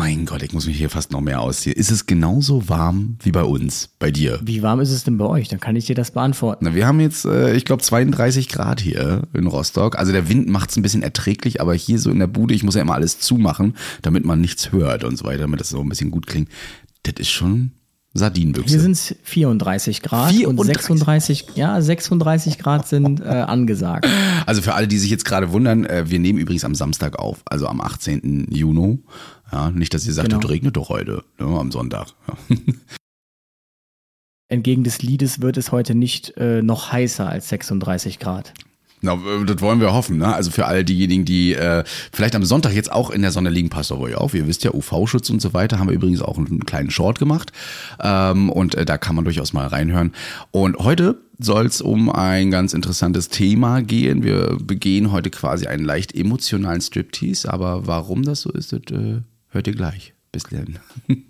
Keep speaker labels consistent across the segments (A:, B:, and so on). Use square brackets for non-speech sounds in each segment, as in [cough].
A: Mein Gott, ich muss mich hier fast noch mehr ausziehen. Ist es genauso warm wie bei uns, bei dir?
B: Wie warm ist es denn bei euch? Dann kann ich dir das beantworten.
A: Na, wir haben jetzt, äh, ich glaube, 32 Grad hier in Rostock. Also der Wind macht es ein bisschen erträglich, aber hier so in der Bude, ich muss ja immer alles zumachen, damit man nichts hört und so weiter, damit das so ein bisschen gut klingt. Das ist schon Sardinenbüchse.
B: Hier sind es 34 Grad
A: 34?
B: und 36, ja, 36 Grad sind äh, [laughs] angesagt.
A: Also für alle, die sich jetzt gerade wundern, äh, wir nehmen übrigens am Samstag auf, also am 18. Juni. Ja, nicht, dass ihr sagt,
B: Genau.
A: es regnet doch heute, ne, am Sonntag. Ja.
B: Entgegen des Liedes wird es heute nicht äh, noch heißer als 36 Grad.
A: Na, das wollen wir hoffen. Ne? Also für all diejenigen, die äh, vielleicht am Sonntag jetzt auch in der Sonne liegen, passt auf euch auf. Ihr wisst ja, UV-Schutz und so weiter haben wir übrigens auch einen kleinen Short gemacht. Ähm, und äh, da kann man durchaus mal reinhören. Und heute soll es um ein ganz interessantes Thema gehen. Wir begehen heute quasi einen leicht emotionalen Striptease. Aber warum das so ist, das äh, hört ihr gleich. Bis dann. [laughs]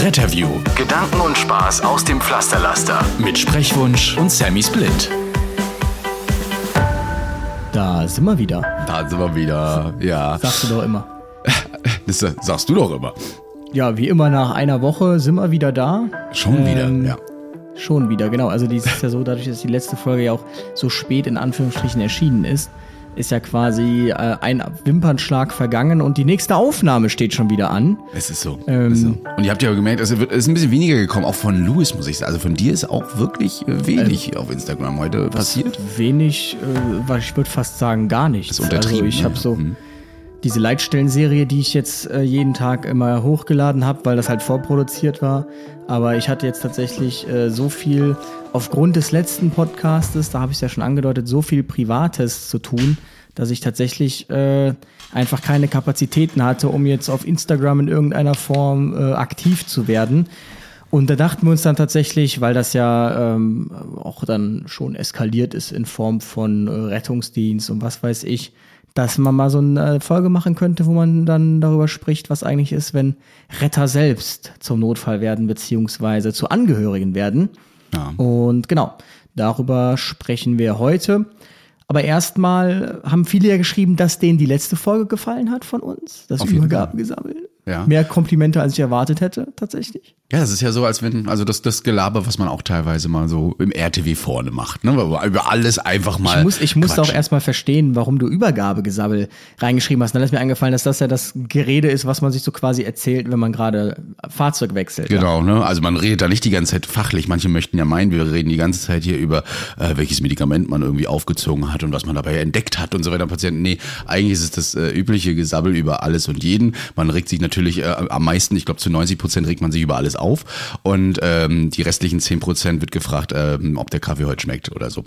C: Retterview. Gedanken und Spaß aus dem Pflasterlaster. Mit Sprechwunsch und Sammy Split.
B: Da sind wir wieder.
A: Da sind wir wieder. Ja,
B: Sagst du doch immer. [laughs]
A: das sagst du doch immer.
B: Ja, wie immer nach einer Woche sind wir wieder da.
A: Schon wieder,
B: Ähm,
A: ja.
B: Schon wieder, genau. Also dies ist ja so, dadurch, dass die letzte Folge ja auch so spät in Anführungsstrichen erschienen ist, ist ja quasi äh, ein Wimpernschlag vergangen und die nächste Aufnahme steht schon wieder an.
A: Es ist so.
B: Ähm,
A: ist so. Und ihr habt ja gemerkt, es wird- es ist ein bisschen weniger gekommen, auch von Louis, muss ich sagen. Also von dir ist auch wirklich äh, wenig auf Instagram heute passiert.
B: Wenig, äh, weil ich würde fast sagen gar nichts.
A: Das ist untertrieben,
B: Also ich
A: ne?
B: habe so
A: Mhm.
B: diese Leitstellenserie, die ich jetzt äh, jeden Tag immer hochgeladen habe, weil das halt vorproduziert war. Aber ich hatte jetzt tatsächlich äh, so viel aufgrund des letzten Podcastes, da habe ich es ja schon angedeutet, so viel Privates zu tun, dass ich tatsächlich äh, einfach keine Kapazitäten hatte, um jetzt auf Instagram in irgendeiner Form äh, aktiv zu werden. Und da dachten wir uns dann tatsächlich, weil das ja ähm, auch dann schon eskaliert ist in Form von äh, Rettungsdienst und was weiß ich, dass man mal so eine Folge machen könnte, wo man dann darüber spricht, was eigentlich ist, wenn Retter selbst zum Notfall werden, beziehungsweise zu Angehörigen werden.
A: Ja.
B: Und genau, darüber sprechen wir heute. Aber erstmal haben viele ja geschrieben, dass denen die letzte Folge gefallen hat von uns. Das Übergabengesammel.
A: Ja.
B: Mehr Komplimente, als ich erwartet hätte, tatsächlich.
A: Ja, das ist ja so, als wenn, also das, das Gelaber, was man auch teilweise mal so im RTW vorne macht, ne? Über alles einfach mal.
B: Ich muss, ich muss auch erstmal verstehen, warum du Übergabegesabbel reingeschrieben hast. Dann ist mir eingefallen, dass das ja das Gerede ist, was man sich so quasi erzählt, wenn man gerade Fahrzeug wechselt.
A: Genau, ne? Also man redet da nicht die ganze Zeit fachlich. Manche möchten ja meinen, wir reden die ganze Zeit hier über, äh, welches Medikament man irgendwie aufgezogen hat und was man dabei entdeckt hat und so weiter. Patienten, nee, eigentlich ist es das äh, übliche Gesabbel über alles und jeden. Man regt sich natürlich äh, am meisten, ich glaube zu 90 Prozent regt man sich über alles auf und ähm, die restlichen 10 Prozent wird gefragt, ähm, ob der Kaffee heute schmeckt oder so.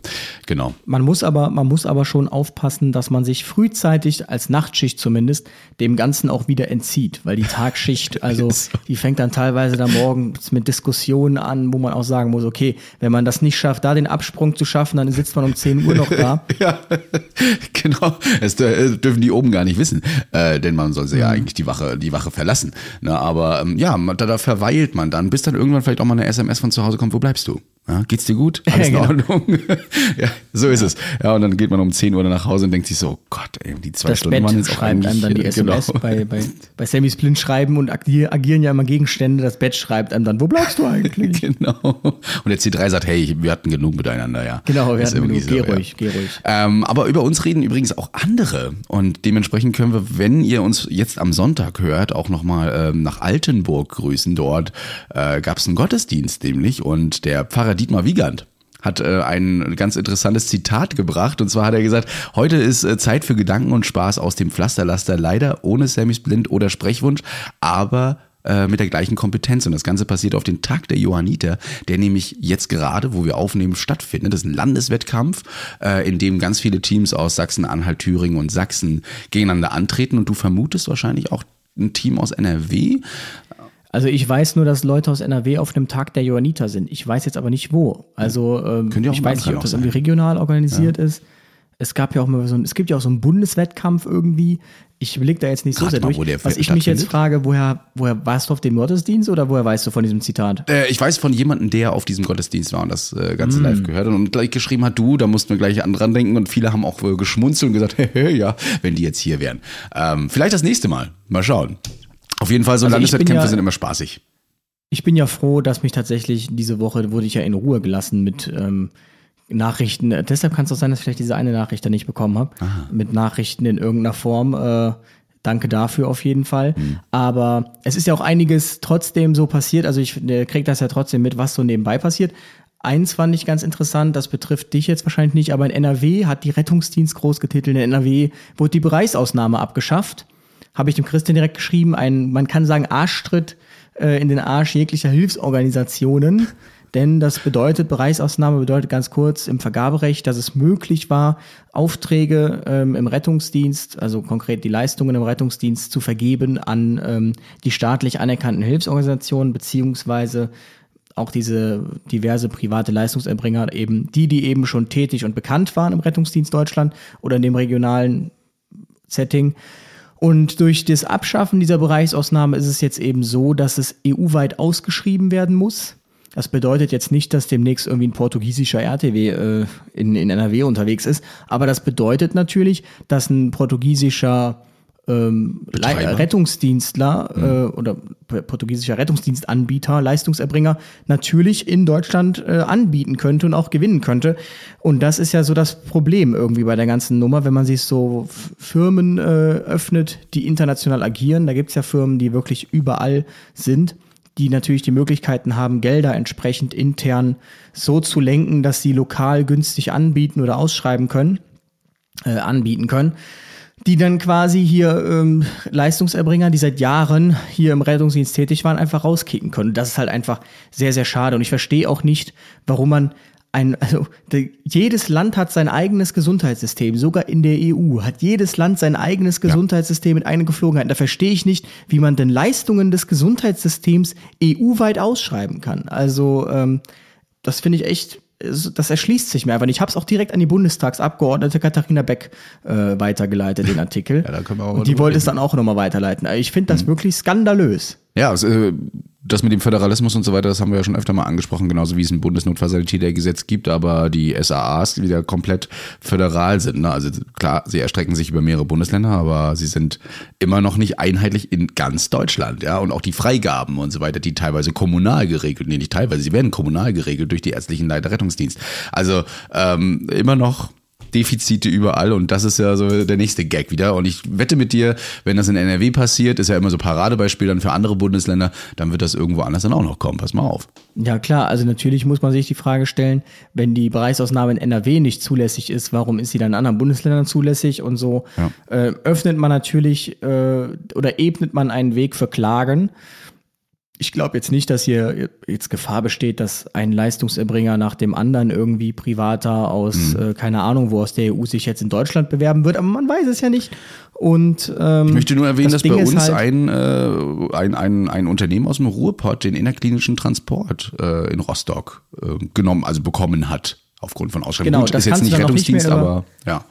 A: Genau.
B: Man muss aber, man muss aber schon aufpassen, dass man sich frühzeitig als Nachtschicht zumindest dem Ganzen auch wieder entzieht, weil die Tagschicht, [laughs] also die fängt dann teilweise da morgens mit Diskussionen an, wo man auch sagen muss, okay, wenn man das nicht schafft, da den Absprung zu schaffen, dann sitzt man um 10 Uhr noch da. [laughs]
A: Ja, [laughs] genau. Das äh, dürfen die oben gar nicht wissen, äh, denn man soll sie ja eigentlich die Wache, die Wache verlassen. Ne, aber ähm, ja, da, da verweilt man dann, bis dann irgendwann vielleicht auch mal eine SMS von zu Hause kommt. Wo bleibst du? Ja, geht's dir gut? [laughs] Alles in
B: Genau.
A: Ordnung? [laughs] ja, so ist es. Ja, und dann geht man um 10 Uhr nach Hause und denkt sich so, oh Gott, ey, die zwei
B: Das
A: Stunden
B: Bett
A: waren jetzt auch
B: schreibt einem dann die
A: eigentlich,
B: SMS.
A: Genau.
B: Bei, [laughs] bei, bei Sammys Blind schreiben und agier, agieren ja immer Gegenstände. Das Bett schreibt einem dann, wo bleibst du eigentlich?
A: Genau. Und der C3 sagt, hey, wir hatten genug miteinander, ja.
B: Genau, wir
A: Ist
B: hatten genug. Geh
A: ja.
B: ruhig, geh ruhig.
A: Ähm, aber über uns reden übrigens auch andere. Und dementsprechend können wir, wenn ihr uns jetzt am Sonntag hört, auch nochmal ähm, nach Altenburg grüßen. Dort äh, gab es einen Gottesdienst nämlich und der Pfarrer Dietmar Wiegand hat äh, ein ganz interessantes Zitat gebracht. Und zwar hat er gesagt, heute ist äh, Zeit für Gedanken und Spaß aus dem Pflasterlaster, leider ohne Sammys Blind oder Sprechwunsch, aber äh, mit der gleichen Kompetenz. Und das Ganze passiert auf den Tag der Johanniter, der nämlich jetzt gerade, wo wir aufnehmen, stattfindet. Das ist ein Landeswettkampf, äh, in dem ganz viele Teams aus Sachsen, Anhalt, Thüringen und Sachsen gegeneinander antreten. Und du vermutest wahrscheinlich auch ein Team aus NRW.
B: Also ich weiß nur, dass Leute aus NRW auf einem Tag der Johanniter sind. Ich weiß jetzt aber nicht wo. Also ähm, ich weiß nicht, ob das irgendwie regional organisiert ja. ist. Es gab ja auch mal so ein, es gibt ja auch so einen Bundeswettkampf irgendwie. Ich blick da jetzt nicht so Rat sehr mal, durch. Was ich mich jetzt frage, woher, woher warst du auf dem Gottesdienst oder woher weißt du von diesem Zitat?
A: Äh, ich weiß von jemandem, der auf diesem Gottesdienst war und das äh, Ganze mm. live gehört hat und gleich geschrieben hat, du, da mussten wir gleich dran denken und viele haben auch äh, geschmunzelt und gesagt, [laughs] ja, wenn die jetzt hier wären. Ähm, vielleicht das nächste Mal. Mal schauen. Auf jeden Fall, so also Landeswettkämpfe ja, sind immer spaßig.
B: Ich bin ja froh, dass mich tatsächlich diese Woche wurde ich ja in Ruhe gelassen mit ähm, Nachrichten. Deshalb kann es auch sein, dass ich vielleicht diese eine Nachricht da nicht bekommen habe. Mit Nachrichten in irgendeiner Form. Äh, danke dafür auf jeden Fall. Mhm. Aber es ist ja auch einiges trotzdem so passiert. Also ich kriege das ja trotzdem mit, was so nebenbei passiert. Eins fand ich ganz interessant, das betrifft dich jetzt wahrscheinlich nicht, aber in NRW hat die Rettungsdienst groß getitelt. In NRW wurde die Bereichsausnahme abgeschafft habe ich dem Christian direkt geschrieben, ein, man kann sagen, Arschtritt äh, in den Arsch jeglicher Hilfsorganisationen. [laughs] Denn das bedeutet, Bereichsausnahme bedeutet ganz kurz im Vergaberecht, dass es möglich war, Aufträge ähm, im Rettungsdienst, also konkret die Leistungen im Rettungsdienst zu vergeben an ähm, die staatlich anerkannten Hilfsorganisationen beziehungsweise auch diese diverse private Leistungserbringer, eben die, die eben schon tätig und bekannt waren im Rettungsdienst Deutschland oder in dem regionalen Setting. Und durch das Abschaffen dieser Bereichsausnahme ist es jetzt eben so, dass es EU-weit ausgeschrieben werden muss. Das bedeutet jetzt nicht, dass demnächst irgendwie ein portugiesischer RTW äh, in, in NRW unterwegs ist, aber das bedeutet natürlich, dass ein portugiesischer ähm, Rettungsdienstler mhm. äh, oder portugiesischer Rettungsdienstanbieter, Leistungserbringer natürlich in Deutschland äh, anbieten könnte und auch gewinnen könnte. Und das ist ja so das Problem irgendwie bei der ganzen Nummer, wenn man sich so Firmen äh, öffnet, die international agieren. Da gibt's ja Firmen, die wirklich überall sind die natürlich die Möglichkeiten haben, Gelder entsprechend intern so zu lenken, dass sie lokal günstig anbieten oder ausschreiben können, äh, anbieten können die dann quasi hier ähm, Leistungserbringer, die seit Jahren hier im Rettungsdienst tätig waren, einfach rauskicken können. Das ist halt einfach sehr, sehr schade. Und ich verstehe auch nicht, warum man ein, also de, jedes Land hat sein eigenes Gesundheitssystem, sogar in der EU hat jedes Land sein eigenes Gesundheitssystem ja. mit eigenen Geflogenheiten. Da verstehe ich nicht, wie man denn Leistungen des Gesundheitssystems EU-weit ausschreiben kann. Also ähm, das finde ich echt das erschließt sich mir einfach nicht. Ich habe es auch direkt an die Bundestagsabgeordnete Katharina Beck äh, weitergeleitet, den Artikel. ja, da können wir auch Und die wollte es dann auch nochmal weiterleiten. Ich finde das mhm. wirklich skandalös.
A: Ja, also, äh, das mit dem Föderalismus und so weiter, das haben wir ja schon öfter mal angesprochen, genauso wie es ein Bundesnotfallsanitätergesetz gibt, aber die SAAs wieder komplett föderal sind. Ne? Also klar, sie erstrecken sich über mehrere Bundesländer, aber sie sind immer noch nicht einheitlich in ganz Deutschland. Ja, und auch die Freigaben und so weiter, die teilweise kommunal geregelt, nee, nicht teilweise, sie werden kommunal geregelt durch die ärztlichen Leiterrettungsdienst. Also ähm, immer noch Defizite überall und das ist ja so der nächste Gag wieder. Und ich wette mit dir, wenn das in NRW passiert, ist ja immer so Paradebeispiel dann für andere Bundesländer, dann wird das irgendwo anders dann auch noch kommen. Pass mal auf.
B: Ja klar, also natürlich muss man sich die Frage stellen, wenn die Bereichsausnahme in NRW nicht zulässig ist, warum ist sie dann in anderen Bundesländern zulässig und so ja. äh, öffnet man natürlich äh, oder ebnet man einen Weg für Klagen ich glaube jetzt nicht, dass hier jetzt Gefahr besteht, dass ein Leistungserbringer nach dem anderen irgendwie privater aus, mhm. äh, keine Ahnung, wo aus der EU sich jetzt in Deutschland bewerben wird, aber man weiß es ja nicht. Und ähm,
A: ich möchte nur erwähnen, das dass bei uns halt ein, äh, ein, ein, ein Unternehmen aus dem Ruhrpott den innerklinischen Transport äh, in Rostock äh, genommen, also bekommen hat aufgrund von Ausschreibungen.
B: Genau, Gut, das ist jetzt nicht Rettungsdienst, aber ja.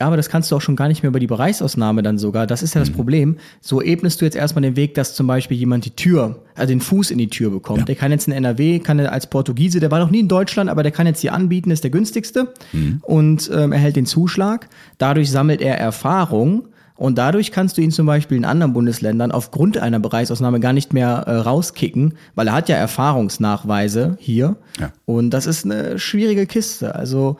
B: Ja, aber das kannst du auch schon gar nicht mehr über die Bereichsausnahme dann sogar. Das ist ja das mhm. Problem. So ebnest du jetzt erstmal den Weg, dass zum Beispiel jemand die Tür, also den Fuß in die Tür bekommt. Ja. Der kann jetzt in NRW, kann er als Portugiese, der war noch nie in Deutschland, aber der kann jetzt hier anbieten, ist der günstigste mhm. und ähm, erhält den Zuschlag. Dadurch sammelt er Erfahrung. Und dadurch kannst du ihn zum Beispiel in anderen Bundesländern aufgrund einer Bereichsausnahme gar nicht mehr äh, rauskicken, weil er hat ja Erfahrungsnachweise hier. Ja. Und das ist eine schwierige Kiste. Also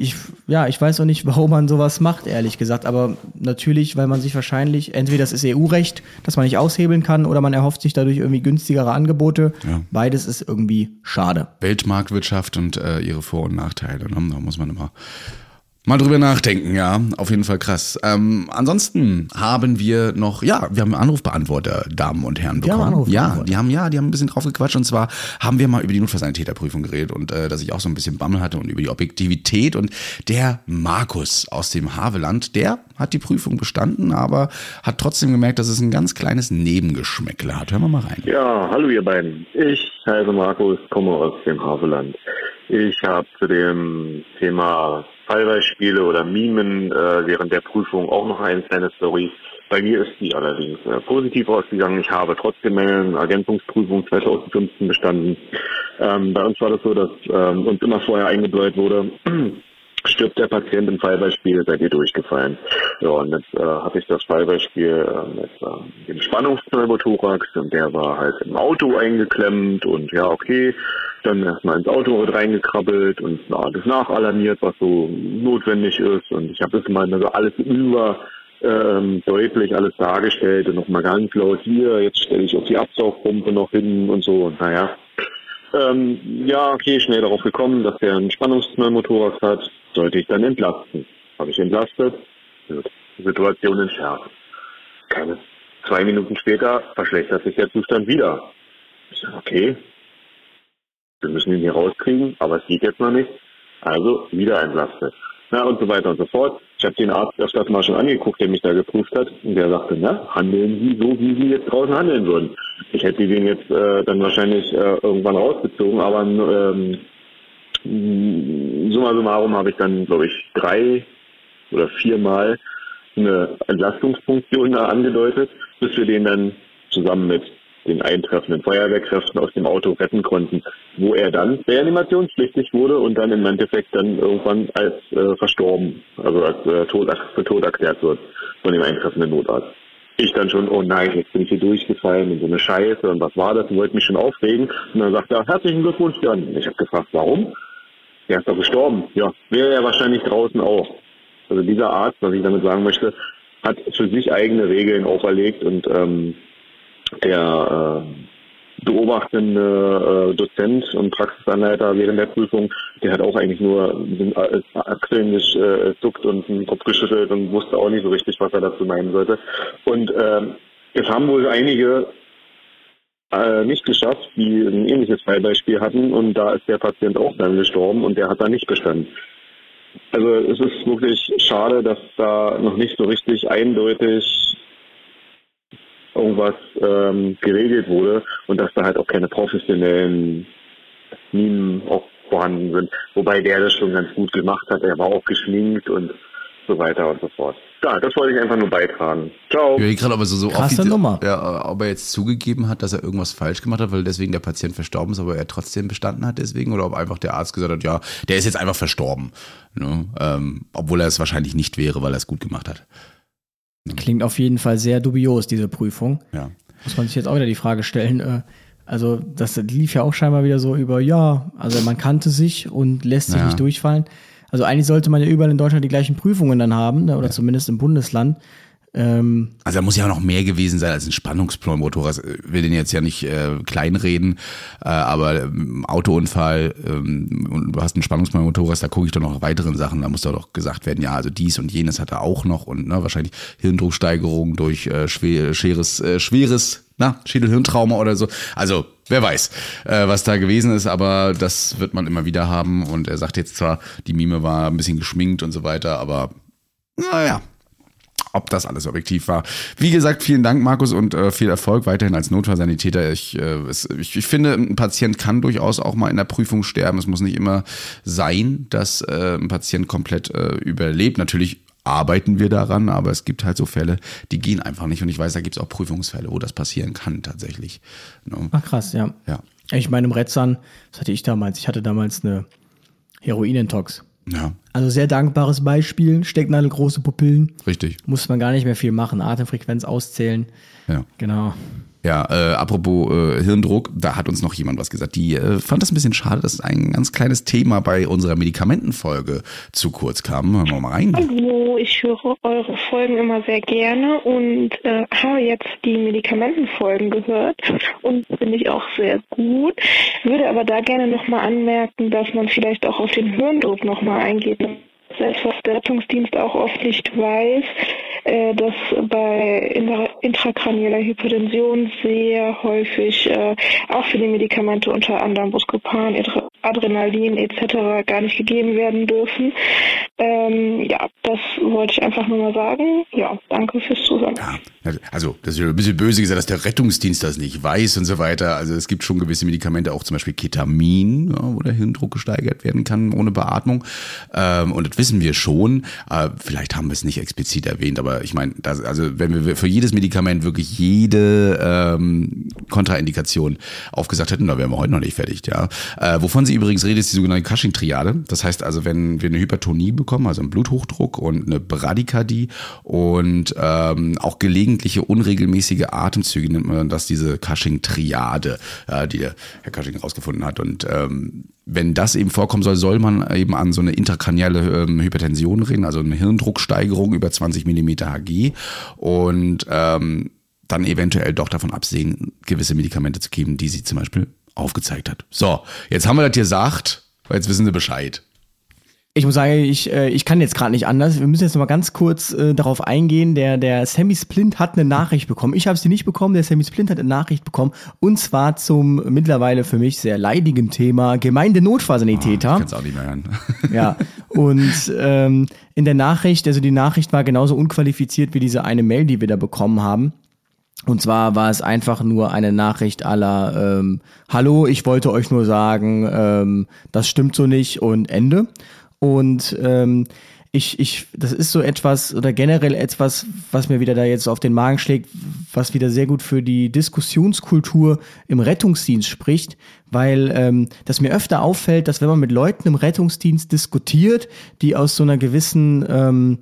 B: ich, ja, ich weiß auch nicht, [laughs] warum man sowas macht, ehrlich gesagt. Aber natürlich, weil man sich wahrscheinlich, entweder das ist EU-Recht, das man nicht aushebeln kann, oder man erhofft sich dadurch irgendwie günstigere Angebote. Ja. Beides ist irgendwie schade.
A: Weltmarktwirtschaft und äh, ihre Vor- und Nachteile. Ne? Da muss man immer Mal drüber nachdenken, ja. Auf jeden Fall krass. Ähm, ansonsten haben wir noch, ja, wir haben Anrufbeantworter, Damen und Herren, bekommen. Ja, die haben, ja, die haben ein bisschen drauf gequatscht. Und zwar haben wir mal über die Notfallsanitäterprüfung geredet und äh, dass ich auch so ein bisschen Bammel hatte und über die Objektivität. Und der Markus aus dem Haveland, der hat die Prüfung bestanden, aber hat trotzdem gemerkt, dass es ein ganz kleines Nebengeschmäckle hat. Hören wir mal rein.
D: Ja, hallo ihr beiden. Ich heiße Markus, komme aus dem Haveland. Ich habe zu dem Thema Fallbeispiele oder Mimen äh, während der Prüfung auch noch eine kleine Story. Bei mir ist die allerdings äh, positiv ausgegangen. Ich habe trotzdem meine Ergänzungsprüfung 2015 bestanden. Ähm, bei uns war das so, dass ähm, uns immer vorher eingebläut wurde, [clears throat] stirbt der Patient im Fallbeispiel, seid ihr durchgefallen. Ja, und jetzt äh, hatte ich das Fallbeispiel äh, mit äh, dem Spannungspneumothorax und der war halt im Auto eingeklemmt und ja, okay, dann erstmal ins Auto reingekrabbelt und alles nachalarmiert, was so notwendig ist und ich habe das mal also alles über ähm, deutlich alles dargestellt und nochmal ganz laut hier, jetzt stelle ich auf die Absaugpumpe noch hin und so und naja, ähm, ja, okay, schnell darauf gekommen, dass er einen Spannungspneumothorax hat, sollte ich dann entlasten. Habe ich entlastet, Situation entschärft. Keine zwei Minuten später verschlechtert sich der Zustand wieder. Ich sage, okay, wir müssen ihn hier rauskriegen, aber es geht jetzt noch nicht. Also wieder entlastet. Na, und so weiter und so fort. Ich habe den Arzt öfters mal schon angeguckt, der mich da geprüft hat, und der sagte, na, handeln Sie so, wie Sie jetzt draußen handeln würden. Ich hätte den jetzt äh, dann wahrscheinlich äh, irgendwann rausgezogen, aber ähm, summa summarum habe ich dann, glaube ich, drei oder viermal eine Entlastungsfunktion da angedeutet, bis wir den dann zusammen mit den eintreffenden Feuerwehrkräften aus dem Auto retten konnten, wo er dann reanimationspflichtig wurde und dann im Endeffekt dann irgendwann als äh, verstorben, also als äh, tot, für tot erklärt wird von dem eintreffenden Notarzt. Ich dann schon, oh nein, jetzt bin ich hier durchgefallen und so eine Scheiße und was war das und wollte mich schon aufregen. Und dann sagt er, herzlichen Glückwunsch, Jan. Ich habe gefragt, warum? Er ist doch gestorben. Ja, wäre er wahrscheinlich draußen auch. Also dieser Arzt, was ich damit sagen möchte, hat für sich eigene Regeln auferlegt und ähm, der äh, beobachtende äh, Dozent und Praxisanleiter während der Prüfung, der hat auch eigentlich nur äh, Achseln gezuckt und den Kopf geschüttelt und wusste auch nicht so richtig, was er dazu meinen sollte. Und äh, es haben wohl einige äh, nicht geschafft, die ein ähnliches Fallbeispiel hatten und da ist der Patient auch dann gestorben und der hat da nicht bestanden. Also es ist wirklich schade, dass da noch nicht so richtig eindeutig irgendwas ähm, geregelt wurde und dass da halt auch keine professionellen Minen auch vorhanden sind. Wobei der das schon ganz gut gemacht hat. Er war auch geschminkt und so weiter und so fort. Ja, das wollte ich einfach nur beitragen. Ciao.
A: Ich gerade aber so, so
B: Krasse Nummer.
A: Ja, ob er jetzt zugegeben hat, dass er irgendwas falsch gemacht hat, weil deswegen der Patient verstorben ist, aber er trotzdem bestanden hat deswegen, oder ob einfach der Arzt gesagt hat, ja, der ist jetzt einfach verstorben. Ne? Ähm, obwohl er es wahrscheinlich nicht wäre, weil er es gut gemacht hat.
B: Klingt auf jeden Fall sehr dubios, diese Prüfung.
A: Ja.
B: Muss man sich jetzt auch wieder die Frage stellen. Äh, also, das lief ja auch scheinbar wieder so über, ja, also man kannte sich und lässt sich
A: Ja.
B: nicht durchfallen. Also eigentlich sollte man ja überall in Deutschland die gleichen Prüfungen dann haben, ne, oder zumindest im Bundesland. Ähm,
A: Also da muss ja auch noch mehr gewesen sein als ein Spannungspneumothorax. Ich will den jetzt ja nicht äh, kleinreden, äh, aber ähm, Autounfall ähm, und du hast einen Spannungspneumothorax, da gucke ich doch noch nach weiteren Sachen. Da muss doch doch gesagt werden, ja, also dies und jenes hat er auch noch und ne, wahrscheinlich Hirndrucksteigerung durch äh, schwer, schweres, äh, schweres na, Schädelhirntrauma oder so. Also wer weiß, äh, was da gewesen ist, aber das wird man immer wieder haben. Und er sagt jetzt zwar, die Mime war ein bisschen geschminkt und so weiter, aber naja, ob das alles objektiv war. Wie gesagt, vielen Dank, Markus, und äh, viel Erfolg weiterhin als Notfallsanitäter. Ich, äh, es, ich, ich finde, ein Patient kann durchaus auch mal in der Prüfung sterben. Es muss nicht immer sein, dass äh, ein Patient komplett äh, überlebt. Natürlich arbeiten wir daran, aber es gibt halt so Fälle, die gehen einfach nicht. Und ich weiß, da gibt es auch Prüfungsfälle, wo das passieren kann tatsächlich. Ne?
B: ach krass, ja.
A: Ja.
B: Ich meine, im Retzern, was hatte ich damals? Ich hatte damals eine Heroinintox.
A: Ja,
B: Also sehr dankbares Beispiel. Stecknadel, große Pupillen.
A: richtig.
B: Muss man gar nicht mehr viel machen. Atemfrequenz auszählen.
A: Ja.
B: Genau.
A: Ja, äh, apropos äh, Hirndruck, da hat uns noch jemand was gesagt. Die äh, fand das ein bisschen schade, dass ein ganz kleines Thema bei unserer Medikamentenfolge zu kurz kam. Hören wir mal rein.
E: Hallo, ich höre eure Folgen immer sehr gerne und äh, habe jetzt die Medikamentenfolgen gehört und finde ich auch sehr gut. Würde aber da gerne nochmal anmerken, dass man vielleicht auch auf den Hirndruck nochmal eingeht. Selbst was der Rettungsdienst auch oft nicht weiß, äh, dass bei intrakranieller Hypertension sehr häufig äh, auch für die Medikamente unter anderem Buscopan, Adrenalin etc. gar nicht gegeben werden dürfen. Ähm, ja, das wollte ich einfach nur mal sagen. Ja, danke fürs Zuhören.
A: Ja, also das ist ein bisschen böse gesagt, dass der Rettungsdienst das nicht weiß und so weiter. Also es gibt schon gewisse Medikamente, auch zum Beispiel Ketamin, ja, wo der Hirndruck gesteigert werden kann ohne Beatmung. Ähm, und das wissen wir schon. Äh, vielleicht haben wir es nicht explizit erwähnt, aber ich meine, also wenn wir für jedes Medikament wirklich jede ähm, Kontraindikation aufgesagt hätten, da wären wir heute noch nicht fertig. Ja, äh, wovon sie übrigens redet, ist die sogenannte Cushing-Triade. Das heißt also, wenn wir eine Hypertonie bekommen, also einen Bluthochdruck und eine Bradykardie und ähm, auch gelegentliche unregelmäßige Atemzüge nennt man das diese Cushing-Triade, äh, die der Herr Cushing rausgefunden hat. Und ähm, wenn das eben vorkommen soll, soll man eben an so eine intrakraniale ähm, Hypertension reden, also eine Hirndrucksteigerung über 20 Millimeter Hg und ähm, dann eventuell doch davon absehen, gewisse Medikamente zu geben, die sie zum Beispiel aufgezeigt hat. So, jetzt haben wir das gesagt, jetzt wissen Sie Bescheid.
B: Ich muss sagen, ich, äh, ich kann jetzt gerade nicht anders. Wir müssen jetzt noch mal ganz kurz äh, darauf eingehen. Der, der Sammy Splint hat eine Nachricht bekommen. Ich habe sie nicht bekommen. Der Sammy Splint hat eine Nachricht bekommen. Und zwar zum mittlerweile für mich sehr leidigen Thema Gemeindenotfallsanitäter. Oh, ich auch nicht mehr hören. [laughs] ja. Und ähm, in der Nachricht, also die Nachricht war genauso unqualifiziert wie diese eine Mail, die wir da bekommen haben. Und zwar war es einfach nur eine Nachricht aller ähm, Hallo, ich wollte euch nur sagen, ähm, das stimmt so nicht und Ende. Und ähm, ich, ich, das ist so etwas oder generell etwas, was mir wieder da jetzt auf den Magen schlägt, was wieder sehr gut für die Diskussionskultur im Rettungsdienst spricht, weil ähm, das mir öfter auffällt, dass wenn man mit Leuten im Rettungsdienst diskutiert, die aus so einer gewissen ähm,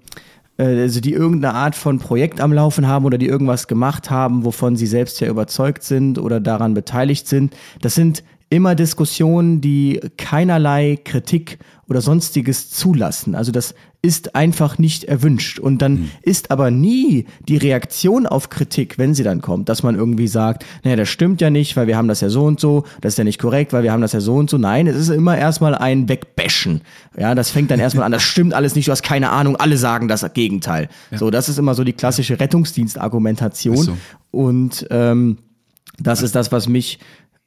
B: äh, also die irgendeine Art von Projekt am Laufen haben oder die irgendwas gemacht haben, wovon sie selbst ja überzeugt sind oder daran beteiligt sind. Das sind immer Diskussionen, die keinerlei Kritik oder sonstiges zulassen. Also das ist einfach nicht erwünscht. Und dann mhm. ist aber nie die Reaktion auf Kritik, wenn sie dann kommt, dass man irgendwie sagt, naja, das stimmt ja nicht, weil wir haben das ja so und so, das ist ja nicht korrekt, weil wir haben das ja so und so. Nein, es ist immer erstmal ein Wegbäschen. Ja, das fängt dann erstmal an, das stimmt alles nicht, du hast keine Ahnung, alle sagen das Gegenteil. Ja. So, das ist immer so die klassische Rettungsdienstargumentation. So. Und ähm, das ist das, was mich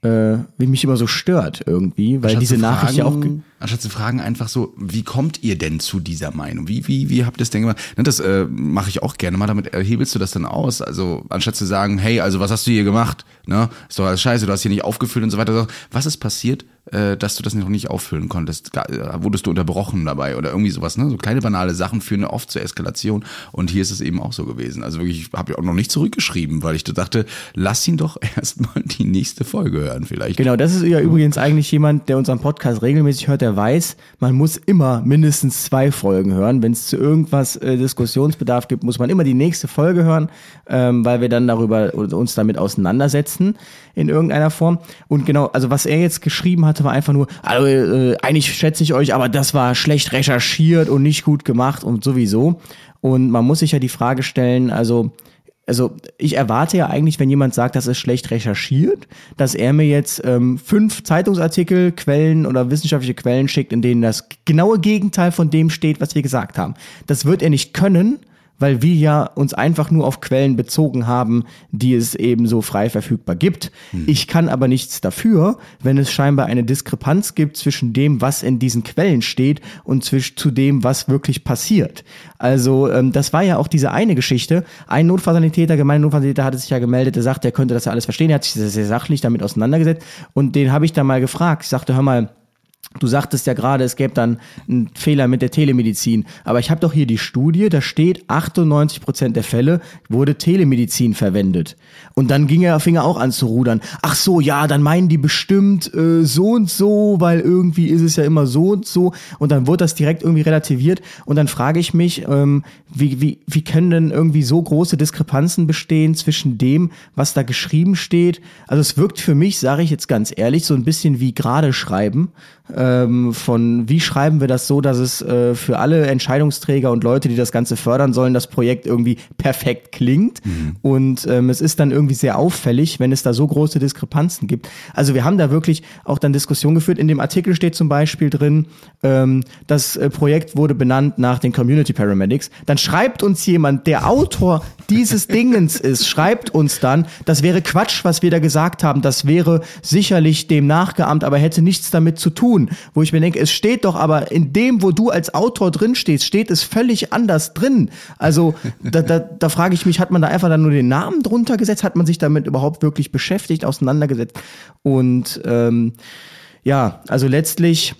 B: äh, wie mich immer so stört irgendwie, weil diese Nachricht ja auch
A: anstatt zu fragen einfach so, wie kommt ihr denn zu dieser Meinung? Wie wie wie habt ihr das denn gemacht? Ne, das äh, mache ich auch gerne mal. Damit hebelst du das dann aus. Also anstatt zu sagen, hey, also was hast du hier gemacht? Ne, ist doch alles scheiße, du hast hier nicht aufgefüllt und so weiter. Was ist passiert? Äh, dass du das noch nicht auffüllen konntest. Äh, wurdest du unterbrochen dabei oder irgendwie sowas, ne? So kleine banale Sachen führen oft zur Eskalation und hier ist es eben auch so gewesen. Also wirklich, ich habe ja auch noch nicht zurückgeschrieben, weil ich dachte, lass ihn doch [laughs] erstmal die nächste Folge hören vielleicht.
B: Genau, das ist ja übrigens eigentlich jemand, der unseren Podcast regelmäßig hört, der weiß, man muss immer mindestens zwei Folgen hören. Wenn es zu irgendwas äh, Diskussionsbedarf gibt, muss man immer die nächste Folge hören, ähm, weil wir dann darüber uns damit auseinandersetzen in irgendeiner Form. Und genau, also was er jetzt geschrieben hat, war einfach nur, also äh, eigentlich schätze ich euch, aber das war schlecht recherchiert und nicht gut gemacht und sowieso. Und man muss sich ja die Frage stellen, also also ich erwarte ja eigentlich, wenn jemand sagt, das ist schlecht recherchiert, dass er mir jetzt ähm, fünf Zeitungsartikel, Quellen oder wissenschaftliche Quellen schickt, in denen das genaue Gegenteil von dem steht, was wir gesagt haben. Das wird er nicht können, weil wir ja uns einfach nur auf Quellen bezogen haben, die es eben so frei verfügbar gibt. Hm. Ich kann aber nichts dafür, wenn es scheinbar eine Diskrepanz gibt zwischen dem, was in diesen Quellen steht und zwischen zu dem, was wirklich passiert. Also ähm, das war ja auch diese eine Geschichte. Ein Notfallsanitäter, gemeine Notfallsanitäter hatte sich ja gemeldet, der sagte, er könnte das ja alles verstehen, er hat sich sehr sachlich damit auseinandergesetzt und den habe ich dann mal gefragt. Ich sagte, hör mal, Du sagtest ja gerade, es gäbe dann einen Fehler mit der Telemedizin. Aber ich habe doch hier die Studie, da steht, 98 Prozent der Fälle wurde Telemedizin verwendet. Und dann ging er, fing er auch an zu rudern. Ach so, ja, dann meinen die bestimmt äh, so und so, weil irgendwie ist es ja immer so und so. Und dann wurde das direkt irgendwie relativiert. Und dann frage ich mich, ähm, wie, wie, wie können denn irgendwie so große Diskrepanzen bestehen zwischen dem, was da geschrieben steht? Also es wirkt für mich, sage ich jetzt ganz ehrlich, so ein bisschen wie gerade schreiben. Ähm, von wie schreiben wir das so, dass es äh, für alle Entscheidungsträger und Leute, die das Ganze fördern sollen, das Projekt irgendwie perfekt klingt. Mhm. Und ähm, es ist dann irgendwie sehr auffällig, wenn es da so große Diskrepanzen gibt. Also wir haben da wirklich auch dann Diskussionen geführt. In dem Artikel steht zum Beispiel drin, ähm, das äh, Projekt wurde benannt nach den Community Paramedics. Dann schreibt uns jemand, der Autor dieses [laughs] Dingens ist, schreibt uns dann, das wäre Quatsch, was wir da gesagt haben. Das wäre sicherlich dem nachgeahmt, aber hätte nichts damit zu tun. Wo ich mir denke, es steht doch aber in dem, wo du als Autor drin stehst, steht es völlig anders drin. Also [laughs] da, da, da frage ich mich, hat man da einfach dann nur den Namen drunter gesetzt? Hat man sich damit überhaupt wirklich beschäftigt, auseinandergesetzt? Und ähm, ja, also letztlich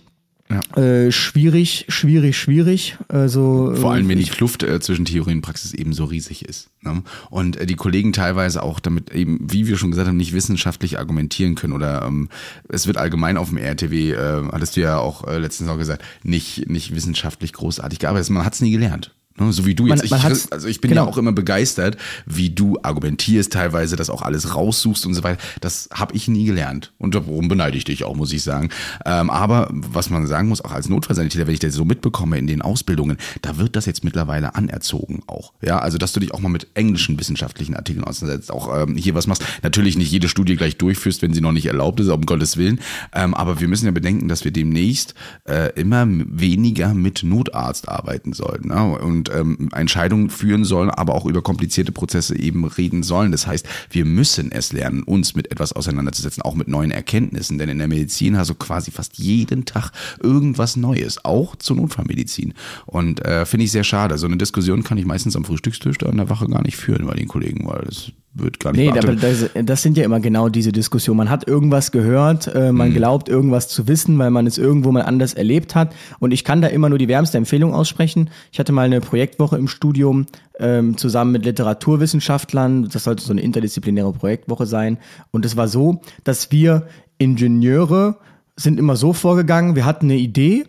B: ja. Äh, schwierig, schwierig, schwierig. Also,
A: Vor allem, wenn die Kluft äh, zwischen Theorie und Praxis eben so riesig ist. Ne? Und äh, die Kollegen teilweise auch damit eben, wie wir schon gesagt haben, nicht wissenschaftlich argumentieren können. Oder ähm, es wird allgemein auf dem RTW, äh, hattest du ja auch äh, letztens auch gesagt, nicht, nicht wissenschaftlich großartig gearbeitet. Man hat es nie gelernt. Ne, so wie du jetzt. Man, man ich, also ich bin genau. ja auch immer begeistert, wie du argumentierst, teilweise das auch alles raussuchst und so weiter. Das habe ich nie gelernt. Und darum beneide ich dich auch, muss ich sagen. Ähm, aber was man sagen muss, auch als Notfallsanitäter, wenn ich das so mitbekomme in den Ausbildungen, da wird das jetzt mittlerweile anerzogen auch. Ja, also dass du dich auch mal mit englischen wissenschaftlichen Artikeln auseinandersetzt, auch ähm, hier was machst. Natürlich nicht jede Studie gleich durchführst, wenn sie noch nicht erlaubt ist, um Gottes Willen. Ähm, aber wir müssen ja bedenken, dass wir demnächst äh, immer weniger mit Notarzt arbeiten sollten. Ne? Und ähm, Entscheidungen führen sollen, aber auch über komplizierte Prozesse eben reden sollen. Das heißt, wir müssen es lernen, uns mit etwas auseinanderzusetzen, auch mit neuen Erkenntnissen. Denn in der Medizin hast du quasi fast jeden Tag irgendwas Neues, auch zur Notfallmedizin. Und äh, finde ich sehr schade. So eine Diskussion kann ich meistens am Frühstückstisch da in der Wache gar nicht führen bei den Kollegen, weil das wird gar nicht
B: Nee, aber das, das, sind ja immer genau diese Diskussionen. Man hat irgendwas gehört, äh, man mhm. glaubt irgendwas zu wissen, weil man es irgendwo mal anders erlebt hat. Und ich kann da immer nur die wärmste Empfehlung aussprechen. Ich hatte mal eine Projektwoche im Studium ähm, zusammen mit Literaturwissenschaftlern. Das sollte so eine interdisziplinäre Projektwoche sein. Und es war so, dass wir Ingenieure sind immer so vorgegangen, wir hatten eine Idee,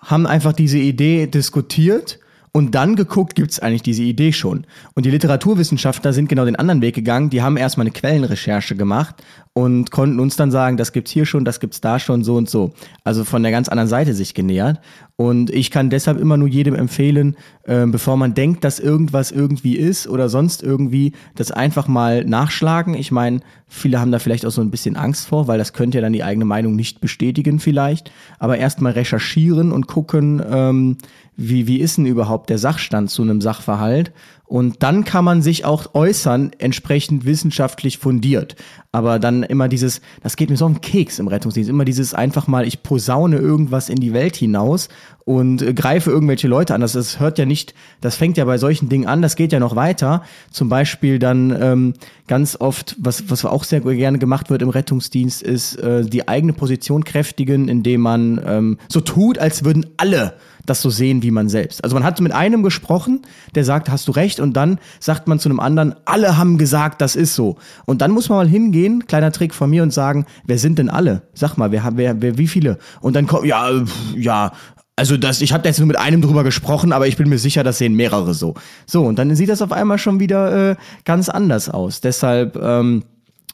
B: haben einfach diese Idee diskutiert und dann geguckt, gibt es eigentlich diese Idee schon. Und die Literaturwissenschaftler sind genau den anderen Weg gegangen. Die haben erstmal eine Quellenrecherche gemacht und konnten uns dann sagen, das gibt's hier schon, das gibt's da schon, so und so. Also von der ganz anderen Seite sich genähert. Und ich kann deshalb immer nur jedem empfehlen, äh, bevor man denkt, dass irgendwas irgendwie ist oder sonst irgendwie, das einfach mal nachschlagen. Ich meine, viele haben da vielleicht auch so ein bisschen Angst vor, weil das könnte ja dann die eigene Meinung nicht bestätigen vielleicht. Aber erstmal recherchieren und gucken, ähm, wie, wie ist denn überhaupt der Sachstand zu einem Sachverhalt und dann kann man sich auch äußern, entsprechend wissenschaftlich fundiert. Aber dann immer dieses, das geht mir so auf Keks im Rettungsdienst, immer dieses einfach mal, ich posaune irgendwas in die Welt hinaus und äh, greife irgendwelche Leute an. Das, das hört ja nicht, das fängt ja bei solchen Dingen an, das geht ja noch weiter. Zum Beispiel dann ähm, ganz oft, was, was auch sehr gerne gemacht wird im Rettungsdienst, ist äh, die eigene Position kräftigen, indem man ähm, so tut, als würden alle das so sehen wie man selbst. Also man hat mit einem gesprochen, der sagt, hast du recht, und dann sagt man zu einem anderen, alle haben gesagt, das ist so. Und dann muss man mal hingehen, kleiner Trick von mir, und sagen, wer sind denn alle? Sag mal, wer, wer, wer wie viele? Und dann kommt, ja, ja, also das, ich habe jetzt nur mit einem drüber gesprochen, aber ich bin mir sicher, das sehen mehrere so. So, und dann sieht das auf einmal schon wieder äh, ganz anders aus. Deshalb ähm,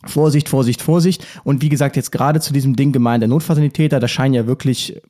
B: Vorsicht, Vorsicht, Vorsicht. Und wie gesagt, jetzt gerade zu diesem Ding gemeint, der Notfazilitäter, da scheinen ja wirklich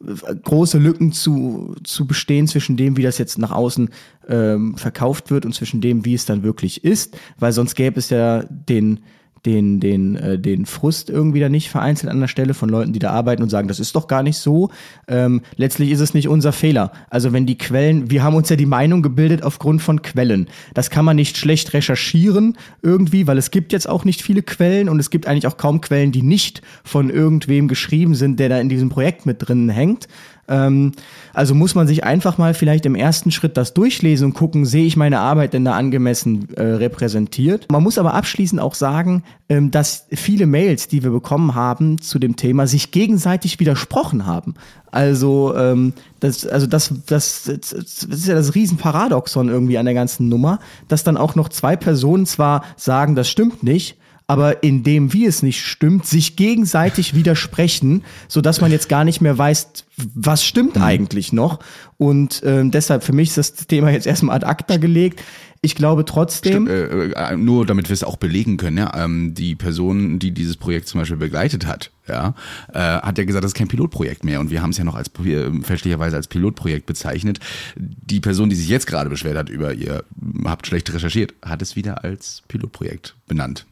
B: große Lücken zu, zu bestehen zwischen dem, wie das jetzt nach außen ähm, verkauft wird und zwischen dem, wie es dann wirklich ist, weil sonst gäbe es ja den den, den, äh, den Frust irgendwie da nicht vereinzelt an der Stelle von Leuten, die da arbeiten und sagen, das ist doch gar nicht so. Ähm, letztlich ist es nicht unser Fehler. Also wenn die Quellen, wir haben uns ja die Meinung gebildet aufgrund von Quellen. Das kann man nicht schlecht recherchieren irgendwie, weil es gibt jetzt auch nicht viele Quellen und es gibt eigentlich auch kaum Quellen, die nicht von irgendwem geschrieben sind, der da in diesem Projekt mit drin hängt. Ähm, also muss man sich einfach mal vielleicht im ersten Schritt das durchlesen und gucken, sehe ich meine Arbeit denn da angemessen äh, repräsentiert. Man muss aber abschließend auch sagen, ähm, dass viele Mails, die wir bekommen haben zu dem Thema, sich gegenseitig widersprochen haben. Also, ähm, das, also das, das, das ist ja das Riesenparadoxon irgendwie an der ganzen Nummer, dass dann auch noch zwei Personen zwar sagen, das stimmt nicht, aber indem wie es nicht stimmt, sich gegenseitig widersprechen, so dass man jetzt gar nicht mehr weiß, was stimmt mhm. eigentlich noch. Und äh, deshalb für mich ist das Thema jetzt erstmal ad acta gelegt. Ich glaube trotzdem.
A: Stimmt, äh, äh, nur damit wir es auch belegen können, ja, ähm, die Person, die dieses Projekt zum Beispiel begleitet hat, ja, äh, hat ja gesagt, das ist kein Pilotprojekt mehr und wir haben es ja noch als äh, fälschlicherweise als Pilotprojekt bezeichnet. Die Person, die sich jetzt gerade beschwert hat über ihr, habt schlecht recherchiert, hat es wieder als Pilotprojekt benannt.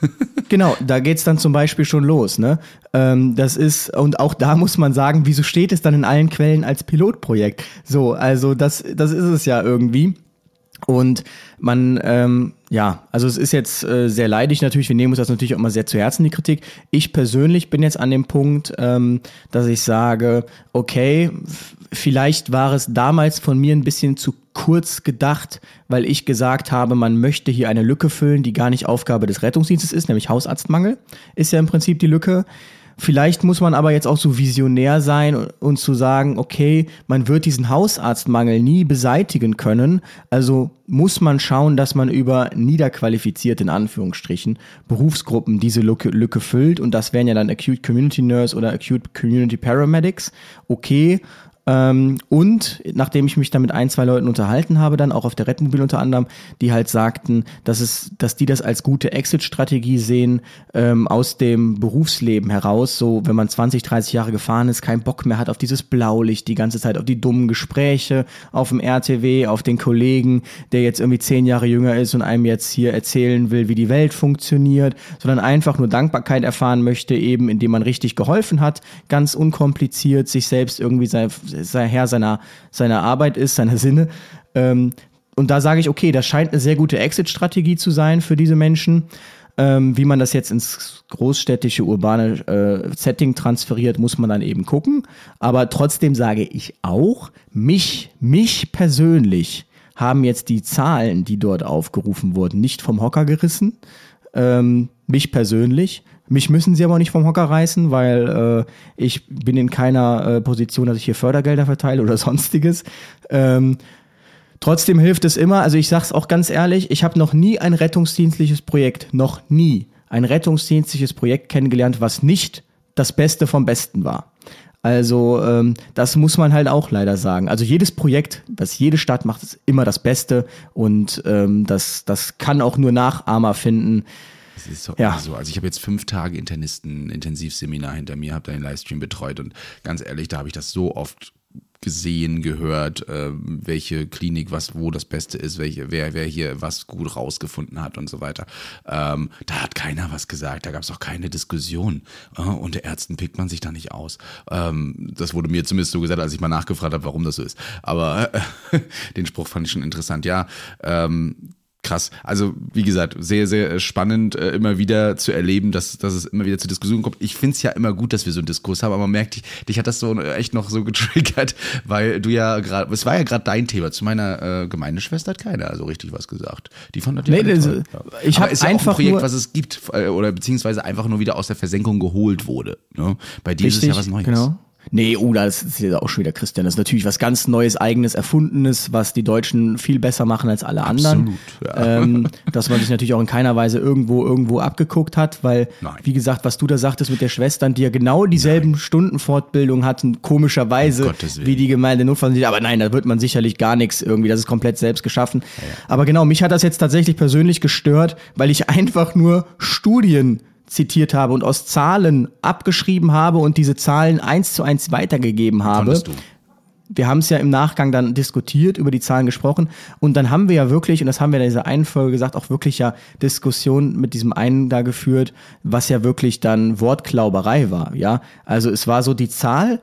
A: [laughs]
B: genau, da geht's dann zum Beispiel schon los. Ne? Ähm, das ist, und auch da muss man sagen, wieso steht es dann in allen Quellen als Pilotprojekt? So, also das, das ist es ja irgendwie. Und man, ähm, ja, also es ist jetzt äh, sehr leidig natürlich. Wir nehmen uns das natürlich auch immer sehr zu Herzen, die Kritik. Ich persönlich bin jetzt an dem Punkt, ähm, dass ich sage, okay, vielleicht war es damals von mir ein bisschen zu kurz gedacht, weil ich gesagt habe, man möchte hier eine Lücke füllen, die gar nicht Aufgabe des Rettungsdienstes ist, nämlich Hausarztmangel, ist ja im Prinzip die Lücke. Vielleicht muss man aber jetzt auch so visionär sein und, zu sagen, okay, man wird diesen Hausarztmangel nie beseitigen können. Also muss man schauen, dass man über niederqualifizierte, in Anführungsstrichen, Berufsgruppen diese Lücke, Lücke füllt. Und das wären ja dann Acute Community Nurse oder Acute Community Paramedics. Okay, ähm, und nachdem ich mich da mit ein, zwei Leuten unterhalten habe, dann auch auf der Redmobil unter anderem, die halt sagten, dass es, dass die das als gute Exit-Strategie sehen ähm, aus dem Berufsleben heraus. So, wenn man 20, 30 Jahre gefahren ist, keinen Bock mehr hat auf dieses Blaulicht, die ganze Zeit auf die dummen Gespräche, auf dem RTW, auf den Kollegen, der jetzt irgendwie zehn Jahre jünger ist und einem jetzt hier erzählen will, wie die Welt funktioniert, sondern einfach nur Dankbarkeit erfahren möchte, eben indem man richtig geholfen hat, ganz unkompliziert, sich selbst irgendwie sein Herr seiner, seiner Arbeit ist, seiner [laughs] Sinne. Ähm, und da sage ich, okay, das scheint eine sehr gute Exit-Strategie zu sein für diese Menschen. Ähm, wie man das jetzt ins großstädtische, urbane äh, Setting transferiert, muss man dann eben gucken. Aber trotzdem sage ich auch, mich, mich persönlich haben jetzt die Zahlen, die dort aufgerufen wurden, nicht vom Hocker gerissen. Ähm, mich persönlich. Mich müssen sie aber nicht vom Hocker reißen, weil äh, ich bin in keiner äh, Position, dass ich hier Fördergelder verteile oder [laughs] sonstiges. Ähm, trotzdem hilft es immer, also ich sag's auch ganz ehrlich, ich habe noch nie ein rettungsdienstliches Projekt, noch nie ein rettungsdienstliches Projekt kennengelernt, was nicht das Beste vom Besten war. Also ähm, das muss man halt auch leider sagen. Also jedes Projekt, was jede Stadt macht, ist immer das Beste und ähm, das, das kann auch nur Nachahmer finden.
A: Es ist so, ja. so. Also ich habe jetzt fünf Tage Internisten-Intensivseminar hinter mir, habe da den Livestream betreut und ganz ehrlich, da habe ich das so oft gesehen, gehört, äh, welche Klinik was wo das Beste ist, welche, wer, wer hier was gut rausgefunden hat und so weiter. Ähm, da hat keiner was gesagt, da gab es auch keine Diskussion. Äh, unter Ärzten pickt man sich da nicht aus. Ähm, das wurde mir zumindest so gesagt, als ich mal nachgefragt habe, warum das so ist. Aber äh, [laughs] den Spruch fand ich schon interessant. Ja, ähm, krass. Also, wie gesagt, sehr, sehr spannend, äh, immer wieder zu erleben, dass, dass es immer wieder zur Diskussion kommt. Ich finde es ja immer gut, dass wir so einen Diskurs haben, aber man merkt, dich, dich hat das so echt noch so [laughs] getriggert, weil du ja gerade, es war ja gerade dein Thema. Zu meiner äh, Gemeindeschwester hat keiner so richtig was gesagt. Die fand das
B: nee, das. Ich habe ja einfach
A: ein Projekt, was es gibt, äh, oder beziehungsweise einfach nur wieder aus der Versenkung geholt wurde. Ne? Bei dir richtig, ist es ja was Neues. Genau.
B: Nee, oh, das ist ja auch schon wieder Christian. Das ist natürlich was ganz Neues, eigenes, erfundenes, was die Deutschen viel besser machen als alle anderen. Absolut, ja. ähm, dass man sich natürlich auch in keiner Weise irgendwo irgendwo abgeguckt hat, weil, Nein. wie gesagt, was du da sagtest mit der Schwestern, die ja genau dieselben Nein. Stundenfortbildung hatten, komischerweise, wie die Gemeinde Notfalldienst. Aber nein, da wird man sicherlich gar nichts irgendwie. Das ist komplett selbst geschaffen. Ja, ja. Aber genau, mich hat das jetzt tatsächlich persönlich gestört, weil ich einfach nur Studien zitiert habe und aus Zahlen abgeschrieben habe und diese Zahlen eins zu eins weitergegeben habe. Du. Wir haben es ja im Nachgang dann diskutiert, über die Zahlen gesprochen und dann haben wir ja wirklich, und das haben wir in dieser einen Folge gesagt, auch wirklich ja Diskussionen mit diesem einen da geführt, was ja wirklich dann Wortklauberei war, ja. Also es war so die Zahl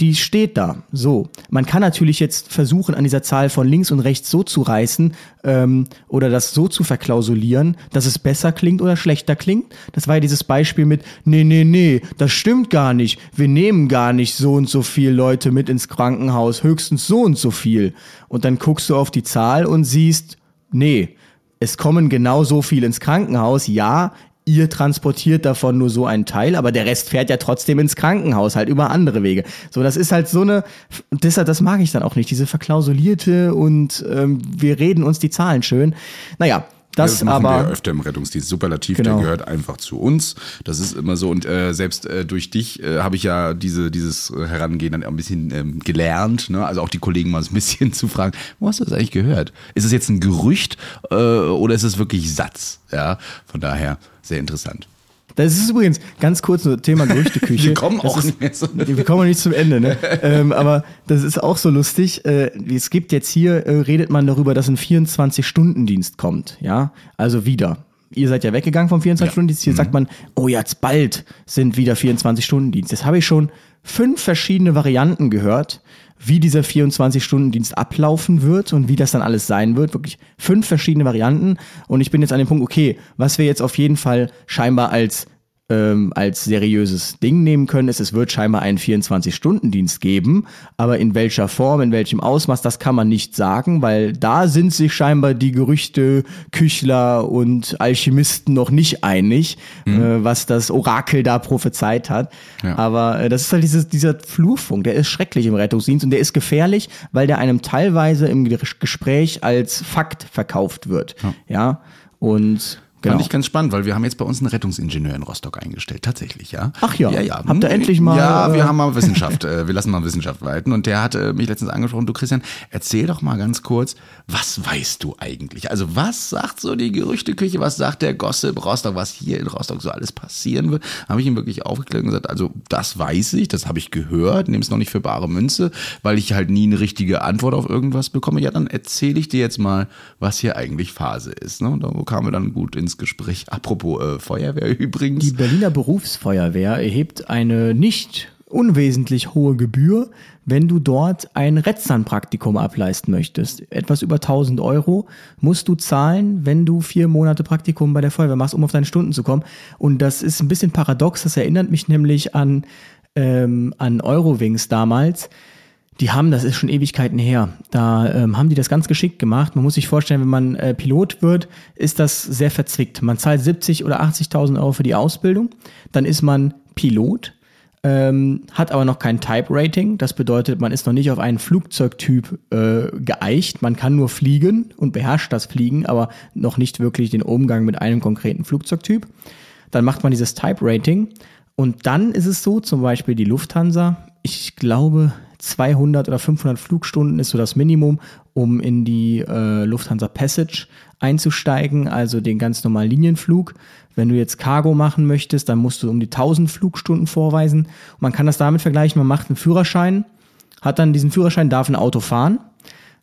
B: die steht da. So. Man kann natürlich jetzt versuchen, an dieser Zahl von links und rechts so zu reißen ähm, oder das so zu verklausulieren, dass es besser klingt oder schlechter klingt. Das war ja dieses Beispiel mit, nee, nee, nee, das stimmt gar nicht. Wir nehmen gar nicht so und so viel Leute mit ins Krankenhaus, höchstens so und so viel. Und dann guckst du auf die Zahl und siehst, nee, es kommen genau so viel ins Krankenhaus. Ja, ihr transportiert davon nur so einen Teil, aber der Rest fährt ja trotzdem ins Krankenhaus, halt über andere Wege. So, das ist halt so eine, deshalb, das mag ich dann auch nicht, diese verklausulierte und ähm, wir reden uns die Zahlen schön. Naja, Das,
A: das machen
B: aber
A: wir öfter im Rettungsdienst. Superlativ,
B: Genau.
A: der gehört einfach zu uns. Das ist immer so. Und äh, selbst äh, durch dich äh, habe ich ja diese, dieses Herangehen dann ein bisschen ähm, gelernt. Ne? Also auch die Kollegen mal ein [laughs] bisschen zu fragen, wo hast du das eigentlich gehört? Ist es jetzt ein Gerücht äh, oder ist es wirklich Satz? Ja, von daher sehr interessant.
B: Das ist übrigens ganz kurz nur Thema Gerüchteküche. [laughs]
A: Wir kommen
B: das
A: auch
B: ist,
A: nicht mehr so- [laughs]
B: Wir kommen auch nicht zum Ende, ne? [laughs] ähm, aber das ist auch so lustig. Äh, es gibt jetzt hier, äh, redet man darüber, dass ein 24-Stunden-Dienst kommt, ja? Also wieder. Ihr seid ja weggegangen vom 24-Stunden-Dienst. Hier sagt man, oh, jetzt bald sind wieder 24-Stunden-Dienst. Jetzt habe ich schon fünf verschiedene Varianten gehört, wie dieser 24-Stunden-Dienst ablaufen wird und wie das dann alles sein wird. Wirklich fünf verschiedene Varianten. Und ich bin jetzt an dem Punkt, okay, was wir jetzt auf jeden Fall scheinbar als ähm, als seriöses Ding nehmen können, ist, es wird scheinbar einen 24-Stunden-Dienst geben, aber in welcher Form, in welchem Ausmaß, das kann man nicht sagen, weil da sind sich scheinbar die Gerüchte, Küchler und Alchemisten noch nicht einig, äh, was das Orakel da prophezeit hat.
A: Ja.
B: Aber äh, das ist halt dieses, dieser Flurfunk, der ist schrecklich im Rettungsdienst und der ist gefährlich, weil der einem teilweise im Gespräch als Fakt verkauft wird. Ja, und Genau.
A: Fand ich ganz spannend, weil wir haben jetzt bei uns einen Rettungsingenieur in Rostock eingestellt, tatsächlich, ja.
B: Ach ja.
A: ja, ja.
B: Habt ihr endlich mal,
A: Ja, wir
B: äh,
A: haben mal Wissenschaft, äh, wir lassen mal Wissenschaft walten. Und der hat äh, mich letztens angesprochen, du Christian, erzähl doch mal ganz kurz, was weißt du eigentlich? Also was sagt so die Gerüchteküche, was sagt der Gossip Rostock, was hier in Rostock so alles passieren wird? Habe ich ihm wirklich aufgeklärt und gesagt, also das weiß ich, das habe ich gehört, nehme es noch nicht für bare Münze, weil ich halt nie eine richtige Antwort auf irgendwas bekomme. Ja, dann erzähle ich dir jetzt mal, was hier eigentlich Phase ist. Ne? Und da kamen wir dann gut ins Gespräch. Apropos äh, Feuerwehr [laughs] übrigens.
B: Die Berliner Berufsfeuerwehr erhebt eine nicht unwesentlich hohe Gebühr, wenn du dort ein Retzern-Praktikum ableisten möchtest. Etwas über 1000 Euro musst du zahlen, wenn du vier Monate Praktikum bei der Feuerwehr machst, um auf deine Stunden zu kommen. Und das ist ein bisschen paradox. Das erinnert mich nämlich an, ähm, an Eurowings damals. Die haben, das ist schon Ewigkeiten her, da ähm, haben die das ganz geschickt gemacht. Man muss sich vorstellen, wenn man äh, Pilot wird, ist das sehr verzwickt. Man zahlt 70 oder 80.000 Euro für die Ausbildung, dann ist man Pilot, ähm, hat aber noch kein Type-Rating. Das bedeutet, man ist noch nicht auf einen Flugzeugtyp äh, geeicht. Man kann nur fliegen und beherrscht das Fliegen, aber noch nicht wirklich den Umgang mit einem konkreten Flugzeugtyp. Dann macht man dieses Type-Rating und dann ist es so, zum Beispiel die Lufthansa, ich glaube 200 oder 500 Flugstunden ist so das Minimum, um in die äh, Lufthansa Passage einzusteigen, also den ganz normalen Linienflug. Wenn du jetzt Cargo machen möchtest, dann musst du um die 1000 Flugstunden vorweisen. Und man kann das damit vergleichen, man macht einen Führerschein, hat dann diesen Führerschein, darf ein Auto fahren,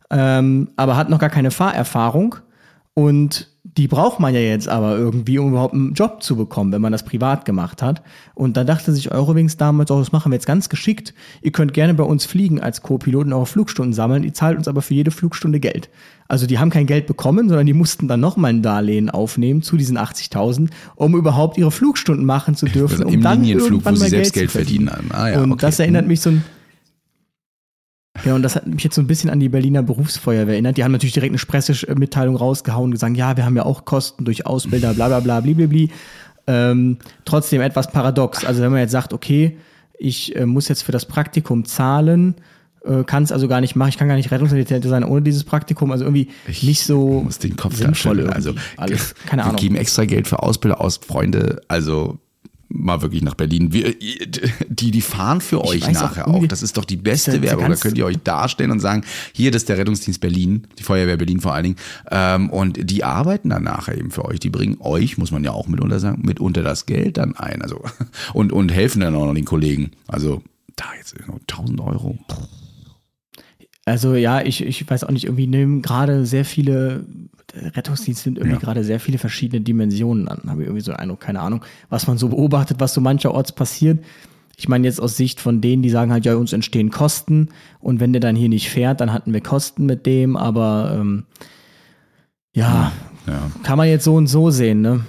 B: ähm, aber hat noch gar keine Fahrerfahrung. Und die braucht man ja jetzt aber irgendwie, um überhaupt einen Job zu bekommen, wenn man das privat gemacht hat. Und da dachte sich Eurowings damals, oh, das machen wir jetzt ganz geschickt. Ihr könnt gerne bei uns fliegen als Co-Piloten, eure Flugstunden sammeln. Ihr zahlt uns aber für jede Flugstunde Geld. Also die haben kein Geld bekommen, sondern die mussten dann nochmal ein Darlehen aufnehmen zu diesen 80.000, um überhaupt ihre Flugstunden machen zu dürfen.
A: Also
B: um
A: im
B: dann
A: Linienflug,
B: irgendwann
A: wo sie selbst
B: Geld
A: Geld
B: verdienen.
A: Ah, ja,
B: und
A: okay.
B: das erinnert mich so ein ja, und das hat mich jetzt so ein bisschen an die Berliner Berufsfeuerwehr erinnert. Die haben natürlich direkt eine Pressemitteilung rausgehauen und gesagt, ja, wir haben ja auch Kosten durch Ausbilder, bla bla bla, blibli. Ähm, trotzdem etwas paradox. Also wenn man jetzt sagt, okay, ich äh, muss jetzt für das Praktikum zahlen, äh, kann es also gar nicht machen, ich kann gar nicht Rettungssanitäter sein ohne dieses Praktikum. Also irgendwie
A: Ich
B: nicht so
A: muss den Kopf
B: sinnvoll irgendwie.
A: Also
B: alles. Keine
A: wir
B: Ahnung.
A: geben extra Geld für Ausbilder aus, Freunde. Also mal wirklich nach Berlin. Wir, die, die fahren für euch
B: weiß auch
A: nachher
B: irgendwie-
A: auch. Das ist doch die beste
B: Diese
A: Werbung. Da könnt ihr euch darstellen und sagen, hier, das ist der Rettungsdienst Berlin, die Feuerwehr Berlin vor allen Dingen. Ähm, und die arbeiten dann nachher eben für euch. Die bringen euch, muss man ja auch mitunter sagen, mitunter das Geld dann ein. Also [laughs] und, und helfen dann auch noch den Kollegen. Also da jetzt 1000 Euro.
B: Also ja, ich, ich weiß auch nicht, irgendwie nehmen gerade sehr viele, Rettungsdienst nimmt irgendwie
A: Ja.
B: gerade sehr viele verschiedene Dimensionen an, habe ich irgendwie so Eindruck, keine Ahnung, was man so beobachtet, was so mancherorts passiert. Ich meine jetzt aus Sicht von denen, die sagen halt, ja, uns entstehen Kosten und wenn der dann hier nicht fährt, dann hatten wir Kosten mit dem, aber ähm, ja,
A: Ja.
B: kann man jetzt so und so sehen, ne?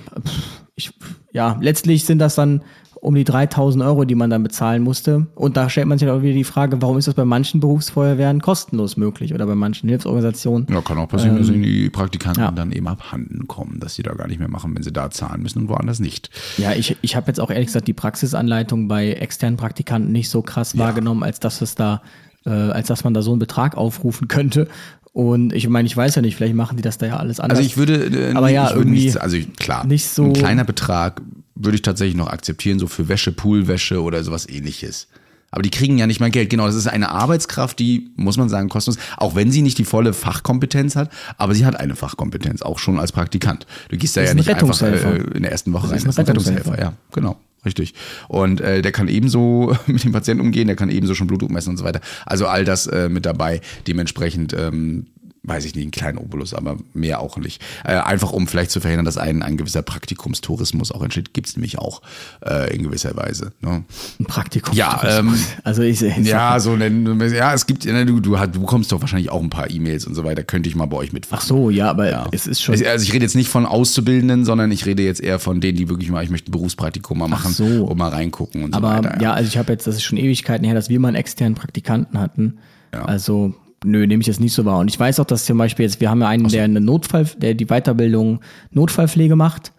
B: Ich, ja, letztlich sind das dann um die 3000 Euro, die man dann bezahlen musste. Und da stellt man sich auch wieder die Frage, warum ist das bei manchen Berufsfeuerwehren kostenlos möglich oder bei manchen Hilfsorganisationen?
A: Ja, kann auch passieren, dass
B: Ähm,
A: ihnen die Praktikanten
B: ja.
A: dann eben abhanden kommen, dass sie da gar nicht mehr machen, wenn sie da zahlen müssen und woanders nicht.
B: Ja, ich, ich habe jetzt auch ehrlich gesagt die Praxisanleitung bei externen Praktikanten nicht so krass wahrgenommen, als dass es da, äh, als dass man da so einen Betrag aufrufen könnte. Und ich meine, ich weiß ja nicht, vielleicht machen die das da ja alles anders.
A: Also ich würde, äh,
B: aber ja, irgendwie
A: nicht, also klar,
B: nicht so-
A: ein kleiner Betrag würde ich tatsächlich noch akzeptieren, so für Wäsche, Poolwäsche oder sowas ähnliches. Aber die kriegen ja nicht mal Geld. Genau, das ist eine Arbeitskraft, die, muss man sagen, kostenlos, auch wenn sie nicht die volle Fachkompetenz hat, aber sie hat eine Fachkompetenz, auch schon als Praktikant. Du gehst da ja nicht einfach äh, in der ersten Woche
B: Das
A: rein.
B: ist ein Rettungshelfer.
A: Rettungshelfer, ja, genau. Richtig. Und äh, der kann ebenso [laughs] mit dem Patienten umgehen, der kann ebenso schon Blutdruck messen und so weiter. Also all das äh, mit dabei. Dementsprechend ähm, weiß ich nicht, einen kleinen Obolus, aber mehr auch nicht. Äh, einfach um vielleicht zu verhindern, dass ein, ein gewisser Praktikumstourismus auch entsteht, gibt's nämlich auch äh, in gewisser Weise. Ne?
B: ein Praktikum.
A: Ja, ähm, [laughs]
B: also ich sehe
A: Ja, so nennen. Ja, es gibt, du, du, hast- du bekommst doch wahrscheinlich auch ein paar E-Mails und so weiter. Könnte ich mal bei euch mitfahren.
B: Ach so, ja, aber es ist schon.
A: Also also ich rede jetzt nicht von Auszubildenden, sondern ich rede jetzt eher von denen, die wirklich mal, ich möchte ein Berufspraktikum mal machen
B: so.
A: und mal reingucken und so
B: Aber
A: weiter.
B: ja, also ich habe jetzt, das ist schon Ewigkeiten her, dass wir mal einen externen Praktikanten hatten.
A: Ja.
B: Also, nö, nehme ich jetzt nicht so wahr. Und ich weiß auch, dass zum Beispiel jetzt, wir haben ja einen, der eine Notfall, der die Weiterbildung Notfallpflege macht.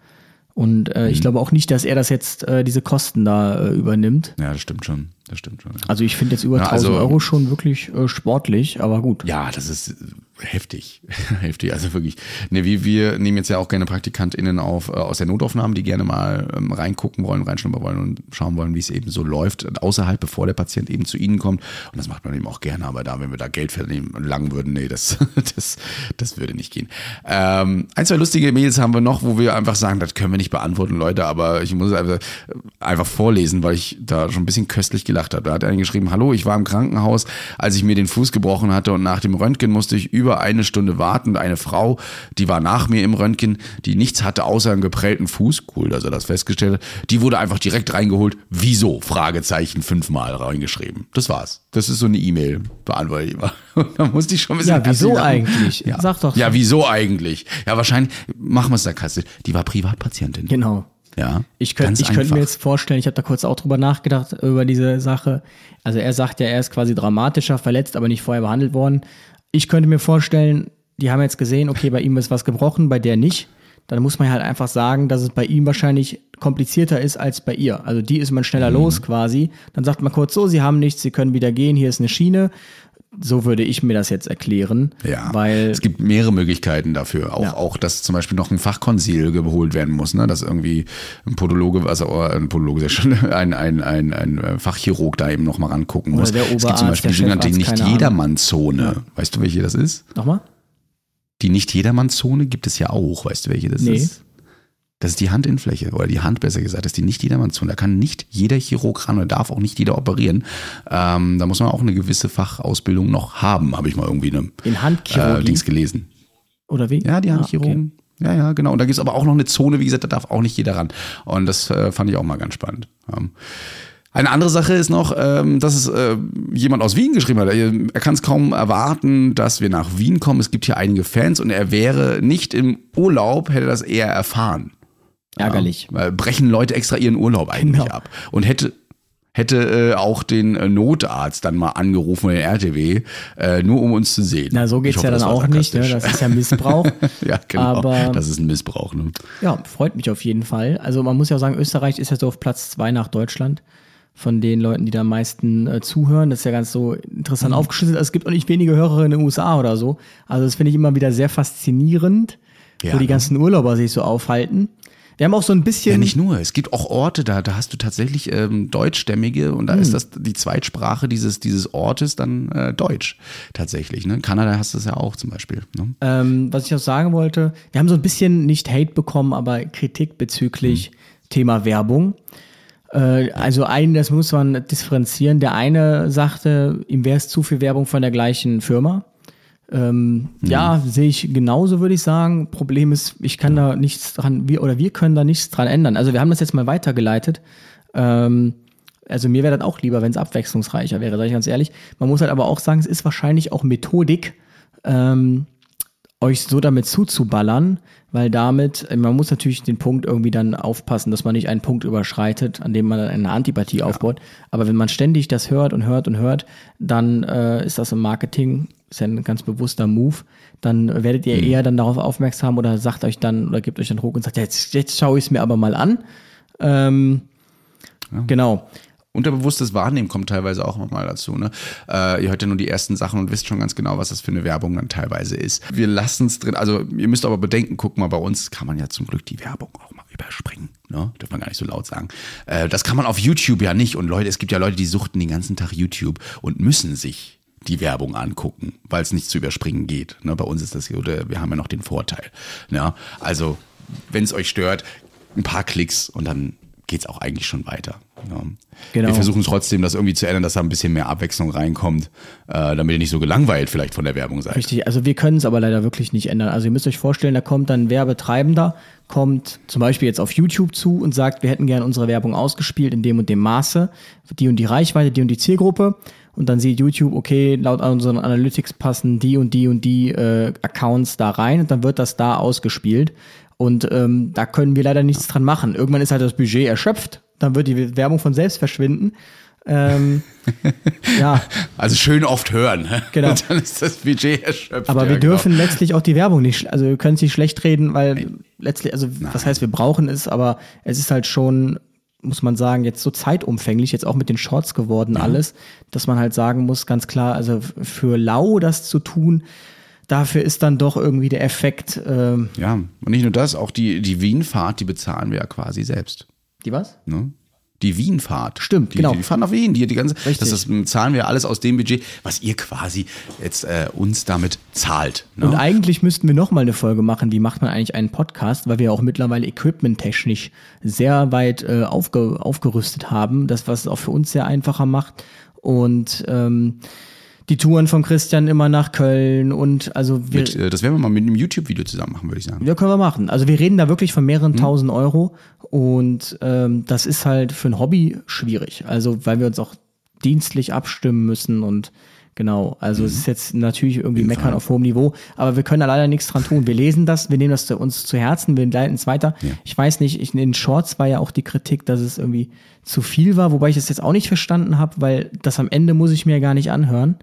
B: Und äh,
A: Mhm.
B: ich glaube auch nicht, dass er das jetzt, äh, diese Kosten da äh, übernimmt.
A: Ja, das stimmt schon. Das stimmt schon.
B: Also ich finde jetzt über
A: Ja,
B: 1000
A: also-
B: Euro schon wirklich äh, sportlich, aber gut.
A: Ja, das ist äh, heftig. [laughs] heftig, also wirklich. Ne, wir, wir nehmen jetzt ja auch gerne PraktikantInnen auf äh, aus der Notaufnahme, die gerne mal ähm, reingucken wollen, reinschnuppern wollen und schauen wollen, wie es eben so läuft, außerhalb, bevor der Patient eben zu ihnen kommt. Und das macht man eben auch gerne, aber da, wenn wir da Geld verlangen langen würden, nee, das, [laughs] das, das würde nicht gehen. Ähm, ein, zwei lustige Mails haben wir noch, wo wir einfach sagen, das können wir nicht beantworten, Leute, aber ich muss es einfach, einfach vorlesen, weil ich da schon ein bisschen köstlich gelacht habe. Da hat einer geschrieben, hallo, ich war im Krankenhaus, als ich mir den Fuß gebrochen hatte und nach dem Röntgen musste ich über eine Stunde warten. Eine Frau, die war nach mir im Röntgen, die nichts hatte außer einen geprellten Fuß, cool, dass er das festgestellt hat, die wurde einfach direkt reingeholt. Wieso? Fragezeichen fünfmal reingeschrieben. Das war's. Das ist so eine E-Mail, beantworte ich immer. [laughs] Da musste ich schon ein bisschen
B: Ja, wieso eigentlich?
A: Ja.
B: Sag doch.
A: Ja, wieso eigentlich? Ja, wahrscheinlich, machen wir es sarkastisch. Die war Privatpatientin.
B: Genau.
A: Ja.
B: Ich könnte
A: ganz
B: ich könnte
A: einfach.
B: mir jetzt vorstellen, ich habe da kurz auch drüber nachgedacht über diese Sache. Also er sagt ja, er ist quasi dramatischer verletzt, aber nicht vorher behandelt worden. Ich könnte mir vorstellen, die haben jetzt gesehen, okay, bei ihm ist was gebrochen, bei der nicht. Dann muss man halt einfach sagen, dass es bei ihm wahrscheinlich komplizierter ist als bei ihr. Also die ist man schneller
A: Mhm.
B: los quasi. Dann sagt man kurz so, sie haben nichts, sie können wieder gehen, hier ist eine Schiene. So würde ich mir das jetzt erklären.
A: Ja,
B: Weil
A: es gibt mehrere Möglichkeiten dafür. Auch,
B: Ja.
A: auch, dass zum Beispiel noch ein Fachkonsil geholt werden muss, ne? dass irgendwie ein Podologe, also äh, ein Podologe, sehr schön, [laughs] ein, ein, ein, ein Fachchirurg da eben noch mal rangucken muss.
B: der
A: es gibt zum
B: Oberarzt,
A: Beispiel die sogenannte Nicht-Jedermann-Zone. Weißt du, welche das ist?
B: nochmal?
A: Die Nicht-Jedermann-Zone gibt es ja auch. Weißt du, welche das
B: Nee.
A: ist? Das ist die Handinnenfläche oder die Hand besser gesagt, das ist die nicht jedermann-Zone. Da kann nicht jeder Chirurg ran oder darf auch nicht jeder operieren. Ähm, da muss man auch eine gewisse Fachausbildung noch haben, habe ich mal irgendwie eine
B: In
A: äh,
B: Handchirurgie
A: Dings gelesen.
B: oder wie?
A: Ja, die
B: Ah,
A: Handchirurgen. Ja, ja, genau. Und da gibt's aber auch noch eine Zone, wie gesagt, da darf auch nicht jeder ran. Und das äh, fand ich auch mal ganz spannend. Ähm, eine andere Sache ist noch, ähm, dass es äh, jemand aus Wien geschrieben hat. Er, er kann es kaum erwarten, dass wir nach Wien kommen. Es gibt hier einige Fans und er wäre nicht im Urlaub, hätte das eher erfahren.
B: Ärgerlich.
A: Ja, weil brechen Leute extra ihren Urlaub eigentlich
B: Genau.
A: ab. Und hätte hätte äh, auch den äh, Notarzt dann mal angerufen, den RTW, äh, nur um uns zu sehen.
B: Na, so geht's
A: Ich hoffe,
B: ja dann auch nicht. Ne? Das ist ja Missbrauch. [laughs]
A: ja, genau.
B: Aber
A: das ist ein Missbrauch. Ne?
B: ja, freut mich auf jeden Fall. Also man muss ja auch sagen, Österreich ist ja so auf Platz zwei nach Deutschland von den Leuten, die da am meisten äh, zuhören. Das ist ja ganz so interessant aufgeschlüsselt. Also es gibt auch nicht wenige Hörer in den USA oder so. Also das finde ich immer wieder sehr faszinierend,
A: Ja,
B: wo die
A: ne?
B: ganzen Urlauber sich so aufhalten. Wir haben auch so ein bisschen
A: Ja, nicht nur. Es gibt auch Orte, da, da hast du tatsächlich ähm, Deutschstämmige und da
B: Hm.
A: ist das die Zweitsprache dieses, dieses Ortes dann äh, Deutsch tatsächlich. Ne? In Kanada hast du es ja auch zum Beispiel. Ne?
B: Ähm, was ich noch sagen wollte, wir haben so ein bisschen nicht Hate bekommen, aber Kritik bezüglich
A: Hm.
B: Thema Werbung. Äh, also ein, das muss man differenzieren. Der eine sagte, ihm wäre es zu viel Werbung von der gleichen Firma. Ähm, Ja, sehe ich genauso, würde ich sagen. Problem ist, ich kann da nichts dran, wir oder wir können da nichts dran ändern. Also wir haben das jetzt mal weitergeleitet. Ähm, also mir wäre das auch lieber, wenn es abwechslungsreicher wäre, sage ich ganz ehrlich. Man muss halt aber auch sagen, es ist wahrscheinlich auch Methodik, ähm, euch so damit zuzuballern, weil damit, äh, man muss natürlich den Punkt irgendwie dann aufpassen, dass man nicht einen Punkt überschreitet, an dem man dann eine Antipathie aufbaut. Aber wenn man ständig das hört und hört und hört, dann äh, ist das im Marketing, ist ja ein ganz bewusster Move, dann werdet ihr eher dann darauf aufmerksam oder sagt euch dann oder gebt euch dann Druck und sagt, ja, jetzt, jetzt schaue ich es mir aber mal an. Ähm, Genau.
A: Unterbewusstes Wahrnehmen kommt teilweise auch mal dazu. Ne? Äh, ihr hört ja nur die ersten Sachen und wisst schon ganz genau, was das für eine Werbung dann teilweise ist. Wir lassen es drin. Also ihr müsst aber bedenken, guck mal, bei uns kann man ja zum Glück die Werbung auch mal überspringen. Ne? Darf man gar nicht so laut sagen. Äh, das kann man auf YouTube ja nicht. Und Leute, es gibt ja Leute, die suchten den ganzen Tag YouTube und müssen sich die Werbung angucken, weil es nicht zu überspringen geht. Ne? Bei uns ist das, oder wir haben ja noch den Vorteil. Ja? Also, wenn es euch stört, ein paar Klicks und dann geht es auch eigentlich schon weiter. Ja.
B: Genau.
A: Wir versuchen trotzdem, das irgendwie zu ändern, dass da ein bisschen mehr Abwechslung reinkommt, äh, damit ihr nicht so gelangweilt vielleicht von der Werbung seid.
B: Richtig, also wir können es aber leider wirklich nicht ändern. Also ihr müsst euch vorstellen, da kommt dann ein Werbetreibender, kommt zum Beispiel jetzt auf YouTube zu und sagt, wir hätten gerne unsere Werbung ausgespielt in dem und dem Maße, die und die Reichweite, die und die Zielgruppe. Und dann sieht YouTube, okay, laut unseren Analytics passen die und die und die äh, Accounts da rein und dann wird das da ausgespielt. Und ähm, da können wir leider nichts dran machen. Irgendwann ist halt das Budget erschöpft, dann wird die Werbung von selbst verschwinden. Ähm, [laughs] ja.
A: Also schön oft hören.
B: Genau.
A: Und [laughs] dann ist das Budget erschöpft.
B: Aber
A: ja,
B: wir
A: genau.
B: dürfen letztlich auch die Werbung nicht, also wir können es nicht schlecht reden, weil letztlich, also was heißt, wir brauchen es, aber es ist halt schon, muss man sagen, jetzt so zeitumfänglich, jetzt auch mit den Shorts geworden alles, dass man halt sagen muss, ganz klar, also für lau das zu tun, dafür ist dann doch irgendwie der Effekt, ähm,
A: Ja, und nicht nur das, auch die, die Wien-Fahrt, die bezahlen wir ja quasi selbst.
B: die was?
A: Ne? Die Wien-Fahrt.
B: Stimmt,
A: die,
B: genau.
A: Die, die fahren nach Wien, die, die ganze,
B: Richtig.
A: das, das zahlen wir alles aus dem Budget, was ihr quasi jetzt äh, uns damit zahlt. Ne?
B: Und eigentlich müssten wir noch mal eine Folge machen, wie macht man eigentlich einen Podcast, weil wir auch mittlerweile equipmenttechnisch sehr weit äh, aufge aufgerüstet haben, das was es auch für uns sehr einfacher macht und ähm, die Touren von Christian immer nach Köln und also wir,
A: Mit, äh, das werden wir mal mit einem YouTube-Video zusammen machen, würde ich sagen.
B: ja, können wir machen. Also wir reden da wirklich von mehreren tausend Euro und ähm, das ist halt für ein Hobby schwierig. Also weil wir uns auch dienstlich abstimmen müssen und genau. Also es ist jetzt natürlich irgendwie meckern
A: Fall.
B: auf hohem Niveau, aber wir können da leider nichts dran tun. Wir lesen das, wir nehmen das zu uns zu Herzen, wir leiten es weiter. Ich weiß nicht, ich, in den Shorts war ja auch die Kritik, dass es irgendwie zu viel war, wobei ich das jetzt auch nicht verstanden habe, weil das am Ende muss ich mir gar nicht anhören.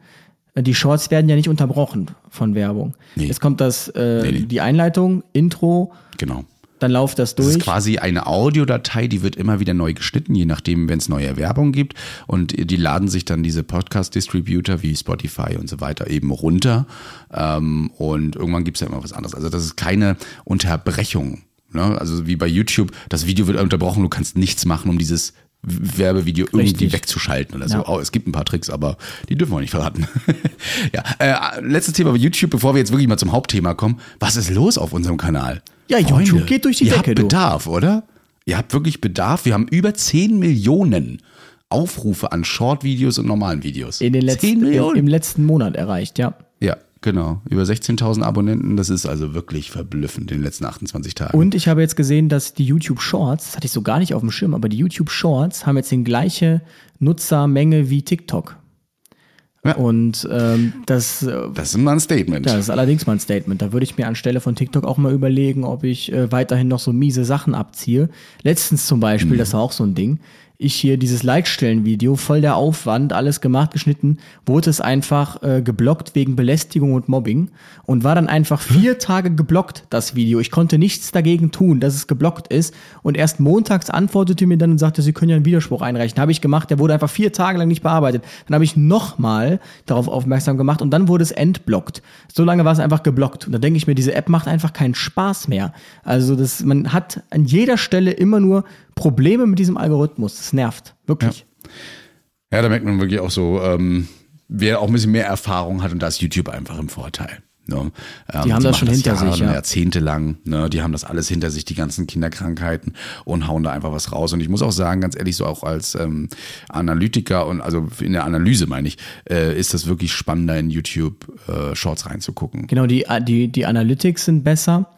B: Äh, Die Shorts werden ja nicht unterbrochen von Werbung.
A: Nee.
B: Jetzt kommt das, äh,
A: Nee, nee.
B: die Einleitung, Intro,
A: Genau.
B: Dann läuft das
A: Das
B: durch.
A: ist quasi eine Audiodatei, die wird immer wieder neu geschnitten, je nachdem, wenn es neue Werbung gibt. Und die laden sich dann diese Podcast-Distributor wie Spotify und so weiter eben runter. Ähm, und irgendwann gibt es ja immer was anderes. Also das ist keine Unterbrechung. Ne? Also wie bei YouTube, das Video wird unterbrochen, du kannst nichts machen, um dieses Werbevideo irgendwie
B: Richtig.
A: wegzuschalten oder so.
B: Ja.
A: Oh, es gibt ein paar Tricks, aber die dürfen wir nicht verraten. [laughs] ja, äh, letztes Thema bei YouTube, bevor wir jetzt wirklich mal zum Hauptthema kommen. Was ist los auf unserem Kanal?
B: Ja, YouTube geht durch die
A: ihr
B: Decke,
A: Habt
B: du.
A: Bedarf, oder? Ihr habt wirklich Bedarf. Wir haben über 10 Millionen Aufrufe an Short-Videos und normalen Videos.
B: in den
A: 10
B: letzten, im,
A: Millionen?
B: im letzten Monat erreicht, ja.
A: ja, genau. Über 16.000 Abonnenten. Das ist also wirklich verblüffend in den letzten 28 Tagen.
B: Und ich habe jetzt gesehen, dass die YouTube Shorts, das hatte ich so gar nicht auf dem Schirm, aber die YouTube Shorts haben jetzt die gleiche Nutzermenge wie TikTok.
A: Ja.
B: Und ähm, das, äh,
A: das ist mal ein Statement.
B: das ist allerdings mal ein Statement. Da würde ich mir anstelle von TikTok auch mal überlegen, ob ich äh, weiterhin noch so miese Sachen abziehe. Letztens zum Beispiel, das war auch so ein Ding. Ich hier dieses Like-Stellen-Video, voll der Aufwand, alles gemacht, geschnitten, wurde es einfach äh, geblockt wegen Belästigung und Mobbing und war dann einfach vier Tage geblockt, das Video. Ich konnte nichts dagegen tun, dass es geblockt ist und erst montags antwortete mir dann und sagte, Sie können ja einen Widerspruch einreichen. Habe ich gemacht, der wurde einfach vier Tage lang nicht bearbeitet. Dann habe ich nochmal darauf aufmerksam gemacht und dann wurde es entblockt. So lange war es einfach geblockt. Und da denke ich mir, diese App macht einfach keinen Spaß mehr. Also das, man hat an jeder Stelle immer nur Probleme mit diesem Algorithmus. Das nervt. Wirklich.
A: Ja, da merkt man wirklich auch so, ähm, wer auch ein bisschen mehr Erfahrung hat und da ist YouTube einfach im Vorteil. Ne? Ähm,
B: Die haben das schon hinter sich,
A: Jahre,
B: ja.
A: Jahrzehntelang. Ne? Die haben das alles hinter sich, die ganzen Kinderkrankheiten und hauen da einfach was raus. Und ich muss auch sagen, ganz ehrlich, so auch als ähm, Analytiker und also in der Analyse meine ich, äh, ist das wirklich spannender in YouTube äh, Shorts reinzugucken.
B: Genau, die, die, die Analytics sind besser.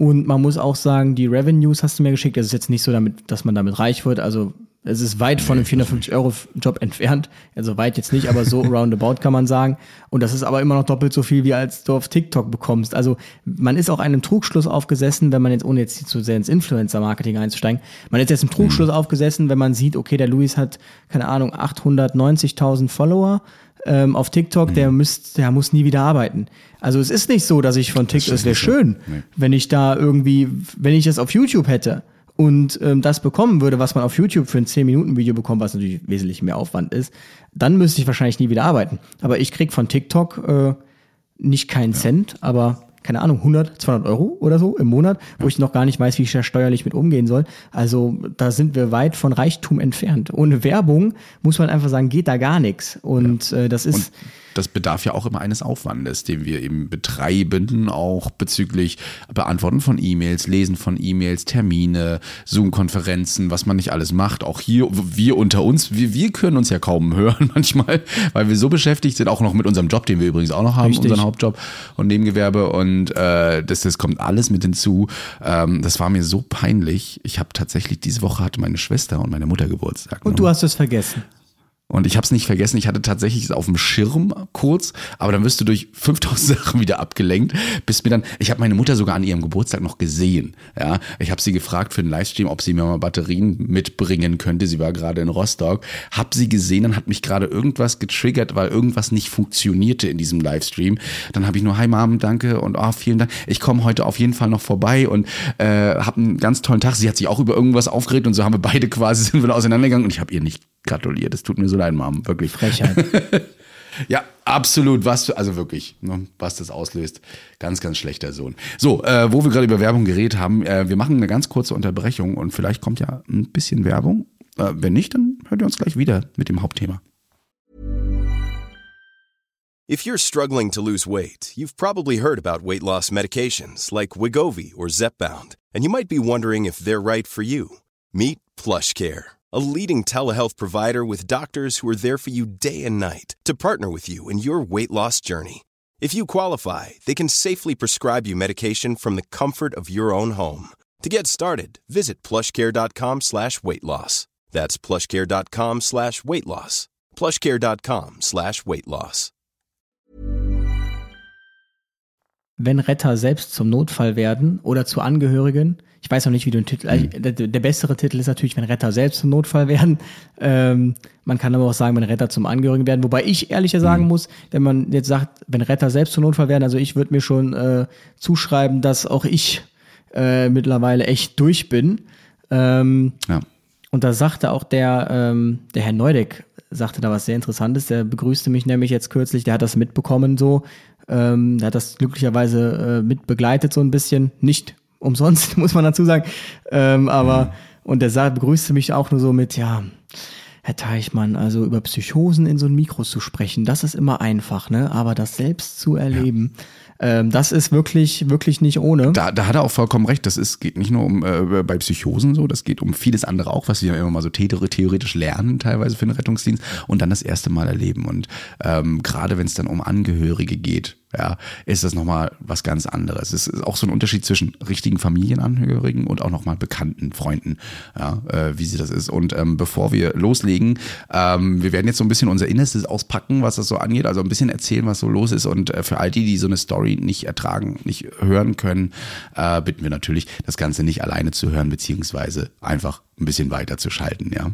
B: Und man muss auch sagen, die Revenues hast du mir geschickt. Das ist jetzt nicht so, damit, dass man damit reich wird. Also es ist weit von einem 450-Euro-Job entfernt. Also weit jetzt nicht, aber so [laughs] roundabout kann man sagen. Und das ist aber immer noch doppelt so viel, wie als du auf TikTok bekommst. Also man ist auch einem Trugschluss aufgesessen, wenn man jetzt, ohne jetzt zu sehr ins Influencer-Marketing einzusteigen, man ist jetzt im Trugschluss aufgesessen, wenn man sieht, okay, der Luis hat, keine Ahnung, 890.000 Follower ähm, auf TikTok, der, müsst, der muss nie wieder arbeiten. Also es ist nicht so, dass ich von TikTok, es wäre schön, wenn ich da irgendwie, wenn ich das auf YouTube hätte und ähm, das bekommen würde, was man auf YouTube für ein 10-Minuten-Video bekommt, was natürlich wesentlich mehr Aufwand ist, dann müsste ich wahrscheinlich nie wieder arbeiten. Aber ich krieg von TikTok äh, nicht keinen Cent, aber keine Ahnung, 100, 200 Euro oder so im Monat, wo ich noch gar nicht weiß, wie ich da steuerlich mit umgehen soll. Also da sind wir weit von Reichtum entfernt. Ohne Werbung muss man einfach sagen, geht da gar nichts. Und äh, das ist.
A: Und das bedarf ja auch immer eines Aufwandes, den wir eben betreiben, auch bezüglich Beantworten von E-Mails, Lesen von E-Mails, Termine, Zoom-Konferenzen, was man nicht alles macht. Auch hier, wir unter uns, wir, wir können uns ja kaum hören [laughs] manchmal, weil wir so beschäftigt sind, auch noch mit unserem Job, den wir übrigens auch noch haben,
B: Richtig.
A: unseren Hauptjob und Nebengewerbe. Und äh, das, das kommt alles mit hinzu. Ähm, das war mir so peinlich. Ich habe tatsächlich, diese Woche hatte meine Schwester und meine Mutter Geburtstag.
B: und
A: ne?
B: du hast es vergessen.
A: Und ich habe es nicht vergessen, ich hatte tatsächlich es auf dem Schirm kurz, aber dann wirst du durch 5000 [laughs] Sachen wieder abgelenkt, bis mir dann, ich habe meine Mutter sogar an ihrem Geburtstag noch gesehen. Ja, ich habe sie gefragt für den Livestream, ob sie mir mal Batterien mitbringen könnte. Sie war gerade in Rostock, habe sie gesehen, dann hat mich gerade irgendwas getriggert, weil irgendwas nicht funktionierte in diesem Livestream. Dann habe ich nur Hi Mom, danke und oh, vielen Dank. Ich komme heute auf jeden Fall noch vorbei und äh, habe einen ganz tollen Tag. Sie hat sich auch über irgendwas aufgeregt und so haben wir beide quasi [laughs] sind wir auseinandergegangen und ich habe ihr nicht gratuliert. Es tut mir so leid, Mom, wirklich.
B: Frechheit. [laughs]
A: Ja, absolut. Was, du- also wirklich, ne, was das auslöst. Ganz, ganz schlechter Sohn. So, äh, wo wir gerade über Werbung geredet haben, äh, wir machen eine ganz kurze Unterbrechung und vielleicht kommt ja ein bisschen Werbung. Äh, wenn nicht, dann hört ihr uns gleich wieder mit dem Hauptthema.
F: If you're struggling to lose weight, you've probably heard about weight loss medications like Wigovi or Zepbound, and you might be wondering if they're right for you. Meet PlushCare, a leading telehealth provider with doctors who are there for you day and night to partner with you in your weight loss journey. If you qualify, they can safely prescribe you medication from the comfort of your own home. To get started, visit plushcare.com slash weight loss. That's plushcare.com slash weight loss. plushcare.com slash weight loss.
B: wenn Retter selbst zum Notfall werden oder zu Angehörigen. Ich weiß noch nicht, wie du den Titel. also Der, der bessere Titel ist natürlich, wenn Retter selbst zum Notfall werden. Ähm, man kann aber auch sagen, wenn Retter zum Angehörigen werden. Wobei ich ehrlicher sagen muss, wenn man jetzt sagt, wenn Retter selbst zum Notfall werden, also ich würde mir schon äh, zuschreiben, dass auch ich äh, mittlerweile echt durch bin. Ähm,
A: Ja.
B: und da sagte auch der, ähm, der Herr Neudeck, sagte da was sehr Interessantes. Der begrüßte mich nämlich jetzt kürzlich, der hat das mitbekommen so. Ähm, der hat das glücklicherweise äh, mit begleitet so ein bisschen. Nicht umsonst, [laughs] muss man dazu sagen. Ähm, aber, und der sah, begrüßte mich auch nur so mit, ja, Herr Teichmann, also über Psychosen in so ein Mikro zu sprechen, das ist immer einfach, ne? Aber das selbst zu erleben, ähm, das ist wirklich, wirklich nicht ohne.
A: Da, da hat er auch vollkommen recht. Das ist, geht nicht nur um äh, bei Psychosen so, das geht um vieles andere auch, was wir immer mal so theor- theoretisch lernen, teilweise für den Rettungsdienst und dann das erste Mal erleben. Und ähm, gerade wenn es dann um Angehörige geht, ja, ist das nochmal was ganz anderes. Es ist auch so ein Unterschied zwischen richtigen Familienangehörigen und auch nochmal bekannten Freunden, ja, äh, wie sie das ist. Und ähm, bevor wir loslegen, ähm, wir werden jetzt so ein bisschen unser Innerstes auspacken, was das so angeht, also ein bisschen erzählen, was so los ist. Und äh, für all die, die so eine Story nicht ertragen, nicht hören können, äh, bitten wir natürlich, das Ganze nicht alleine zu hören, beziehungsweise einfach ein bisschen weiter zu schalten, ja.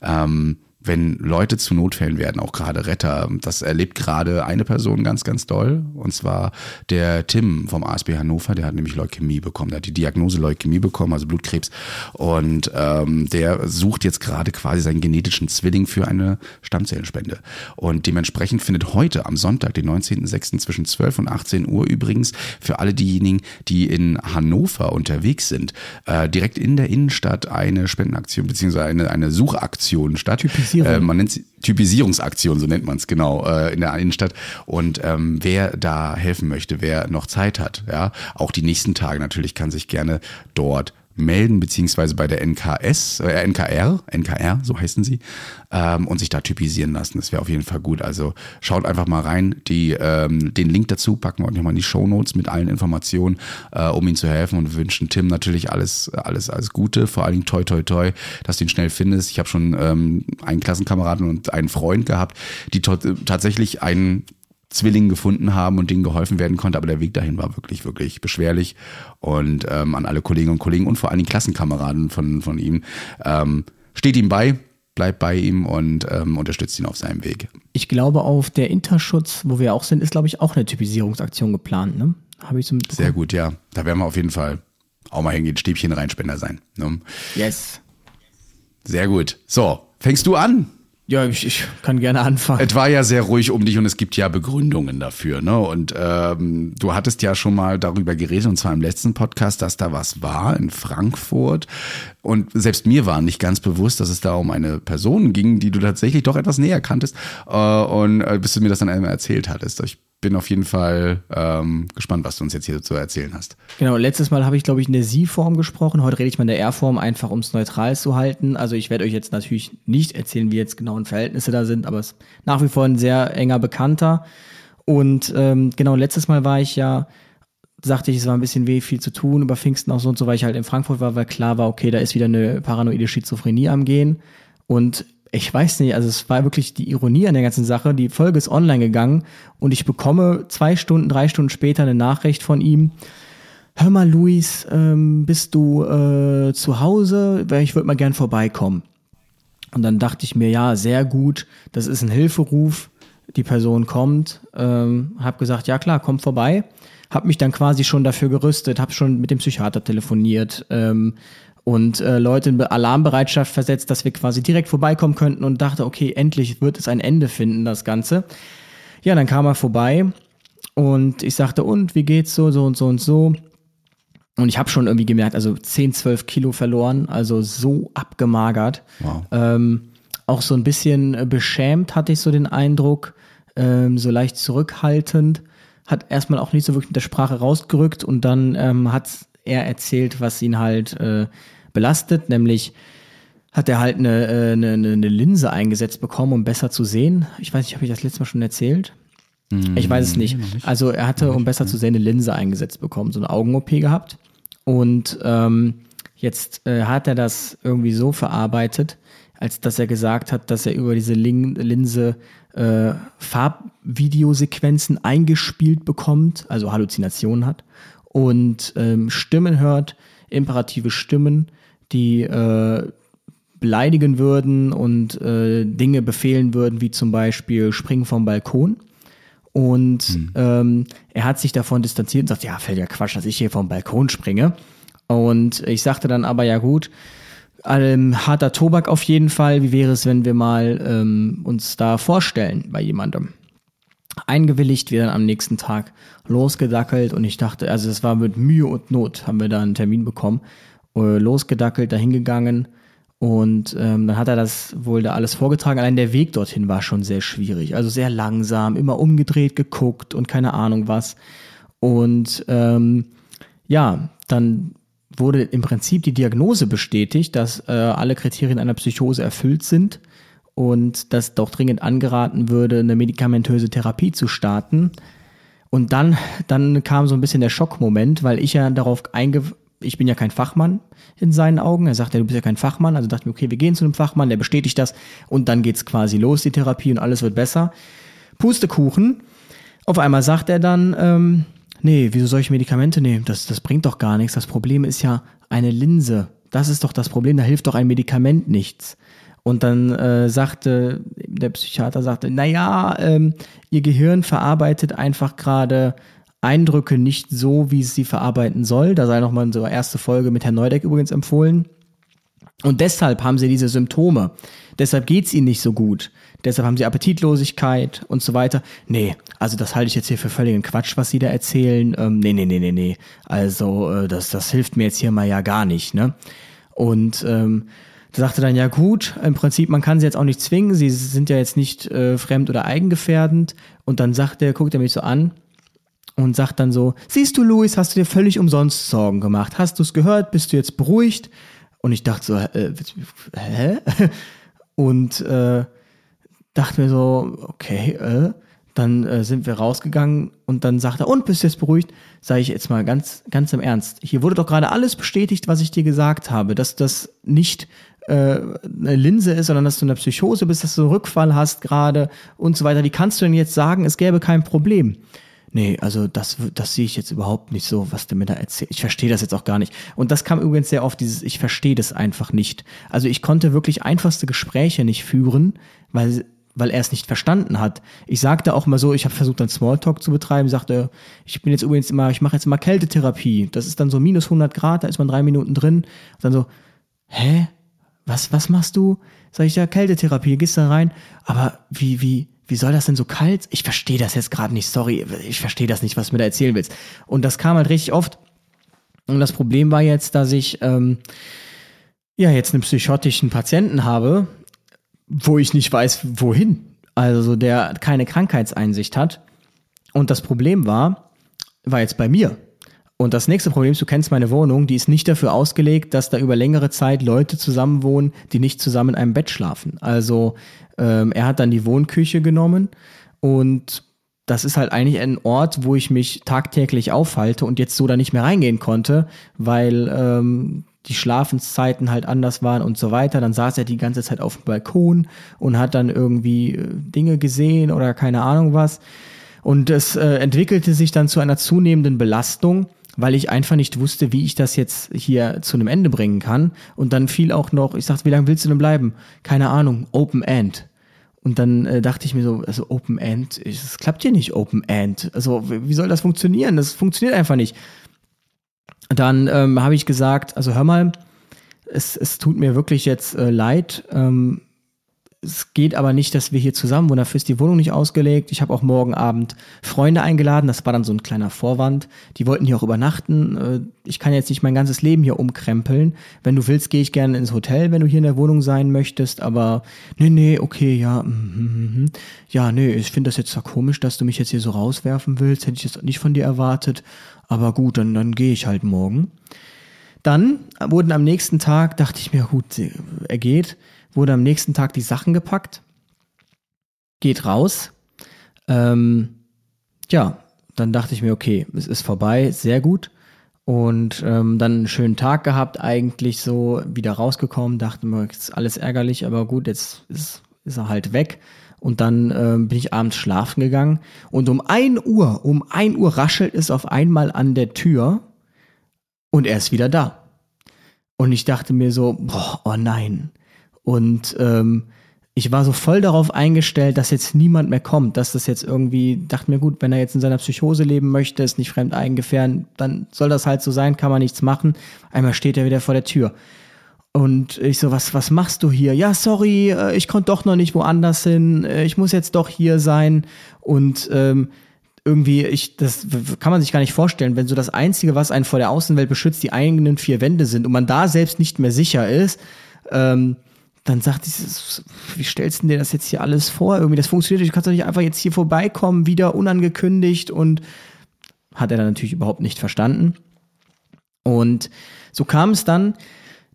A: Ähm, wenn Leute zu Notfällen werden, auch gerade Retter, das erlebt gerade eine Person ganz, ganz doll. Und zwar der Tim vom ASB Hannover, der hat nämlich Leukämie bekommen. Der hat die Diagnose Leukämie bekommen, also Blutkrebs. Und ähm, der sucht jetzt gerade quasi seinen genetischen Zwilling für eine Stammzellenspende. Und dementsprechend findet heute am Sonntag, den 19.06. zwischen 12 und 18 Uhr übrigens für alle diejenigen, die in Hannover unterwegs sind, äh, direkt in der Innenstadt eine Spendenaktion beziehungsweise eine, eine Suchaktion statt.
B: Typisierung.
A: Äh, man nennt sie Typisierungsaktion, so nennt man es genau, äh, in der Innenstadt. Und ähm, wer da helfen möchte, wer noch Zeit hat, ja, auch die nächsten Tage natürlich, kann sich gerne dort melden, beziehungsweise bei der NKS, äh, NKR, NKR, so heißen sie, ähm, und sich da typisieren lassen. Das wäre auf jeden Fall gut. Also schaut einfach mal rein. Die, ähm, den Link dazu packen wir euch nochmal in die Show Notes mit allen Informationen, äh, um ihm zu helfen und wünschen Tim natürlich alles, alles, alles Gute, vor allen Dingen toi toi toi, dass du ihn schnell findest. Ich habe schon ähm, einen Klassenkameraden und einen Freund gehabt, die tot- tatsächlich einen Zwilling gefunden haben und denen geholfen werden konnte, aber der Weg dahin war wirklich, wirklich beschwerlich. Und ähm, an alle Kolleginnen und Kollegen und vor allen Dingen Klassenkameraden von, von ihm, ähm, steht ihm bei, bleibt bei ihm und ähm, unterstützt ihn auf seinem Weg.
B: Ich glaube, auf der Interschutz, wo wir auch sind, ist, glaube ich, auch eine Typisierungsaktion geplant, ne? Habe ich so.
A: Sehr gut, ja. Da werden wir auf jeden Fall auch mal hingehen, Stäbchen reinspender sein. Ne?
B: Yes.
A: Sehr gut. So, fängst du an?
B: Ja, ich, ich kann gerne anfangen.
A: Es war ja sehr ruhig um dich und es gibt ja Begründungen dafür. Ne? Und ähm, du hattest ja schon mal darüber geredet, und zwar im letzten Podcast, dass da was war in Frankfurt. Und selbst mir war nicht ganz bewusst, dass es da um eine Person ging, die du tatsächlich doch etwas näher kanntest. Äh, und äh, bis du mir das dann einmal erzählt hattest. Ich bin auf jeden Fall ähm, gespannt, was du uns jetzt hier zu erzählen hast.
B: Genau, letztes Mal habe ich, glaube ich, in der Sie-Form gesprochen. Heute rede ich mal in der R-Form, einfach um es neutral zu halten. Also ich werde euch jetzt natürlich nicht erzählen, wie jetzt genauen Verhältnisse da sind, aber es ist nach wie vor ein sehr enger Bekannter. Und ähm, genau, letztes Mal war ich ja, sagte ich, es war ein bisschen weh, viel zu tun über Pfingsten auch so und so, weil ich halt in Frankfurt war, weil klar war, okay, da ist wieder eine paranoide Schizophrenie am Gehen. Und ich weiß nicht, also es war wirklich die Ironie an der ganzen Sache. Die Folge ist online gegangen und ich bekomme zwei Stunden, drei Stunden später eine Nachricht von ihm. Hör mal, Luis, ähm, bist du äh, zu Hause? Ich würde mal gern vorbeikommen. Und dann dachte ich mir, ja, sehr gut, das ist ein Hilferuf. Die Person kommt, ähm, habe gesagt, ja klar, komm vorbei. Hab mich dann quasi schon dafür gerüstet, habe schon mit dem Psychiater telefoniert, ähm, und äh, Leute in Alarmbereitschaft versetzt, dass wir quasi direkt vorbeikommen könnten und dachte, okay, endlich wird es ein Ende finden, das Ganze. Ja, dann kam er vorbei und ich sagte, und wie geht's so, so und so und so. Und ich habe schon irgendwie gemerkt, also 10, 12 Kilo verloren, also so abgemagert. Wow. Ähm, auch so ein bisschen beschämt hatte ich so den Eindruck, ähm, so leicht zurückhaltend. Hat erstmal auch nicht so wirklich mit der Sprache rausgerückt und dann ähm, hat er erzählt, was ihn halt äh, belastet, nämlich hat er halt eine, äh, eine, eine Linse eingesetzt bekommen, um besser zu sehen. Ich weiß nicht, habe ich das letzte Mal schon erzählt? Ich weiß es nicht. Also er hatte, um besser zu sehen, eine Linse eingesetzt bekommen, so eine Augen-OP gehabt. Und ähm, jetzt äh, hat er das irgendwie so verarbeitet, als dass er gesagt hat, dass er über diese Lin Linse äh, Farbvideosequenzen eingespielt bekommt, also Halluzinationen hat und ähm, Stimmen hört, imperative Stimmen, die äh, beleidigen würden und äh, Dinge befehlen würden, wie zum Beispiel springen vom Balkon. Und hm. ähm, er hat sich davon distanziert und sagt, ja, fällt ja Quatsch, dass ich hier vom Balkon springe. Und ich sagte dann aber, ja gut, ähm, harter Tobak auf jeden Fall. Wie wäre es, wenn wir mal ähm, uns da vorstellen bei jemandem? Eingewilligt, wir dann am nächsten Tag losgedackelt und ich dachte, also es war mit Mühe und Not, haben wir da einen Termin bekommen, losgedackelt, dahin gegangen und ähm, dann hat er das wohl da alles vorgetragen. Allein der Weg dorthin war schon sehr schwierig, also sehr langsam, immer umgedreht, geguckt und keine Ahnung was. Und ähm, ja, dann wurde im Prinzip die Diagnose bestätigt, dass äh, alle Kriterien einer Psychose erfüllt sind und dass doch dringend angeraten würde, eine medikamentöse Therapie zu starten. Und dann, dann kam so ein bisschen der Schockmoment, weil ich ja darauf einge, ich bin ja kein Fachmann in seinen Augen. Er sagte, du bist ja kein Fachmann. Also dachte ich mir, okay, wir gehen zu einem Fachmann, der bestätigt das und dann geht's quasi los, die Therapie und alles wird besser. Pustekuchen. Auf einmal sagt er dann, ähm, nee, wieso soll ich Medikamente nehmen? Das, das bringt doch gar nichts. Das Problem ist ja eine Linse. Das ist doch das Problem. Da hilft doch ein Medikament nichts. Und dann äh, sagte der Psychiater sagte, naja, ähm, ihr Gehirn verarbeitet einfach gerade Eindrücke nicht so, wie es sie verarbeiten soll. Da sei nochmal unsere erste Folge mit Herrn Neudeck übrigens empfohlen. Und deshalb haben sie diese Symptome. Deshalb geht's ihnen nicht so gut. Deshalb haben sie Appetitlosigkeit und so weiter. Nee, also das halte ich jetzt hier für völligen Quatsch, was sie da erzählen. Ähm, nee, nee, nee, nee, nee. Also äh, das, das hilft mir jetzt hier mal ja gar nicht, ne? Und ähm, der sagte dann, ja gut, im Prinzip, man kann sie jetzt auch nicht zwingen, sie sind ja jetzt nicht äh, fremd- oder eigengefährdend. Und dann sagt er, guckt er mich so an und sagt dann so, siehst du, Luis, hast du dir völlig umsonst Sorgen gemacht. Hast du es gehört? Bist du jetzt beruhigt? Und ich dachte so, äh, hä? [laughs] Und äh, dachte mir so, okay, äh. Dann äh, sind wir rausgegangen und dann sagt er, und bist du jetzt beruhigt? Sage ich jetzt mal ganz, ganz im Ernst. Hier wurde doch gerade alles bestätigt, was ich dir gesagt habe, dass das nicht äh, eine Linse ist, sondern dass du eine Psychose bist, dass du einen Rückfall hast gerade und so weiter. Wie kannst du denn jetzt sagen, es gäbe kein Problem? Nee, also das, das sehe ich jetzt überhaupt nicht so, was der mir da erzählt. Ich verstehe das jetzt auch gar nicht. Und das kam übrigens sehr oft, dieses, ich verstehe das einfach nicht. Also ich konnte wirklich einfachste Gespräche nicht führen, weil, weil er es nicht verstanden hat. Ich sagte auch mal so, ich habe versucht dann Smalltalk zu betreiben, sagte, ich bin jetzt übrigens immer, ich mache jetzt immer Kältetherapie. Das ist dann so minus 100 Grad, da ist man drei Minuten drin. Und dann so, hä? Was, was machst du? Sag ich, ja, Kältetherapie, gehst da rein. Aber wie, wie, wie soll das denn so kalt? Ich verstehe das jetzt gerade nicht, sorry, ich verstehe das nicht, was du mir da erzählen willst. Und das kam halt richtig oft. Und das Problem war jetzt, dass ich ähm, ja jetzt einen psychotischen Patienten habe, wo ich nicht weiß, wohin. Also der keine Krankheitseinsicht hat. Und das Problem war, war jetzt bei mir. Und das nächste Problem ist, du kennst meine Wohnung, die ist nicht dafür ausgelegt, dass da über längere Zeit Leute zusammenwohnen, die nicht zusammen in einem Bett schlafen. Also ähm, er hat dann die Wohnküche genommen und das ist halt eigentlich ein Ort, wo ich mich tagtäglich aufhalte und jetzt so da nicht mehr reingehen konnte, weil ähm, die Schlafenszeiten halt anders waren und so weiter. Dann saß er die ganze Zeit auf dem Balkon und hat dann irgendwie äh, Dinge gesehen oder keine Ahnung was. Und es äh, entwickelte sich dann zu einer zunehmenden Belastung weil ich einfach nicht wusste, wie ich das jetzt hier zu einem Ende bringen kann. Und dann fiel auch noch, ich sagte, wie lange willst du denn bleiben? Keine Ahnung, Open End. Und dann äh, dachte ich mir so, also Open End, es klappt hier nicht Open End. Also wie soll das funktionieren? Das funktioniert einfach nicht. Dann ähm, habe ich gesagt, also hör mal, es, es tut mir wirklich jetzt äh, leid. Ähm, es geht aber nicht, dass wir hier zusammen wohnen. Dafür ist die Wohnung nicht ausgelegt. Ich habe auch morgen Abend Freunde eingeladen. Das war dann so ein kleiner Vorwand. Die wollten hier auch übernachten. Äh, ich kann jetzt nicht mein ganzes Leben hier umkrempeln. Wenn du willst, gehe ich gerne ins Hotel, wenn du hier in der Wohnung sein möchtest. Aber nee, nee, okay, ja. Mm, mm, mm. Ja, nee, ich finde das jetzt zwar komisch, dass du mich jetzt hier so rauswerfen willst. Hätte ich das nicht von dir erwartet. Aber gut, dann, dann gehe ich halt morgen. Dann wurden am nächsten Tag, dachte ich mir, gut, er geht wurde am nächsten Tag die Sachen gepackt, geht raus. Ähm, ja, dann dachte ich mir, okay, es ist vorbei, sehr gut. Und ähm, dann einen schönen Tag gehabt, eigentlich so wieder rausgekommen, dachte mir, ist alles ärgerlich, aber gut, jetzt ist, ist er halt weg. Und dann ähm, bin ich abends schlafen gegangen. Und um ein Uhr, um ein Uhr raschelt es auf einmal an der Tür und er ist wieder da. Und ich dachte mir so, boah, oh nein, und ähm, ich war so voll darauf eingestellt, dass jetzt niemand mehr kommt, dass das jetzt irgendwie, dachte mir, gut, wenn er jetzt in seiner Psychose leben möchte, ist nicht fremd eigengefährden, dann soll das halt so sein, kann man nichts machen. Einmal steht er wieder vor der Tür. Und ich so, was, was machst du hier? Ja, sorry, äh, ich konnte doch noch nicht woanders hin, äh, ich muss jetzt doch hier sein. Und ähm, irgendwie, ich, das kann man sich gar nicht vorstellen, wenn so das Einzige, was einen vor der Außenwelt beschützt, die eigenen vier Wände sind und man da selbst nicht mehr sicher ist, ähm, dann sagt sie, wie stellst du dir das jetzt hier alles vor? Irgendwie, das funktioniert nicht, du kannst doch nicht einfach jetzt hier vorbeikommen, wieder unangekündigt und hat er dann natürlich überhaupt nicht verstanden. Und so kam es dann,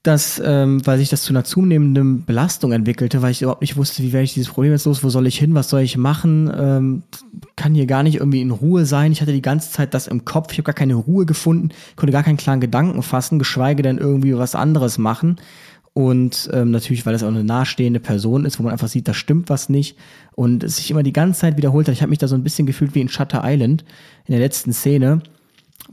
B: dass, ähm, weil sich das zu einer zunehmenden Belastung entwickelte, weil ich überhaupt nicht wusste, wie werde ich dieses Problem jetzt los, wo soll ich hin, was soll ich machen, ähm, kann hier gar nicht irgendwie in Ruhe sein. Ich hatte die ganze Zeit das im Kopf, ich habe gar keine Ruhe gefunden, konnte gar keinen klaren Gedanken fassen, geschweige denn irgendwie was anderes machen. Und ähm, natürlich, weil das auch eine nahestehende Person ist, wo man einfach sieht, da stimmt was nicht. Und es sich immer die ganze Zeit wiederholt hat. Ich habe mich da so ein bisschen gefühlt wie in Shutter Island in der letzten Szene,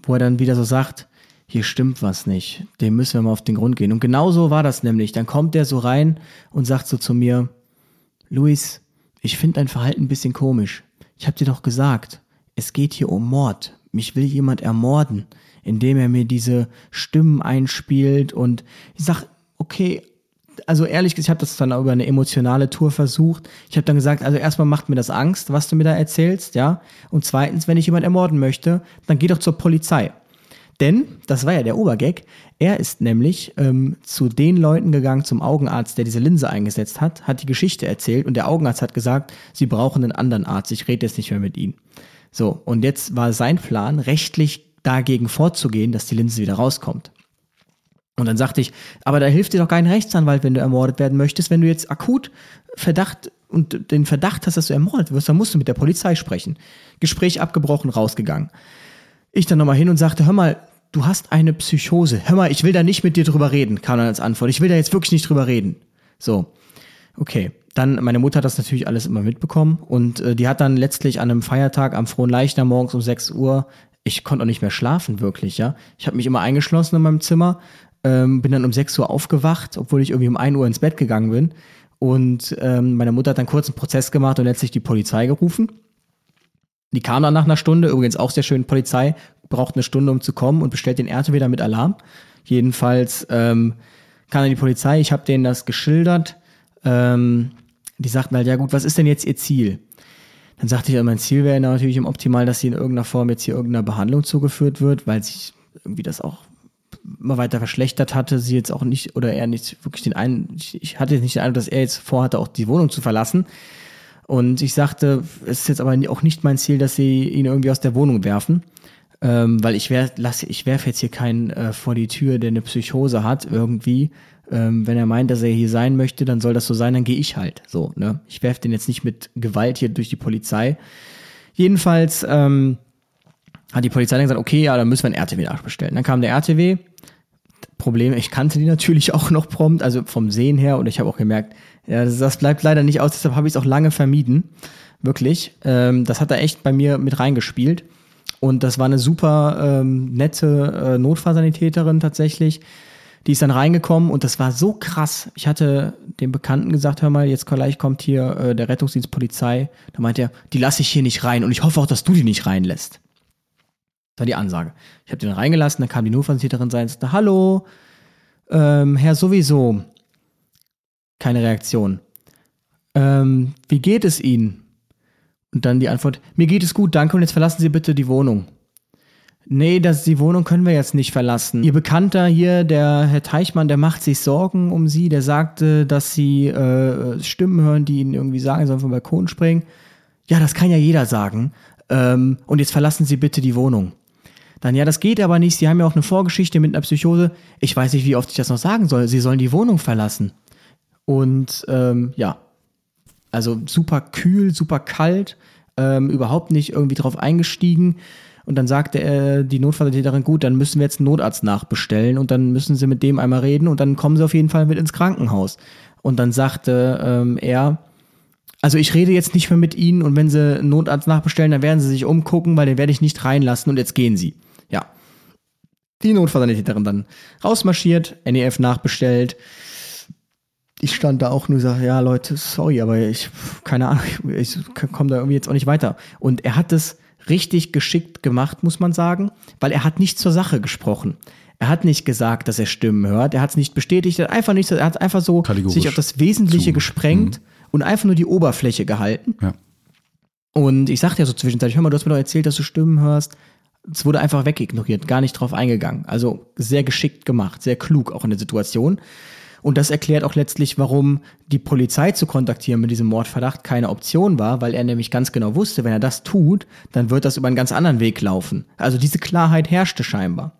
B: wo er dann wieder so sagt, hier stimmt was nicht. Dem müssen wir mal auf den Grund gehen. Und genau so war das nämlich. Dann kommt der so rein und sagt so zu mir, Luis, ich finde dein Verhalten ein bisschen komisch. Ich habe dir doch gesagt, es geht hier um Mord. Mich will jemand ermorden, indem er mir diese Stimmen einspielt und ich sag, okay, also ehrlich gesagt, ich habe das dann über eine emotionale Tour versucht. Ich habe dann gesagt, also erstmal macht mir das Angst, was du mir da erzählst, ja. Und zweitens, wenn ich jemand ermorden möchte, dann geh doch zur Polizei. Denn, das war ja der Obergag, er ist nämlich ähm, zu den Leuten gegangen, zum Augenarzt, der diese Linse eingesetzt hat, hat die Geschichte erzählt und der Augenarzt hat gesagt, sie brauchen einen anderen Arzt, ich rede jetzt nicht mehr mit ihnen. So, und jetzt war sein Plan, rechtlich dagegen vorzugehen, dass die Linse wieder rauskommt. Und dann sagte ich, aber da hilft dir doch kein Rechtsanwalt, wenn du ermordet werden möchtest. Wenn du jetzt akut Verdacht und den Verdacht hast, dass du ermordet wirst, dann musst du mit der Polizei sprechen. Gespräch abgebrochen, rausgegangen. Ich dann nochmal hin und sagte, hör mal, du hast eine Psychose. Hör mal, ich will da nicht mit dir drüber reden, kam dann als Antwort. Ich will da jetzt wirklich nicht drüber reden. So. Okay. Dann, meine Mutter hat das natürlich alles immer mitbekommen und äh, die hat dann letztlich an einem Feiertag am Frohen Leichner morgens um 6 Uhr ich konnte auch nicht mehr schlafen, wirklich, ja. Ich habe mich immer eingeschlossen in meinem Zimmer, ähm, bin dann um 6 Uhr aufgewacht, obwohl ich irgendwie um 1 Uhr ins Bett gegangen bin. Und ähm, meine Mutter hat dann kurz einen Prozess gemacht und letztlich die Polizei gerufen. Die kam dann nach einer Stunde, übrigens auch sehr schön, Polizei braucht eine Stunde, um zu kommen und bestellt den RTW wieder mit Alarm. Jedenfalls ähm, kam dann die Polizei, ich habe denen das geschildert. Ähm, die sagten halt, ja gut, was ist denn jetzt ihr Ziel? Dann sagte ich, mein Ziel wäre natürlich im Optimal, dass sie in irgendeiner Form jetzt hier irgendeiner Behandlung zugeführt wird, weil sich irgendwie das auch immer weiter verschlechtert hatte, sie jetzt auch nicht, oder er nicht wirklich den einen, ich, ich hatte jetzt nicht den Eindruck, dass er jetzt vorhatte, auch die Wohnung zu verlassen. Und ich sagte, es ist jetzt aber auch nicht mein Ziel, dass sie ihn irgendwie aus der Wohnung werfen. Ähm, weil ich werf, lasse, ich werfe jetzt hier keinen äh, vor die Tür, der eine Psychose hat, irgendwie. Ähm, wenn er meint, dass er hier sein möchte, dann soll das so sein, dann gehe ich halt. So, ne? Ich werfe den jetzt nicht mit Gewalt hier durch die Polizei. Jedenfalls ähm, hat die Polizei dann gesagt, okay, ja, dann müssen wir einen RTW nachbestellen. Dann kam der RTW. Problem, ich kannte die [laughs] natürlich auch noch prompt, also vom Sehen her, und ich habe auch gemerkt, ja, das, bleibt leider nicht aus, deshalb habe ich es auch lange vermieden. Wirklich. Ähm, das hat da echt bei mir mit reingespielt. Und das war eine super ähm, nette äh, Notfallsanitäterin tatsächlich. Die ist dann reingekommen und das war so krass. Ich hatte dem Bekannten gesagt, hör mal, jetzt gleich kommt hier äh, der Rettungsdienst Polizei. Da meint er, die lasse ich hier nicht rein und ich hoffe auch, dass du die nicht reinlässt. War die Ansage. Ich habe den reingelassen, dann kam die Notfallsanitäterin rein und sagte, hallo, ähm, Herr sowieso. Keine Reaktion. Ähm, wie geht es Ihnen? Und dann die Antwort, mir geht es gut, danke und jetzt verlassen Sie bitte die Wohnung. Nee, das, die Wohnung können wir jetzt nicht verlassen. Ihr Bekannter hier, der Herr Teichmann, der macht sich Sorgen um Sie. Der sagte, dass Sie äh, Stimmen hören, die Ihnen irgendwie sagen, sollen vom Balkon springen. Ja, das kann ja jeder sagen. Ähm, und jetzt verlassen Sie bitte die Wohnung. Dann, ja, das geht aber nicht. Sie haben ja auch eine Vorgeschichte mit einer Psychose. Ich weiß nicht, wie oft ich das noch sagen soll. Sie sollen die Wohnung verlassen. Und ähm, ja, also super kühl, super kalt, ähm, überhaupt nicht irgendwie drauf eingestiegen. Und dann sagte er, die Notfallsanitäterin, gut, dann müssen wir jetzt einen Notarzt nachbestellen und dann müssen sie mit dem einmal reden und dann kommen sie auf jeden Fall mit ins Krankenhaus. Und dann sagte ähm, er, also ich rede jetzt nicht mehr mit Ihnen und wenn Sie einen Notarzt nachbestellen, dann werden Sie sich umgucken, weil den werde ich nicht reinlassen und jetzt gehen Sie. Ja. Die Notfallsanitäterin dann rausmarschiert, NEF nachbestellt, ich stand da auch nur und gesagt, ja Leute, sorry, aber ich, keine Ahnung, [laughs] ich komme da irgendwie jetzt auch nicht weiter. Und er hat es richtig geschickt gemacht, muss man sagen, weil er hat nicht zur Sache gesprochen. Er hat nicht gesagt, dass er Stimmen hört. Er hat es nicht bestätigt. Er hat einfach nicht, er hat einfach so sich auf das Wesentliche zu. gesprengt mhm. und einfach nur die Oberfläche gehalten. Ja. Und ich sagte ja so zwischenzeitlich, hör mal, du hast mir doch erzählt, dass du Stimmen hörst. Es wurde einfach wegignoriert, gar nicht drauf eingegangen. Also sehr geschickt gemacht, sehr klug auch in der Situation. Und das erklärt auch letztlich, warum die Polizei zu kontaktieren mit diesem Mordverdacht keine Option war, weil er nämlich ganz genau wusste, wenn er das tut, dann wird das über einen ganz anderen Weg laufen. Also diese Klarheit herrschte scheinbar.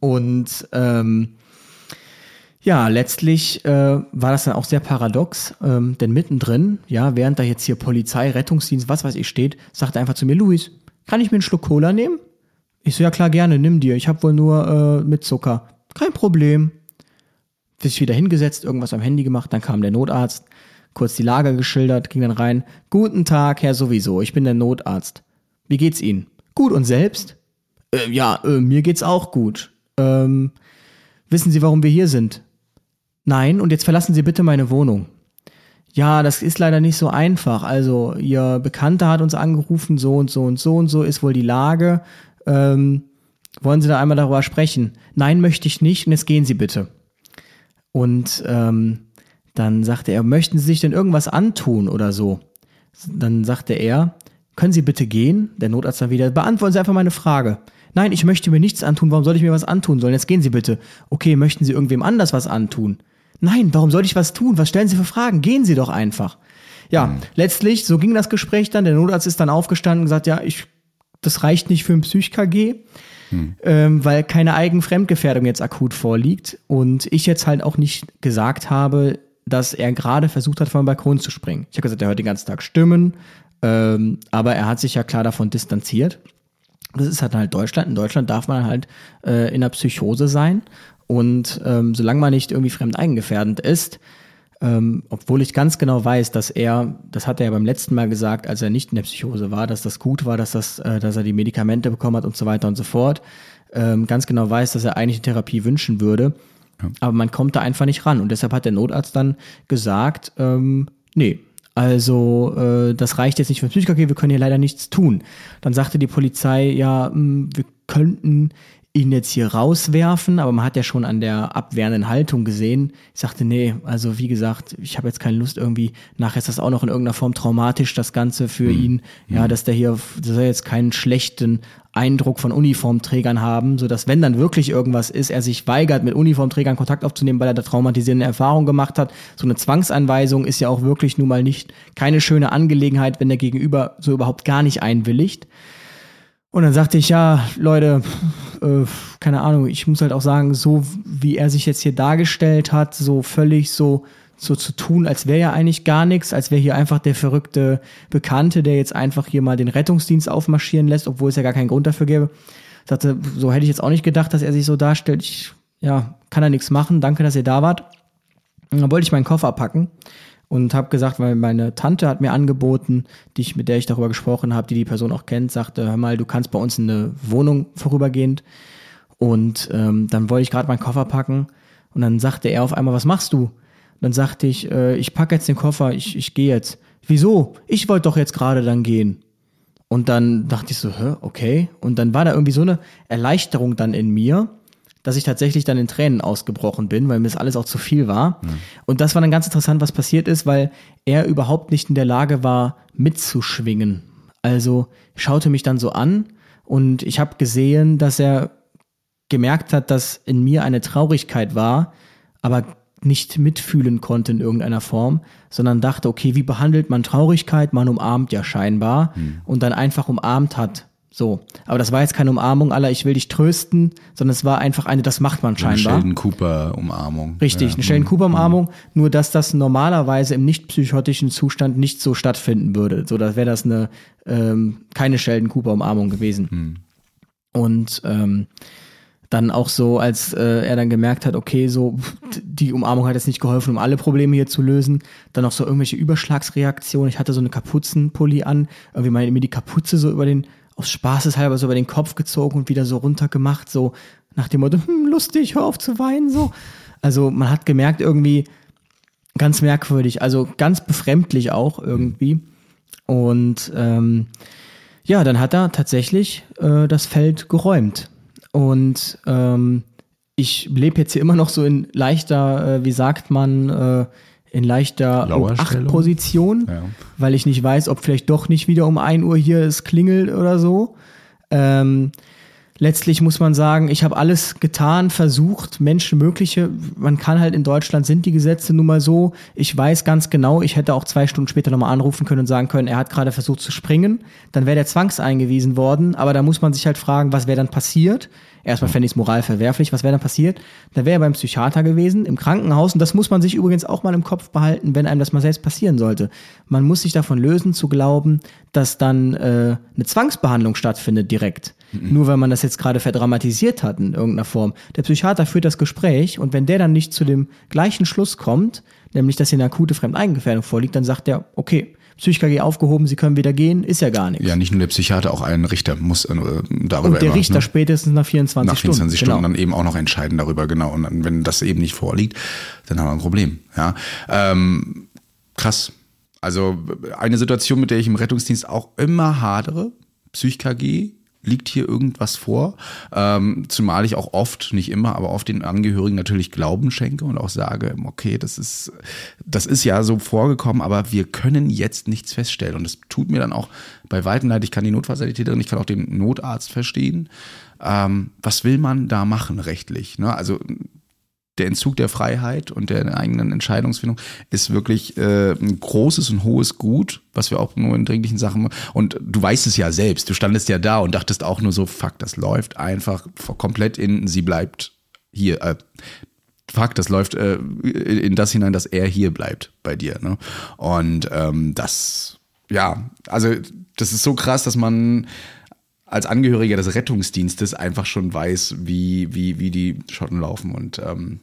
B: Und ähm, ja, letztlich äh, war das dann auch sehr paradox, ähm, denn mittendrin, ja, während da jetzt hier Polizei, Rettungsdienst, was weiß ich steht, sagt er einfach zu mir, Luis, kann ich mir einen Schluck Cola nehmen? Ich so, ja klar, gerne, nimm dir. Ich habe wohl nur äh, mit Zucker. Kein Problem sich wieder hingesetzt, irgendwas am Handy gemacht, dann kam der Notarzt, kurz die Lage geschildert, ging dann rein. Guten Tag, Herr sowieso, ich bin der Notarzt. Wie geht's Ihnen? Gut und selbst? Äh, ja, äh, mir geht's auch gut. Ähm, wissen Sie, warum wir hier sind? Nein, und jetzt verlassen Sie bitte meine Wohnung. Ja, das ist leider nicht so einfach. Also, Ihr Bekannter hat uns angerufen, so und so und so und so ist wohl die Lage. Ähm, wollen Sie da einmal darüber sprechen? Nein, möchte ich nicht und jetzt gehen Sie bitte. Und ähm, dann sagte er, möchten Sie sich denn irgendwas antun oder so? Dann sagte er, können Sie bitte gehen? Der Notarzt dann wieder, beantworten Sie einfach meine Frage. Nein, ich möchte mir nichts antun, warum soll ich mir was antun sollen? Jetzt gehen Sie bitte. Okay, möchten Sie irgendwem anders was antun? Nein, warum soll ich was tun? Was stellen Sie für Fragen? Gehen Sie doch einfach. Ja, mhm. letztlich, so ging das Gespräch dann. Der Notarzt ist dann aufgestanden und gesagt, ja, ich, das reicht nicht für ein Psych-KG hm. ähm, weil keine Eigenfremdgefährdung jetzt akut vorliegt und ich jetzt halt auch nicht gesagt habe, dass er gerade versucht hat, vom Balkon zu springen. Ich habe gesagt, er hört den ganzen Tag Stimmen, ähm, aber er hat sich ja klar davon distanziert. Das ist halt halt Deutschland. In Deutschland darf man halt äh, in der Psychose sein und ähm, solange man nicht irgendwie fremdeigengefährdend ist, ähm, obwohl ich ganz genau weiß, dass er, das hat er ja beim letzten Mal gesagt, als er nicht in der Psychose war, dass das gut war, dass, das, äh, dass er die Medikamente bekommen hat und so weiter und so fort. Ähm, ganz genau weiß, dass er eigentlich eine Therapie wünschen würde. Ja. Aber man kommt da einfach nicht ran. Und deshalb hat der Notarzt dann gesagt, ähm, nee, also äh, das reicht jetzt nicht für Psychiatrie, wir können hier leider nichts tun. Dann sagte die Polizei, ja, mh, hm, wir könnten ihn jetzt hier rauswerfen, aber man hat ja schon an der abwehrenden Haltung gesehen. Ich sagte, nee, also wie gesagt, ich habe jetzt keine Lust irgendwie, nachher ist das auch noch in irgendeiner Form traumatisch, das Ganze für mhm. ihn, ja, mhm. dass der hier, dass er jetzt keinen schlechten Eindruck von Uniformträgern haben, so dass wenn dann wirklich irgendwas ist, er sich weigert, mit Uniformträgern Kontakt aufzunehmen, weil er da traumatisierende Erfahrungen gemacht hat. So eine Zwangsanweisung ist ja auch wirklich nun mal nicht keine schöne Angelegenheit, wenn der Gegenüber so überhaupt gar nicht einwilligt. Und dann sagte ich, ja, Leute, äh, keine Ahnung, ich muss halt auch sagen, so wie er sich jetzt hier dargestellt hat, so völlig so, so zu tun, als wäre ja eigentlich gar nichts, als wäre hier einfach der verrückte Bekannte, der jetzt einfach hier mal den Rettungsdienst aufmarschieren lässt, obwohl es ja gar keinen Grund dafür gäbe. Sagte, so hätte ich jetzt auch nicht gedacht, dass er sich so darstellt. Ich, ja, kann er nichts machen. Danke, dass ihr da wart. Und dann wollte ich meinen Koffer packen und habe gesagt, weil meine Tante hat mir angeboten, die ich, mit der ich darüber gesprochen habe, die die Person auch kennt, sagte, hör mal, du kannst bei uns in eine Wohnung vorübergehend. Und ähm, dann wollte ich gerade meinen Koffer packen und dann sagte er auf einmal, was machst du? Und dann sagte ich, äh, ich packe jetzt den Koffer, ich, ich gehe jetzt. Wieso? Ich wollte doch jetzt gerade dann gehen. Und dann dachte ich so, hä, okay. Und dann war da irgendwie so eine Erleichterung dann in mir, dass ich tatsächlich dann in Tränen ausgebrochen bin, weil mir das alles auch zu viel war. Mhm. Und das war dann ganz interessant, was passiert ist, weil er überhaupt nicht in der Lage war, mitzuschwingen. Also schaute mich dann so an und ich habe gesehen, dass er gemerkt hat, dass in mir eine Traurigkeit war, aber nicht mitfühlen konnte in irgendeiner Form, sondern dachte, okay, wie behandelt man Traurigkeit? Man umarmt ja scheinbar mhm. und dann einfach umarmt hat. So, aber das war jetzt keine Umarmung aller, ich will dich trösten, sondern es war einfach eine, das macht man scheinbar.
A: Eine Sheldon Cooper Umarmung.
B: Richtig, ja. eine Sheldon Cooper Umarmung, mhm. nur dass das normalerweise im nicht psychotischen Zustand nicht so stattfinden würde. So, da wäre das eine ähm, keine Sheldon Cooper Umarmung gewesen. Mhm. Und ähm, dann auch so, als äh, er dann gemerkt hat, okay, so die Umarmung hat jetzt nicht geholfen, um alle Probleme hier zu lösen. Dann auch so irgendwelche Überschlagsreaktionen. Ich hatte so eine Kapuzenpulli an, irgendwie mal mir die Kapuze so über den aus Spaßeshalber so über den Kopf gezogen und wieder so runtergemacht, so nach dem Motto, hm, lustig, hör auf zu weinen, so. Also man hat gemerkt, irgendwie ganz merkwürdig, also ganz befremdlich auch irgendwie. Und ähm, ja, dann hat er tatsächlich äh, das Feld geräumt. Und ähm, ich lebe jetzt hier immer noch so in leichter, äh, wie sagt man, äh, in leichter 8-Position, ja. weil ich nicht weiß, ob vielleicht doch nicht wieder um 1 Uhr hier es klingelt oder so. Ähm, letztlich muss man sagen, ich habe alles getan, versucht, Menschenmögliche. Man kann halt in Deutschland sind die Gesetze nun mal so. Ich weiß ganz genau, ich hätte auch zwei Stunden später nochmal anrufen können und sagen können, er hat gerade versucht zu springen. Dann wäre der zwangseingewiesen worden. Aber da muss man sich halt fragen, was wäre dann passiert? Erstmal fände ich es moral verwerflich. Was wäre dann passiert? Da wäre er beim Psychiater gewesen, im Krankenhaus. Und das muss man sich übrigens auch mal im Kopf behalten, wenn einem das mal selbst passieren sollte. Man muss sich davon lösen, zu glauben, dass dann äh, eine Zwangsbehandlung stattfindet direkt. Mhm. Nur weil man das jetzt gerade verdramatisiert hat in irgendeiner Form. Der Psychiater führt das Gespräch und wenn der dann nicht zu dem gleichen Schluss kommt, nämlich dass hier eine akute Fremdeingefährdung vorliegt, dann sagt er, okay, Psych-KG aufgehoben, Sie können wieder gehen, ist ja gar nichts.
A: Ja, nicht nur der Psychiater, auch ein Richter muss äh, darüber
B: Und der immer, Richter ne? spätestens nach 24 Stunden. Nach
A: 24 Stunden, genau. dann eben auch noch entscheiden darüber, genau. Und dann, wenn das eben nicht vorliegt, dann haben wir ein Problem. Ja, ähm, krass. Also eine Situation, mit der ich im Rettungsdienst auch immer hadere, Psych-KG, liegt hier irgendwas vor. Ähm, zumal ich auch oft, nicht immer, aber oft den Angehörigen natürlich Glauben schenke und auch sage, okay, das ist, das ist ja so vorgekommen, aber wir können jetzt nichts feststellen. Und das tut mir dann auch bei weitem leid. Ich kann die Notfallsanitäterin, ich kann auch den Notarzt verstehen. Ähm, was will man da machen rechtlich? Ne? Also der Entzug der Freiheit und der eigenen Entscheidungsfindung ist wirklich äh, ein großes und hohes Gut, was wir auch nur in dringlichen Sachen und du weißt es ja selbst, du standest ja da und dachtest auch nur so, fuck, das läuft einfach komplett in, sie bleibt hier, äh, fuck, das läuft äh, in das hinein, dass er hier bleibt bei dir. Ne? Und ähm, das, ja, also das ist so krass, dass man als Angehöriger des Rettungsdienstes einfach schon weiß, wie, wie, wie die Schotten laufen. Und ähm,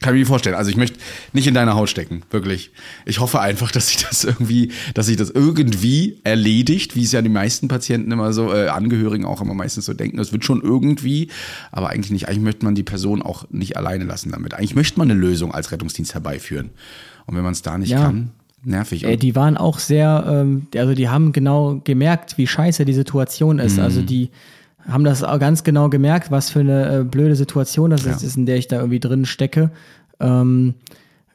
A: Kann ich mir vorstellen. Also ich möchte nicht in deiner Haut stecken, wirklich. Ich hoffe einfach, dass sich das irgendwie, dass sich das irgendwie erledigt, wie es ja die meisten Patienten immer so, äh, Angehörigen auch immer meistens so denken. Das wird schon irgendwie, aber eigentlich nicht. Eigentlich möchte man die Person auch nicht alleine lassen damit. Eigentlich möchte man eine Lösung als Rettungsdienst herbeiführen. Und wenn man es da nicht
B: Ja.
A: kann, nervig.
B: Äh, die waren auch sehr, ähm, also die haben genau gemerkt, wie scheiße die Situation ist. Also
A: Mhm.
B: die haben das auch ganz genau gemerkt, was für eine äh, blöde Situation das
A: Ja.
B: ist, in der ich da irgendwie drin stecke. Ähm,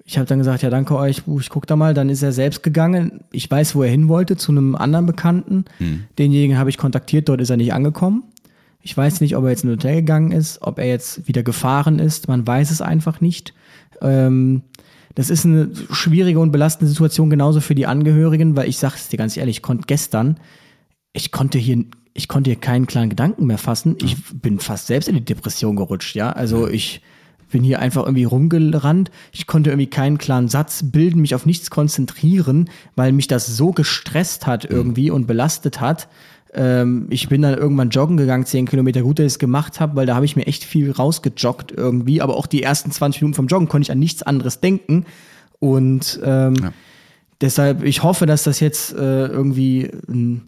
B: ich habe dann gesagt, ja, danke euch, ich guck da mal. Dann ist er selbst gegangen. Ich weiß, wo er hin wollte, zu einem anderen Bekannten.
A: Hm.
B: Denjenigen habe ich kontaktiert, dort ist er nicht angekommen. Ich weiß nicht, ob er jetzt in ein Hotel gegangen ist, ob er jetzt wieder gefahren ist. Man weiß es einfach nicht. Ähm, das ist eine schwierige und belastende Situation, genauso für die Angehörigen, weil ich sage es dir ganz ehrlich, ich konnte gestern, ich konnte hier, ich konnte hier keinen klaren Gedanken mehr fassen. Ich bin fast selbst in die Depression gerutscht, ja. Also ich bin hier einfach irgendwie rumgerannt. Ich konnte irgendwie keinen klaren Satz bilden, mich auf nichts konzentrieren, weil mich das so gestresst hat irgendwie und belastet hat. Ähm, ich bin dann irgendwann joggen gegangen, 10 Kilometer, gut, dass ich es gemacht habe, weil da habe ich mir echt viel rausgejoggt irgendwie. Aber auch die ersten 20 Minuten vom Joggen konnte ich an nichts anderes denken. Und ähm,
A: Ja.
B: deshalb, ich hoffe, dass das jetzt äh, irgendwie ähm,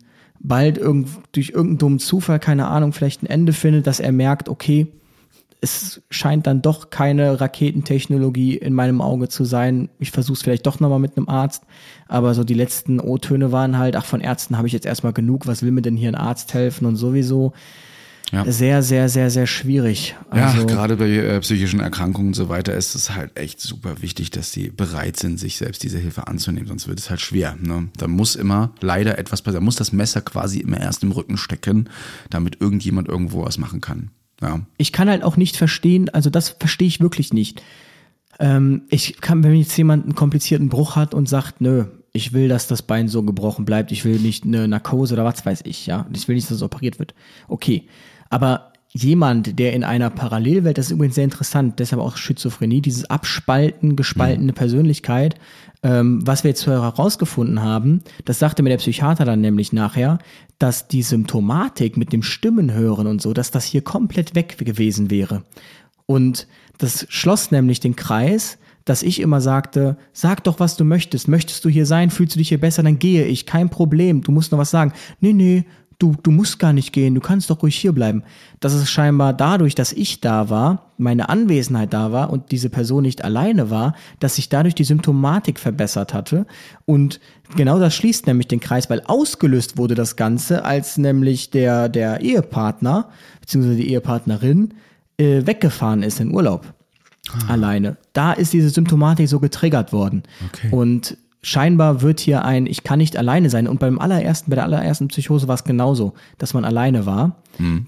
B: bald irgend, durch irgendeinen dummen Zufall, keine Ahnung, vielleicht ein Ende findet, dass er merkt, okay, es scheint dann doch keine Raketentechnologie in meinem Auge zu sein. Ich versuche es vielleicht doch nochmal mit einem Arzt. Aber so die letzten O-Töne waren halt, ach, von Ärzten habe ich jetzt erstmal genug, was will mir denn hier ein Arzt helfen und sowieso
A: Ja.
B: sehr, sehr, sehr, sehr schwierig.
A: Ja,
B: Also,
A: gerade bei äh, psychischen Erkrankungen und so weiter ist es halt echt super wichtig, dass sie bereit sind, sich selbst diese Hilfe anzunehmen, sonst wird es halt schwer. Ne? Da muss immer leider etwas passieren. Da muss das Messer quasi immer erst im Rücken stecken, damit irgendjemand irgendwo was machen kann. Ja.
B: ich kann halt auch nicht verstehen, also das verstehe ich wirklich nicht. Ähm, ich kann, wenn jetzt jemand einen komplizierten Bruch hat und sagt, nö, ich will, dass das Bein so gebrochen bleibt, ich will nicht eine Narkose oder was weiß ich, ja, ich will nicht, dass es operiert wird. Okay, aber jemand, der in einer Parallelwelt, das ist übrigens sehr interessant, deshalb auch Schizophrenie, dieses Abspalten, gespaltene Persönlichkeit, ähm, was wir jetzt herausgefunden haben, das sagte mir der Psychiater dann nämlich nachher, dass die Symptomatik mit dem Stimmenhören und so, dass das hier komplett weg gewesen wäre. Und das schloss nämlich den Kreis, dass ich immer sagte, sag doch, was du möchtest. Möchtest du hier sein? Fühlst du dich hier besser? Dann gehe ich. Kein Problem. Du musst noch was sagen. Nee, nee, du, du musst gar nicht gehen. Du kannst doch ruhig hier bleiben. Das ist scheinbar dadurch, dass ich da war, meine Anwesenheit da war und diese Person nicht alleine war, dass sich dadurch die Symptomatik verbessert hatte. Und genau das schließt nämlich den Kreis, weil ausgelöst wurde das Ganze, als nämlich der, der Ehepartner, beziehungsweise die Ehepartnerin, äh, weggefahren ist in Urlaub. Alleine. Da ist diese Symptomatik so getriggert worden.
A: Okay.
B: Und scheinbar wird hier ein, ich kann nicht alleine sein. Und beim allerersten, bei der allerersten Psychose war es genauso, dass man alleine war.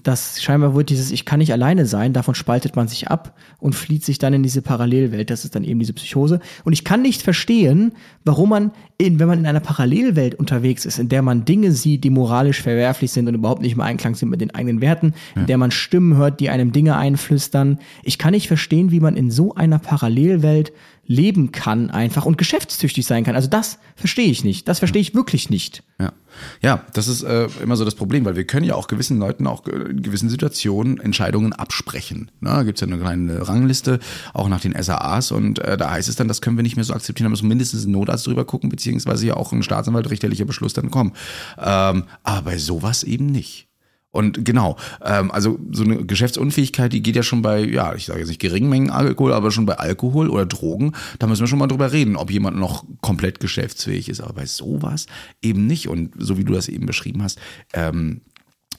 B: Das scheinbar wird dieses, ich kann nicht alleine sein, davon spaltet man sich ab und flieht sich dann in diese Parallelwelt. Das ist dann eben diese Psychose. Und ich kann nicht verstehen, warum man, in, wenn man in einer Parallelwelt unterwegs ist, in der man Dinge sieht, die moralisch verwerflich sind und überhaupt nicht im Einklang sind mit den eigenen Werten, in der man Stimmen hört, die einem Dinge einflüstern. Ich kann nicht verstehen, wie man in so einer Parallelwelt leben kann einfach und geschäftstüchtig sein kann. Also das verstehe ich nicht. Das verstehe ich wirklich nicht.
A: Ja. Ja, das ist äh, immer so das Problem, weil wir können ja auch gewissen Leuten auch äh, in gewissen Situationen Entscheidungen absprechen. Da gibt's ja eine kleine Rangliste, auch nach den SAAs und äh, da heißt es dann, das können wir nicht mehr so akzeptieren, da muss mindestens ein Notarzt drüber gucken, beziehungsweise ja auch ein Staatsanwalt richterlicher Beschluss dann kommen. Ähm, aber bei sowas eben nicht. Und genau, ähm, also so eine Geschäftsunfähigkeit, die geht ja schon bei, ja, ich sage jetzt nicht geringen Mengen Alkohol, aber schon bei Alkohol oder Drogen, da müssen wir schon mal drüber reden, ob jemand noch komplett geschäftsfähig ist. Aber bei sowas eben nicht. Und so wie du das eben beschrieben hast, ähm,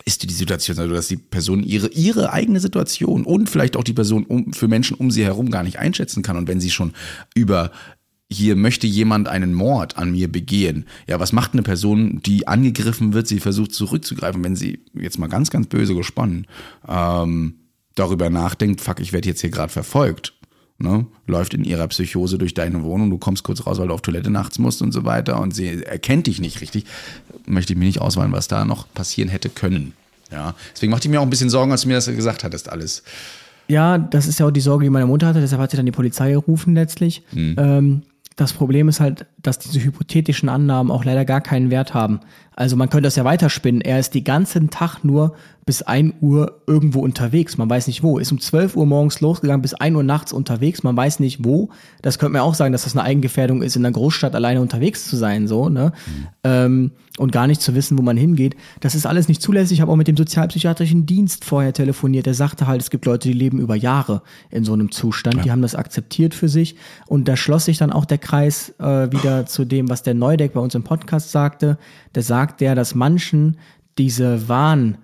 A: ist die Situation, also dass die Person ihre, ihre eigene Situation und vielleicht auch die Person um, für Menschen um sie herum gar nicht einschätzen kann. Und wenn sie schon über hier möchte jemand einen Mord an mir begehen. Ja, was macht eine Person, die angegriffen wird, sie versucht zurückzugreifen, wenn sie jetzt mal ganz, ganz böse gesponnen ähm, darüber nachdenkt, fuck, ich werde jetzt hier gerade verfolgt. Ne? Läuft in ihrer Psychose durch deine Wohnung, du kommst kurz raus, weil du auf Toilette nachts musst und so weiter und sie erkennt dich nicht richtig. Möchte ich mir nicht auswählen, was da noch passieren hätte können. Ja, deswegen machte ich mir auch ein bisschen Sorgen, als du mir das gesagt hattest, alles.
B: Ja, das ist ja auch die Sorge, die meine Mutter hatte, deshalb hat sie dann die Polizei gerufen letztlich. Ähm, das Problem ist halt, dass diese hypothetischen Annahmen auch leider gar keinen Wert haben. Also man könnte das ja weiterspinnen. Er ist die ganzen Tag nur bis 1 Uhr irgendwo unterwegs. Man weiß nicht wo. Ist um 12 Uhr morgens losgegangen, bis 1 Uhr nachts unterwegs. Man weiß nicht wo. Das könnte man auch sagen, dass das eine Eigengefährdung ist, in einer Großstadt alleine unterwegs zu sein, so, ne? Mhm. Ähm, und gar nicht zu wissen, wo man hingeht. Das ist alles nicht zulässig. Ich habe auch mit dem sozialpsychiatrischen Dienst vorher telefoniert. Der sagte halt, es gibt Leute, die leben über Jahre in so einem Zustand. Ja. Die haben das akzeptiert für sich. Und da schloss sich dann auch der Kreis äh, wieder [laughs] zu dem, was der Neudeck bei uns im Podcast sagte. Der sagt ja, dass manchen diese Wahn,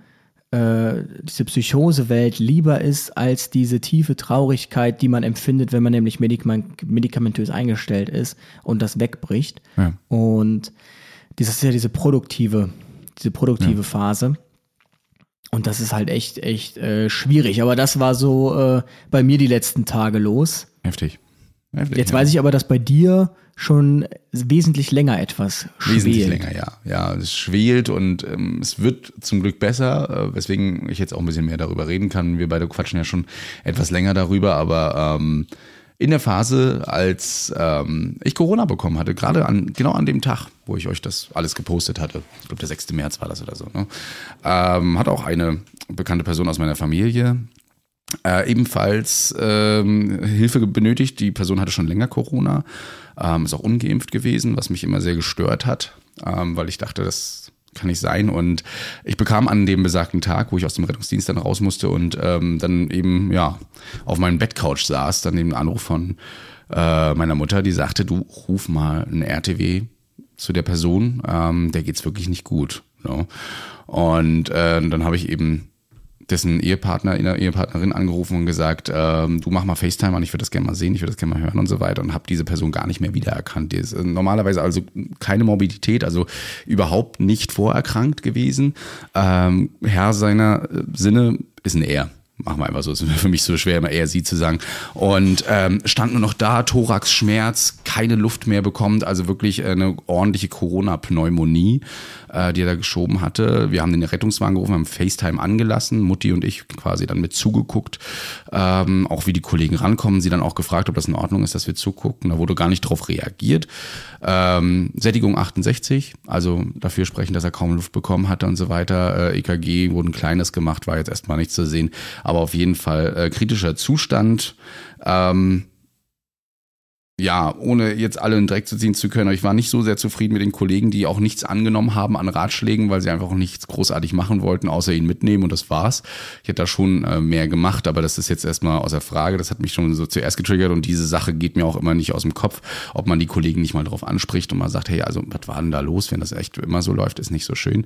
B: äh, diese Psychosewelt lieber ist als diese tiefe Traurigkeit, die man empfindet, wenn man nämlich medikamentös eingestellt ist und das wegbricht. Ja. Und das ist ja diese produktive, diese produktive ja. Phase. Und das ist halt echt, echt äh, schwierig. Aber das war so äh, bei mir die letzten Tage los.
A: Heftig.
B: Heftig Jetzt ja. weiß ich aber, dass bei dir schon wesentlich länger etwas schwelt. Wesentlich
A: länger, ja. Ja, es schwelt und ähm, es wird zum Glück besser, äh, weswegen ich jetzt auch ein bisschen mehr darüber reden kann. Wir beide quatschen ja schon etwas länger darüber, aber ähm, in der Phase, als ähm, ich Corona bekommen hatte, gerade an, genau an dem Tag, wo ich euch das alles gepostet hatte, ich glaube der 6. März war das oder so, ne? ähm, hat auch eine bekannte Person aus meiner Familie äh, ebenfalls ähm, Hilfe benötigt. Die Person hatte schon länger Corona, ähm, ist auch ungeimpft gewesen, was mich immer sehr gestört hat, ähm, weil ich dachte, das kann nicht sein. Und ich bekam an dem besagten Tag, wo ich aus dem Rettungsdienst dann raus musste und ähm, dann eben ja auf meinem Bettcouch saß, dann den Anruf von äh, meiner Mutter, die sagte, du ruf mal ein RTW zu der Person, ähm, der geht's wirklich nicht gut. No? Und äh, dann habe ich eben dessen Ehepartner, Ehepartnerin angerufen und gesagt, ähm, du mach mal FaceTime an, ich würde das gerne mal sehen, ich würde das gerne mal hören und so weiter und habe diese Person gar nicht mehr wiedererkannt. Die ist äh, normalerweise also keine Morbidität, also überhaupt nicht vorerkrankt gewesen. Ähm, Herr seiner äh, Sinne ist ein Er machen wir einfach so, es ist für mich so schwer, immer eher sie zu sagen. Und ähm, stand nur noch da, Thoraxschmerz, keine Luft mehr bekommt, also wirklich eine ordentliche Corona-Pneumonie, äh, die er da geschoben hatte. Wir haben den Rettungswagen gerufen, haben FaceTime angelassen, Mutti und ich quasi dann mit zugeguckt, ähm, auch wie die Kollegen rankommen, sie dann auch gefragt, ob das in Ordnung ist, dass wir zugucken. Da wurde gar nicht drauf reagiert. Ähm, Sättigung 68, also dafür sprechen, dass er kaum Luft bekommen hatte und so weiter. Äh, EKG wurde ein kleines gemacht, war jetzt erstmal nicht zu sehen aber auf jeden Fall äh, kritischer Zustand. Ähm, ja, ohne jetzt alle in Dreck zu ziehen zu können, aber ich war nicht so sehr zufrieden mit den Kollegen, die auch nichts angenommen haben an Ratschlägen, weil sie einfach nichts großartig machen wollten, außer ihn mitnehmen und das war's. Ich hätte da schon äh, mehr gemacht, aber das ist jetzt erstmal außer Frage. Das hat mich schon so zuerst getriggert und diese Sache geht mir auch immer nicht aus dem Kopf, ob man die Kollegen nicht mal drauf anspricht und mal sagt, hey, also was war denn da los, wenn das echt immer so läuft, ist nicht so schön.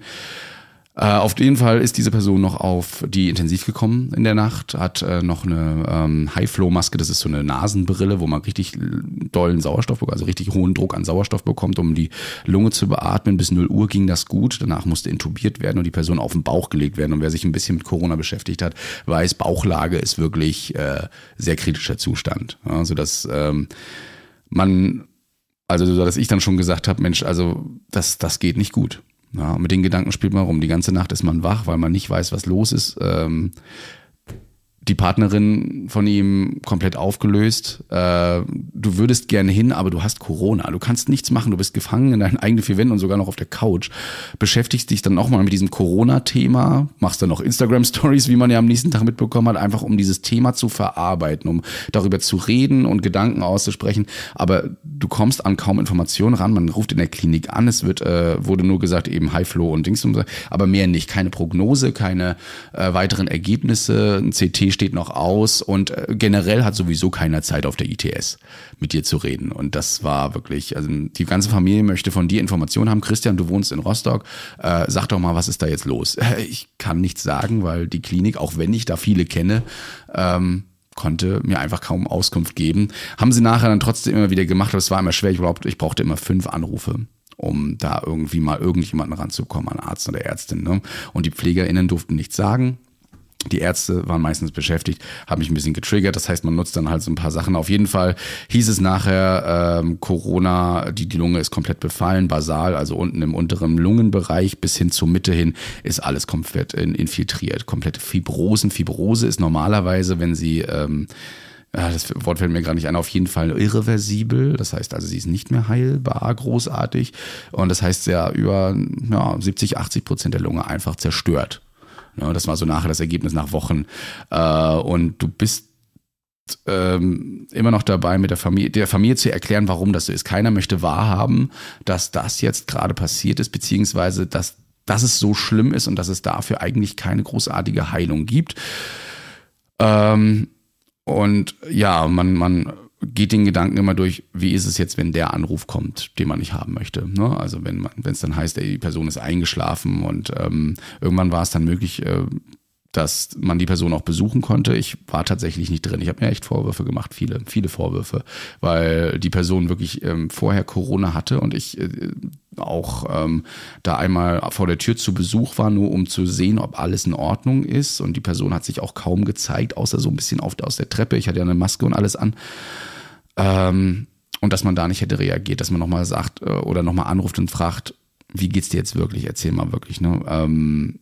A: Äh, auf jeden Fall ist diese Person noch auf die Intensiv gekommen in der Nacht, hat äh, noch eine ähm, High-Flow-Maske, das ist so eine Nasenbrille, wo man richtig dollen Sauerstoff also richtig hohen Druck an Sauerstoff bekommt, um die Lunge zu beatmen. Bis 0 Uhr ging das gut, danach musste intubiert werden und die Person auf den Bauch gelegt werden. Und wer sich ein bisschen mit Corona beschäftigt hat, weiß, Bauchlage ist wirklich äh, sehr kritischer Zustand. Also dass ähm, man, also dass ich dann schon gesagt habe, Mensch, also das, das geht nicht gut. Ja, mit den Gedanken spielt man rum. Die ganze Nacht ist man wach, weil man nicht weiß, was los ist. Ähm, die Partnerin von ihm komplett aufgelöst. Äh, du würdest gerne hin, aber du hast Corona. Du kannst nichts machen. Du bist gefangen in deinen eigenen vier Wänden und sogar noch auf der Couch. Beschäftigst dich dann nochmal mit diesem Corona-Thema, machst dann noch Instagram-Stories, wie man ja am nächsten Tag mitbekommen hat, einfach um dieses Thema zu verarbeiten, um darüber zu reden und Gedanken auszusprechen. Aber du kommst an kaum Informationen ran. Man ruft in der Klinik an. Es wird, äh, wurde nur gesagt, eben High Flow und Dings, aber mehr nicht. Keine Prognose, keine äh, weiteren Ergebnisse. Ein CT steht noch aus und äh, generell hat sowieso keiner Zeit auf der ITS mit dir zu reden. Und das war wirklich, also die ganze Familie möchte von dir Informationen haben. Christian, du wohnst in Rostock, äh, sag doch mal, was ist da jetzt los? [laughs] Ich kann nichts sagen, weil die Klinik, auch wenn ich da viele kenne, ähm, konnte mir einfach kaum Auskunft geben. Haben sie nachher dann trotzdem immer wieder gemacht, aber es war immer schwer. Ich, glaub, ich brauchte immer fünf Anrufe um da irgendwie mal irgendjemanden ranzukommen, an Arzt oder Ärztin. Ne? Und die PflegerInnen durften nichts sagen. Die Ärzte waren meistens beschäftigt, haben mich ein bisschen getriggert. Das heißt, man nutzt dann halt so ein paar Sachen. Auf jeden Fall hieß es nachher, ähm, Corona, die, die Lunge ist komplett befallen, basal, also unten im unteren Lungenbereich bis hin zur Mitte hin ist alles komplett infiltriert. Komplette Fibrosen. Fibrose ist normalerweise, wenn sie ähm, ja, das Wort fällt mir gerade nicht ein, auf jeden Fall irreversibel. Das heißt also, sie ist nicht mehr heilbar, großartig. Und das heißt, ja, über ja, 70, 80 Prozent der Lunge einfach zerstört. Ja, das war so nachher das Ergebnis nach Wochen. Äh, und du bist ähm, immer noch dabei, mit der Familie, der Familie zu erklären, warum das so ist. Keiner möchte wahrhaben, dass das jetzt gerade passiert ist, beziehungsweise dass, dass es so schlimm ist und dass es dafür eigentlich keine großartige Heilung gibt. Ähm, und ja, man, man geht den Gedanken immer durch, wie ist es jetzt, wenn der Anruf kommt, den man nicht haben möchte. Ne? Also wenn man, wenn es dann heißt, ey, die Person ist eingeschlafen und ähm, irgendwann war es dann möglich, äh, dass man die Person auch besuchen konnte. Ich war tatsächlich nicht drin. Ich habe mir echt Vorwürfe gemacht, viele, viele Vorwürfe, weil die Person wirklich ähm, vorher Corona hatte und ich äh, auch ähm, da einmal vor der Tür zu Besuch war, nur um zu sehen, ob alles in Ordnung ist. Und die Person hat sich auch kaum gezeigt, außer so ein bisschen auf, aus der Treppe. Ich hatte ja eine Maske und alles an. Ähm, und dass man da nicht hätte reagiert, dass man nochmal sagt äh, oder nochmal anruft und fragt, wie geht's dir jetzt wirklich? Erzähl mal wirklich. Ne? Ähm,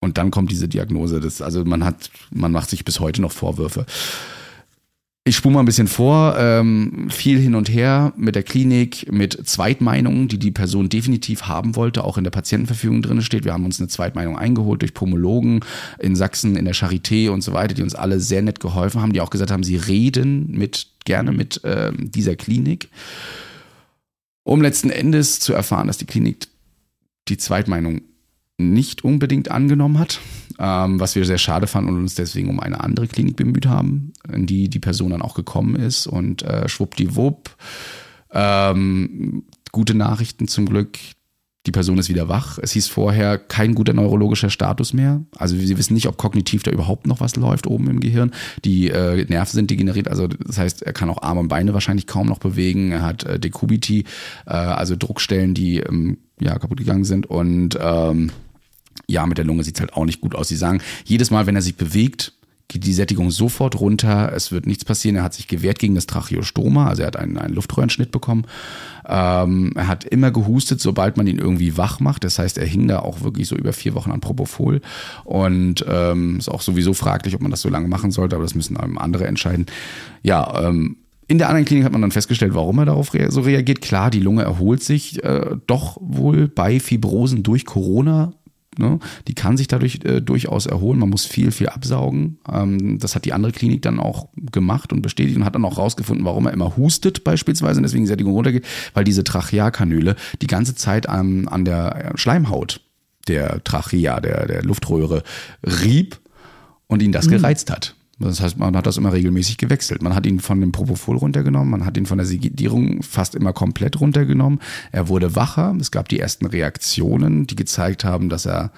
A: und dann kommt diese Diagnose. Das, also man hat, man macht sich bis heute noch Vorwürfe. Ich spule mal ein bisschen vor, ähm, viel hin und her mit der Klinik, mit Zweitmeinungen, die die Person definitiv haben wollte, auch in der Patientenverfügung drin steht. Wir haben uns eine Zweitmeinung eingeholt durch Pomologen in Sachsen, in der Charité und so weiter, die uns alle sehr nett geholfen haben, die auch gesagt haben, sie reden mit gerne mit ähm, dieser Klinik, um letzten Endes zu erfahren, dass die Klinik die Zweitmeinung nicht unbedingt angenommen hat, ähm, was wir sehr schade fanden und uns deswegen um eine andere Klinik bemüht haben, in die die Person dann auch gekommen ist und äh, schwuppdiwupp. Ähm, gute Nachrichten zum Glück. Die Person ist wieder wach. Es hieß vorher kein guter neurologischer Status mehr. Also sie wissen nicht, ob kognitiv da überhaupt noch was läuft oben im Gehirn. Die äh, Nerven sind degeneriert. Also das heißt, er kann auch Arme und Beine wahrscheinlich kaum noch bewegen. Er hat äh, Dekubiti, äh, also Druckstellen, die ähm, ja kaputt gegangen sind und ähm, ja, mit der Lunge sieht's halt auch nicht gut aus. Sie sagen, jedes Mal, wenn er sich bewegt, geht die Sättigung sofort runter, es wird nichts passieren. Er hat sich gewehrt gegen das Tracheostoma, also er hat einen, einen Luftröhrenschnitt bekommen. Ähm, er hat immer gehustet, sobald man ihn irgendwie wach macht. Das heißt, er hing da auch wirklich so über vier Wochen an Propofol. Und ähm, ist auch sowieso fraglich, ob man das so lange machen sollte, aber das müssen andere entscheiden. Ja, ähm, in der anderen Klinik hat man dann festgestellt, warum er darauf so reagiert. Klar, die Lunge erholt sich äh, doch wohl bei Fibrosen durch Corona Ne? Die kann sich dadurch äh, durchaus erholen. Man muss viel, viel absaugen. Ähm, das hat die andere Klinik dann auch gemacht und bestätigt und hat dann auch rausgefunden, warum er immer hustet beispielsweise und deswegen die Sättigung runtergeht, weil diese Trachealkanüle die ganze Zeit an, an der Schleimhaut der Trachea, der, der Luftröhre, rieb und ihn das mhm. gereizt hat. Das heißt, man hat das immer regelmäßig gewechselt. Man hat ihn von dem Propofol runtergenommen, man hat ihn von der Sedierung fast immer komplett runtergenommen. Er wurde wacher. Es gab die ersten Reaktionen, die gezeigt haben, dass er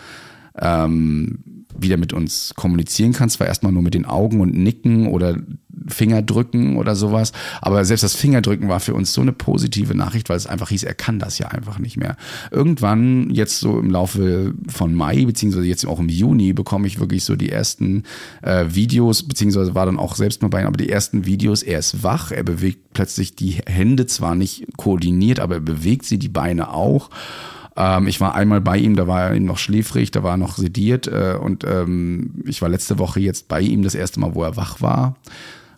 A: ähm, wieder mit uns kommunizieren kann. Zwar erstmal nur mit den Augen und Nicken oder Fingerdrücken oder sowas. Aber selbst das Fingerdrücken war für uns so eine positive Nachricht, weil es einfach hieß, er kann das ja einfach nicht mehr. Irgendwann, jetzt so im Laufe von Mai, beziehungsweise jetzt auch im Juni, bekomme ich wirklich so die ersten äh, Videos, beziehungsweise war dann auch selbst mal bei ihm, aber die ersten Videos, er ist wach, er bewegt plötzlich die Hände zwar nicht koordiniert, aber er bewegt sie, die Beine auch. Ähm, ich war einmal bei ihm, da war er noch schläfrig, da war er noch sediert äh, und ähm, ich war letzte Woche jetzt bei ihm das erste Mal, wo er wach war,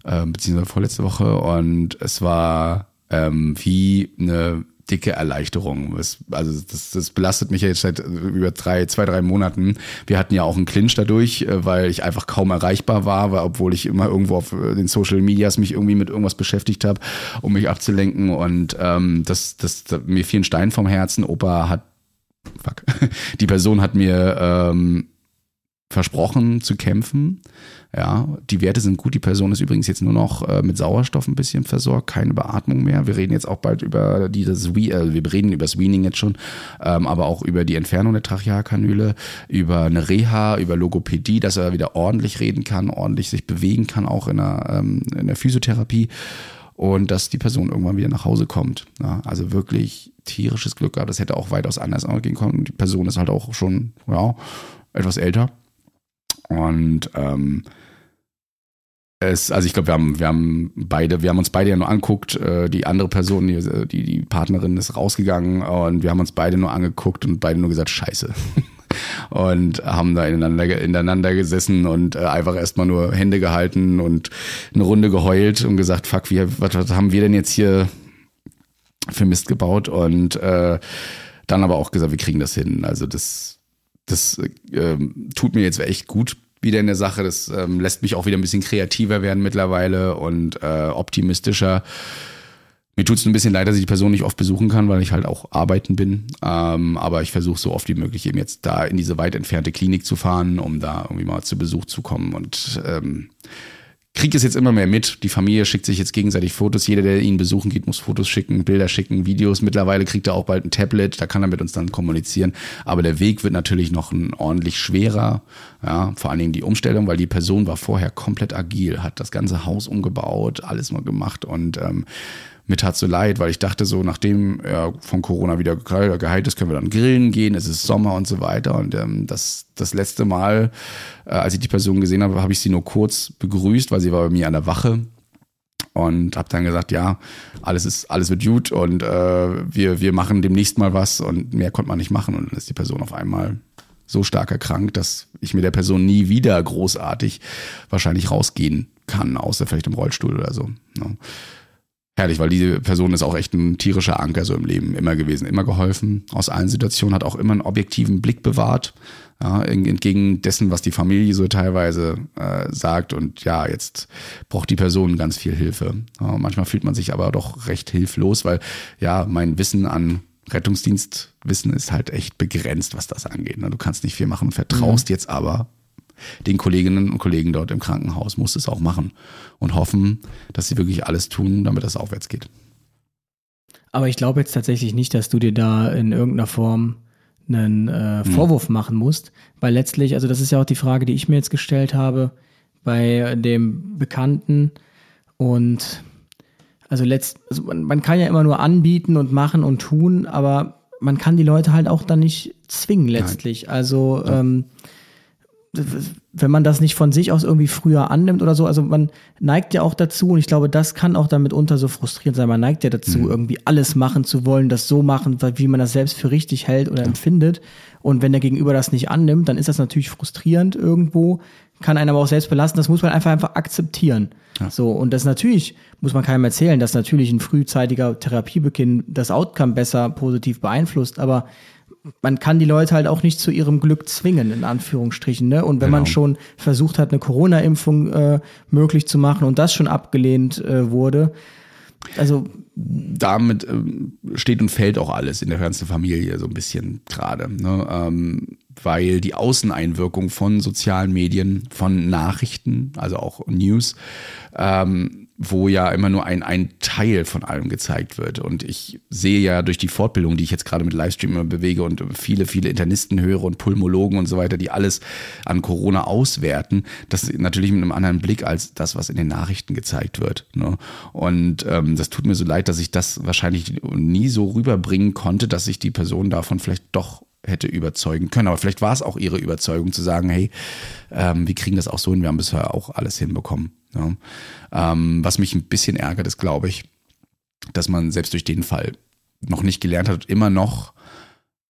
A: äh, beziehungsweise vorletzte Woche und es war ähm, wie eine dicke Erleichterung. Das, also das, das belastet mich jetzt seit über drei, zwei, drei Monaten. Wir hatten ja auch einen Clinch dadurch, äh, weil ich einfach kaum erreichbar war, weil, obwohl ich immer irgendwo auf äh, den Social Medias mich irgendwie mit irgendwas beschäftigt habe, um mich abzulenken. Und ähm, das, das, das mir fiel ein Stein vom Herzen. Opa hat fuck, [laughs] die Person hat mir ähm, versprochen zu kämpfen. Ja, die Werte sind gut. Die Person ist übrigens jetzt nur noch äh, mit Sauerstoff ein bisschen versorgt, keine Beatmung mehr. Wir reden jetzt auch bald über dieses, äh, wir reden über das Weaning jetzt schon, ähm, aber auch über die Entfernung der Trachealkanüle, über eine Reha, über Logopädie, dass er wieder ordentlich reden kann, ordentlich sich bewegen kann, auch in der, ähm, in der Physiotherapie und dass die Person irgendwann wieder nach Hause kommt. Ja, also wirklich tierisches Glück gehabt. Das hätte auch weitaus anders gehen können. Die Person ist halt auch schon ja, etwas älter. Und ähm, es, also ich glaube, wir haben, wir haben beide, wir haben uns beide ja nur anguckt. Äh, die andere Person, die, die, die Partnerin ist rausgegangen und wir haben uns beide nur angeguckt und beide nur gesagt, scheiße. [laughs] und haben da ineinander, ineinander gesessen und äh, einfach erstmal nur Hände gehalten und eine Runde geheult und gesagt, fuck, wie, was, was haben wir denn jetzt hier für Mist gebaut und äh, dann aber auch gesagt, wir kriegen das hin. Also das, das äh, tut mir jetzt echt gut wieder in der Sache. Das ähm, lässt mich auch wieder ein bisschen kreativer werden mittlerweile und äh, optimistischer. Mir tut es ein bisschen leid, dass ich die Person nicht oft besuchen kann, weil ich halt auch arbeiten bin. Ähm, aber ich versuche so oft wie möglich eben jetzt da in diese weit entfernte Klinik zu fahren, um da irgendwie mal zu Besuch zu kommen. Und ähm, kriege es jetzt immer mehr mit. Die Familie schickt sich jetzt gegenseitig Fotos. Jeder, der ihn besuchen geht, muss Fotos schicken, Bilder schicken, Videos. Mittlerweile kriegt er auch bald ein Tablet, da kann er mit uns dann kommunizieren. Aber der Weg wird natürlich noch ein ordentlich schwerer. Ja, vor allen Dingen die Umstellung, weil die Person war vorher komplett agil, hat das ganze Haus umgebaut, alles mal gemacht und ähm, mir tat so leid, weil ich dachte so, nachdem er von Corona wieder geheilt ist, können wir dann grillen gehen, es ist Sommer und so weiter. Und ähm, das, das letzte Mal, äh, als ich die Person gesehen habe, habe ich sie nur kurz begrüßt, weil sie war bei mir an der Wache und habe dann gesagt, ja, alles ist alles wird gut und äh, wir wir machen demnächst mal was und mehr konnte man nicht machen und dann ist die Person auf einmal so stark erkrankt, dass ich mit der Person nie wieder großartig wahrscheinlich rausgehen kann, außer vielleicht im Rollstuhl oder so. Ne? Herrlich, weil diese Person ist auch echt ein tierischer Anker so im Leben immer gewesen, immer geholfen, aus allen Situationen, hat auch immer einen objektiven Blick bewahrt, ja, entgegen dessen, was die Familie so teilweise äh, sagt. Und ja, jetzt braucht die Person ganz viel Hilfe. Ja, manchmal fühlt man sich aber doch recht hilflos, weil ja, mein Wissen an Rettungsdienstwissen ist halt echt begrenzt, was das angeht. Ne? Du kannst nicht viel machen, vertraust mhm. jetzt aber den Kolleginnen und Kollegen dort im Krankenhaus muss es auch machen und hoffen, dass sie wirklich alles tun, damit das aufwärts geht.
B: Aber ich glaube jetzt tatsächlich nicht, dass du dir da in irgendeiner Form einen äh. Vorwurf hm. machen musst, weil letztlich, also das ist ja auch die Frage, die ich mir jetzt gestellt habe bei dem Bekannten und also letzt, also man, man kann ja immer nur anbieten und machen und tun, aber man kann die Leute halt auch dann nicht zwingen letztlich. Nein. Also ja. ähm, wenn man das nicht von sich aus irgendwie früher annimmt oder so, also man neigt ja auch dazu, und ich glaube, das kann auch damit unter so frustrierend sein, man neigt ja dazu, mhm. irgendwie alles machen zu wollen, das so machen, wie man das selbst für richtig hält oder empfindet. Und wenn der Gegenüber das nicht annimmt, dann ist das natürlich frustrierend irgendwo, kann einen aber auch selbst belasten, das muss man einfach einfach akzeptieren. Ja. So, und das natürlich, muss man keinem erzählen, dass natürlich ein frühzeitiger Therapiebeginn das Outcome besser positiv beeinflusst, aber man kann die Leute halt auch nicht zu ihrem Glück zwingen, in Anführungsstrichen. Ne? Und wenn genau. man schon versucht hat, eine Corona-Impfung äh, möglich zu machen und das schon abgelehnt äh, wurde, also
A: damit äh, steht und fällt auch alles in der höchsten Familie so ein bisschen gerade, ne? ähm, weil die Außeneinwirkung von sozialen Medien, von Nachrichten, also auch News, ähm, wo ja immer nur ein, ein Teil von allem gezeigt wird. Und ich sehe ja durch die Fortbildung, die ich jetzt gerade mit Livestream bewege und viele, viele Internisten höre und Pulmologen und so weiter, die alles an Corona auswerten, das natürlich mit einem anderen Blick als das, was in den Nachrichten gezeigt wird. Ne? Und ähm, das tut mir so leid, dass ich das wahrscheinlich nie so rüberbringen konnte, dass ich die Person davon vielleicht doch hätte überzeugen können. Aber vielleicht war es auch ihre Überzeugung zu sagen, hey, ähm, wir kriegen das auch so hin, wir haben bisher auch alles hinbekommen. Ja. Ähm, was mich ein bisschen ärgert, ist, glaube ich, dass man selbst durch den Fall noch nicht gelernt hat, immer noch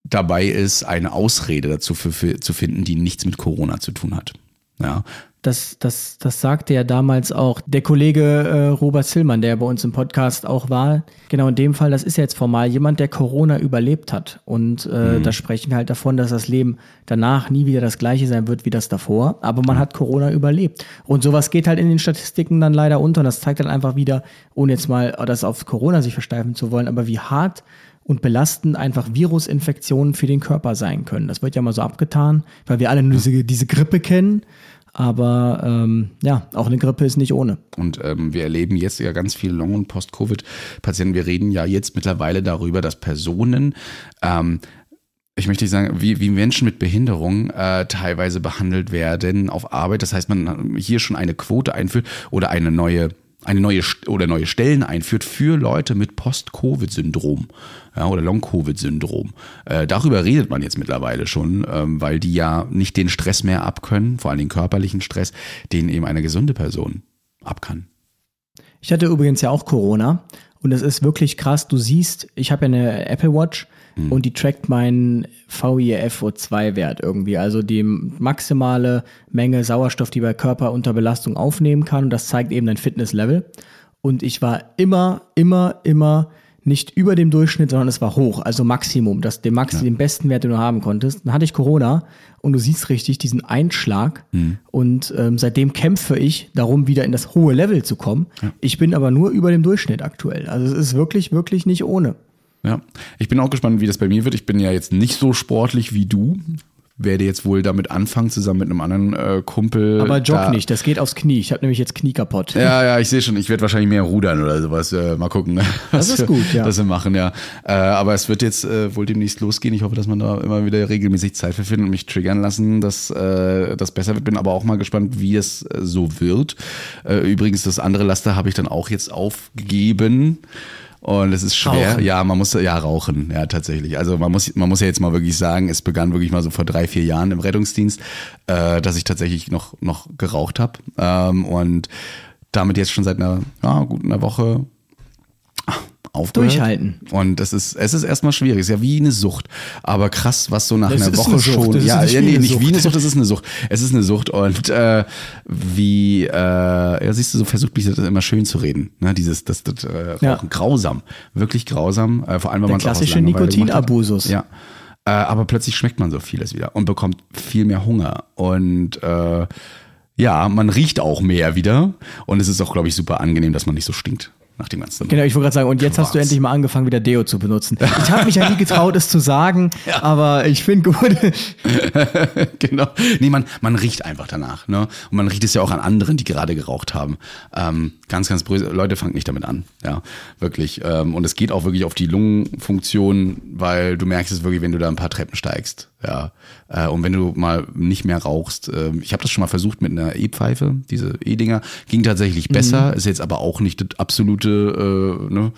A: dabei ist, eine Ausrede dazu für, für, zu finden, die nichts mit Corona zu tun hat. Ja,
B: das, das, das sagte ja damals auch der Kollege äh, Robert Zillmann, der bei uns im Podcast auch war. Genau in dem Fall, das ist ja jetzt formal jemand, der Corona überlebt hat. Und äh, mhm. da sprechen wir halt davon, dass das Leben danach nie wieder das gleiche sein wird wie das davor. Aber man mhm. hat Corona überlebt. Und sowas geht halt in den Statistiken dann leider unter. Und das zeigt dann einfach wieder, ohne jetzt mal das auf Corona sich versteifen zu wollen, aber wie hart und belastend einfach Virusinfektionen für den Körper sein können. Das wird ja mal so abgetan, weil wir alle nur diese, diese Grippe kennen. Aber ähm, ja, auch eine Grippe ist nicht ohne.
A: Und ähm, wir erleben jetzt ja ganz viele Long- und Post-Covid-Patienten. Wir reden ja jetzt mittlerweile darüber, dass Personen ähm, ich möchte nicht sagen, wie, wie Menschen mit Behinderung äh, teilweise behandelt werden auf Arbeit. Das heißt, man hier schon eine Quote einführt oder eine neue eine neue oder neue Stellen einführt für Leute mit Post-Covid-Syndrom ja, oder Long-Covid-Syndrom. Äh, darüber redet man jetzt mittlerweile schon, ähm, weil die ja nicht den Stress mehr abkönnen, vor allem den körperlichen Stress, den eben eine gesunde Person abkann.
B: Ich hatte übrigens ja auch Corona Und es ist wirklich krass. Du siehst, ich habe ja eine Apple Watch
A: Hm.
B: und die trackt meinen VIFO2-Wert irgendwie. Also die maximale Menge Sauerstoff, die bei Körper unter Belastung aufnehmen kann. Und das zeigt eben dein Fitnesslevel. Und ich war immer, immer, immer nicht über dem Durchschnitt, sondern es war hoch, also Maximum, das, den, Max, den besten Wert, den du haben konntest. Dann hatte ich Corona und du siehst richtig diesen Einschlag und ähm, seitdem kämpfe ich darum, wieder in das hohe Level zu kommen. Ich bin aber nur über dem Durchschnitt aktuell. Also es ist wirklich, wirklich nicht ohne.
A: Ja, ich bin auch gespannt, wie das bei mir wird. Ich bin ja jetzt nicht so sportlich wie du. Werde jetzt wohl damit anfangen, zusammen mit einem anderen äh, Kumpel.
B: Aber jog
A: da-
B: nicht, das geht aufs Knie. Ich habe nämlich jetzt Knie kaputt.
A: Ja, ja, ich sehe schon. Ich werde wahrscheinlich mehr rudern oder sowas. Äh, mal gucken, ne? [laughs] was
B: ist
A: wir,
B: gut, ja.
A: Was wir machen, ja. Äh, aber es wird jetzt äh, wohl demnächst losgehen. Ich hoffe, dass man da immer wieder regelmäßig Zeit für findet und mich triggern lassen, dass äh, das besser wird. Bin aber auch mal gespannt, wie es äh, so wird. Übrigens, das andere Laster habe ich dann auch jetzt aufgegeben. Und es ist schwer.
B: Rauchen.
A: Ja, man muss ja rauchen, ja tatsächlich. Also man muss man muss ja jetzt mal wirklich sagen, es begann wirklich mal so vor drei vier Jahren im Rettungsdienst, äh, dass ich tatsächlich noch noch geraucht habe ähm, und damit jetzt schon seit einer ja, guten einer Woche aufgehört.
B: Durchhalten.
A: Und das ist, es ist erstmal schwierig, es ist ja wie eine Sucht. Aber krass, was so nach
B: Das
A: einer Woche
B: eine
A: schon.
B: das
A: ja, ja, nee, nicht wie eine Sucht, es ist eine Sucht. Es ist eine Sucht. Und äh, wie, äh, ja, siehst du, so versucht mich das immer schön zu reden. Ne? Dieses, das, das äh, Rauchen,
B: Ja.
A: grausam. Wirklich grausam. Äh, vor allem, wenn man es
B: klassische. Nikotinabusus.
A: Ja. Äh, aber plötzlich schmeckt man so vieles wieder und bekommt viel mehr Hunger. Und äh, ja, man riecht auch mehr wieder. Und es ist auch, glaube ich, super angenehm, dass man nicht so stinkt nach dem ganzen.
B: Genau, ich wollte gerade sagen, und jetzt hast du endlich mal angefangen, wieder Deo zu benutzen. Ich habe mich ja nie getraut, es zu sagen, [laughs] aber ich finde gut. [laughs]
A: genau. Nee, man, man riecht einfach danach. Ne? Und man riecht es ja auch an anderen, die gerade geraucht haben. Ähm, ganz, ganz böse. Leute, fangt nicht damit an. Ja, wirklich. Ähm, und es geht auch wirklich auf die Lungenfunktion, weil du merkst es wirklich, wenn du da ein paar Treppen steigst. Ja. Äh, und wenn du mal nicht mehr rauchst. Ähm, ich habe das schon mal versucht mit einer E-Pfeife, diese E-Dinger. Ging tatsächlich besser, ist jetzt aber auch nicht das absolute, äh, ne?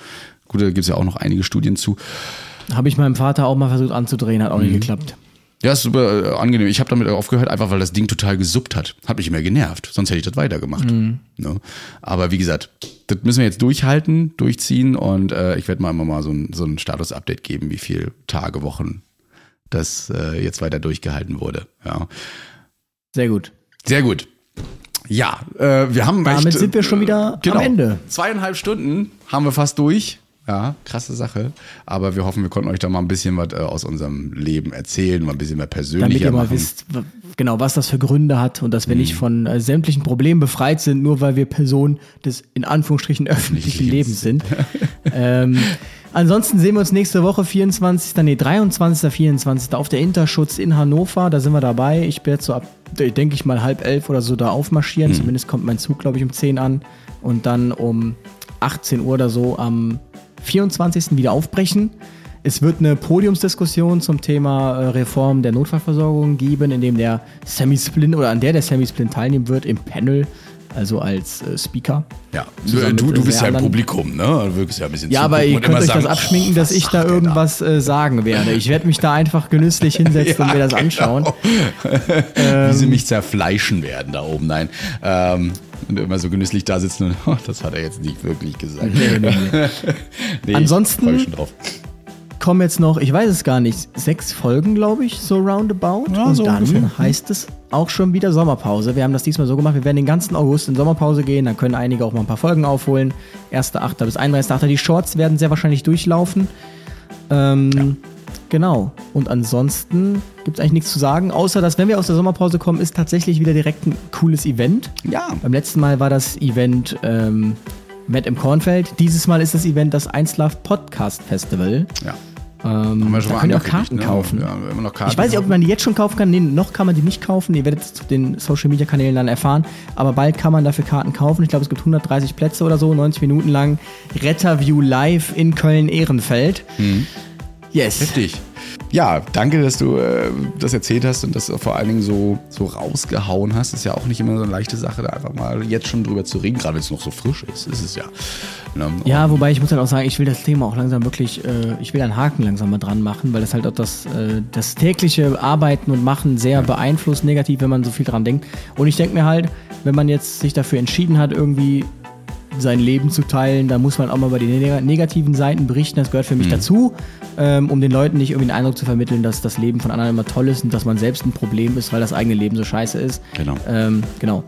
A: Gut, da gibt's ja auch noch einige Studien zu.
B: Habe ich meinem Vater auch mal versucht anzudrehen, hat auch
A: Mhm.
B: nicht geklappt.
A: Ja, ist super äh, angenehm. Ich habe damit aufgehört, einfach weil das Ding total gesuppt hat. Hat mich immer genervt. Sonst hätte ich das weitergemacht. Ne? Aber wie gesagt, das müssen wir jetzt durchhalten, durchziehen und äh, ich werde mal immer mal so ein, so ein Status-Update geben, wie viel Tage, Wochen das äh, jetzt weiter durchgehalten wurde. Ja.
B: Sehr gut.
A: Sehr gut. Ja, äh, wir haben
B: Damit
A: echt,
B: sind wir schon wieder
A: genau,
B: am Ende.
A: Zweieinhalb Stunden haben wir fast durch. Ja, krasse Sache. Aber wir hoffen, wir konnten euch da mal ein bisschen was äh, aus unserem Leben erzählen, mal ein bisschen mehr persönlicher
B: Damit ihr mal
A: machen.
B: wisst, genau, was das für Gründe hat und dass wir
A: Mhm.
B: nicht von äh, sämtlichen Problemen befreit sind, nur weil wir Personen des in Anführungsstrichen öffentlichen Lebens sind. [laughs] ähm, ansonsten sehen wir uns nächste Woche, 24., nee, 23., 24. auf der Interschutz in Hannover. Da sind wir dabei. Ich werde so ab, denke ich mal, halb elf oder so da
A: Mhm.
B: aufmarschieren. Zumindest kommt mein Zug, glaube ich, um 10 an. Und dann um 18 Uhr oder so am 24. wieder aufbrechen. Es wird eine Podiumsdiskussion zum Thema äh, Reform der Notfallversorgung geben, in dem der Sammy Splint oder an der der Sammy Splint teilnehmen wird im Panel, also als äh, Speaker.
A: Ja, du, du bist
B: sehr
A: ja im
B: anderen-
A: Publikum, ne? Du wirkst ja ein bisschen
B: Ja, aber ihr könnt euch
A: sagen,
B: das abschminken,
A: oh,
B: dass ich da irgendwas äh, sagen werde. Ich werde mich da einfach genüsslich [laughs] hinsetzen und mir das anschauen. [laughs]
A: Wie sie mich zerfleischen werden da oben, nein. Ähm, und immer so genüsslich da sitzen und [laughs] oh, das hat er jetzt nicht wirklich gesagt.
B: Nee, nee, nee.
A: Nee,
B: Ansonsten- kommen jetzt noch, ich weiß es gar nicht, sechs Folgen, glaube ich, so roundabout.
A: Ja,
B: und
A: so
B: dann
A: ungefähr.
B: heißt es auch schon wieder Sommerpause. Wir haben das diesmal so gemacht, wir werden den ganzen August in Sommerpause gehen, dann können einige auch mal ein paar Folgen aufholen. 1.8. bis 31.8. Die Shorts werden sehr wahrscheinlich durchlaufen. Ähm, Genau. Und ansonsten gibt es eigentlich nichts zu sagen, außer dass, wenn wir aus der Sommerpause kommen, ist tatsächlich wieder direkt ein cooles Event.
A: Ja.
B: Beim letzten Mal war das Event ähm, Matt im Kornfeld. Dieses Mal ist das Event das 1 Love Podcast Festival.
A: Ja.
B: Ähm,
A: Haben wir schon
B: da
A: mal
B: könnt ihr auch Karten
A: ne?
B: kaufen.
A: Ja, immer noch Karten
B: ich weiß nicht, ob man die jetzt schon kaufen kann. Nee, noch kann man die nicht kaufen. Ihr werdet es auf den Social Media Kanälen dann erfahren. Aber bald kann man dafür Karten kaufen. Ich glaube, es gibt 130 Plätze oder so, 90 Minuten lang. Retterview live in Köln-Ehrenfeld.
A: Mhm.
B: Yes.
A: Heftig. Ja, danke, dass du äh, das erzählt hast und das vor allen Dingen so, so rausgehauen hast. Ist ja auch nicht immer so eine leichte Sache, da einfach mal jetzt schon drüber zu reden, gerade wenn es noch so frisch ist. Ist es ja. Ne?
B: Ja, wobei ich muss halt auch sagen, ich will das Thema auch langsam wirklich, äh, ich will einen Haken langsam mal dran machen, weil das halt auch das, äh, das tägliche Arbeiten und Machen sehr beeinflusst, negativ, wenn man so viel dran denkt. Und ich denke mir halt, wenn man jetzt sich dafür entschieden hat, irgendwie sein Leben zu teilen, da muss man auch mal über die negativen Seiten berichten. Das gehört für mich mhm. dazu, ähm, um den Leuten nicht irgendwie den Eindruck zu vermitteln, dass das Leben von anderen immer toll ist und dass man selbst ein Problem ist, weil das eigene Leben so scheiße ist.
A: Genau.
B: Ähm, genau.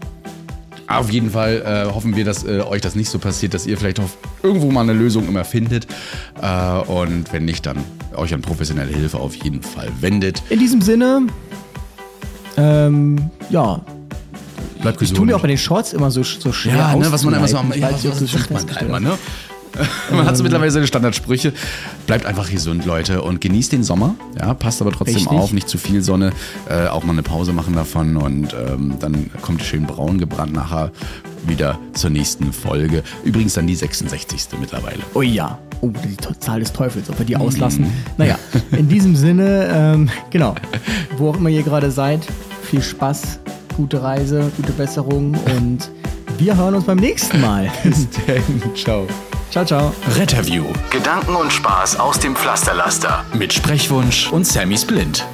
A: Auf jeden Fall äh, hoffen wir, dass äh, euch das nicht so passiert, dass ihr vielleicht auf irgendwo mal eine Lösung immer findet. Äh, und wenn nicht, dann euch an professionelle Hilfe auf jeden Fall wendet.
B: In diesem Sinne, ähm, ja.
A: Bleibt gesund.
B: Ich tue mir auch bei den Shorts immer so, so schwer.
A: Ja, ne, was man immer so am. Ja, was, was sagt man einmal, ne? [laughs] Man hat so mittlerweile seine Standardsprüche. Bleibt einfach gesund, Leute, und genießt den Sommer. Ja, passt aber trotzdem Richtig. auf, nicht zu viel Sonne. Äh, auch mal eine Pause machen davon und ähm, dann kommt schön braun gebrannt nachher wieder zur nächsten Folge. Übrigens dann die 66. mittlerweile.
B: Oh ja. Oh, die Zahl des Teufels, ob wir die auslassen. Mm. [laughs] Naja, in diesem Sinne, ähm, genau, wo auch immer ihr gerade seid, viel Spaß, gute Reise, gute Besserung und wir hören uns beim nächsten Mal. [laughs]
A: Bis dann. Ciao.
B: Ciao, ciao.
C: Retterview. Gedanken und Spaß aus dem Pflasterlaster. Mit Sprechwunsch und Sammy Splint.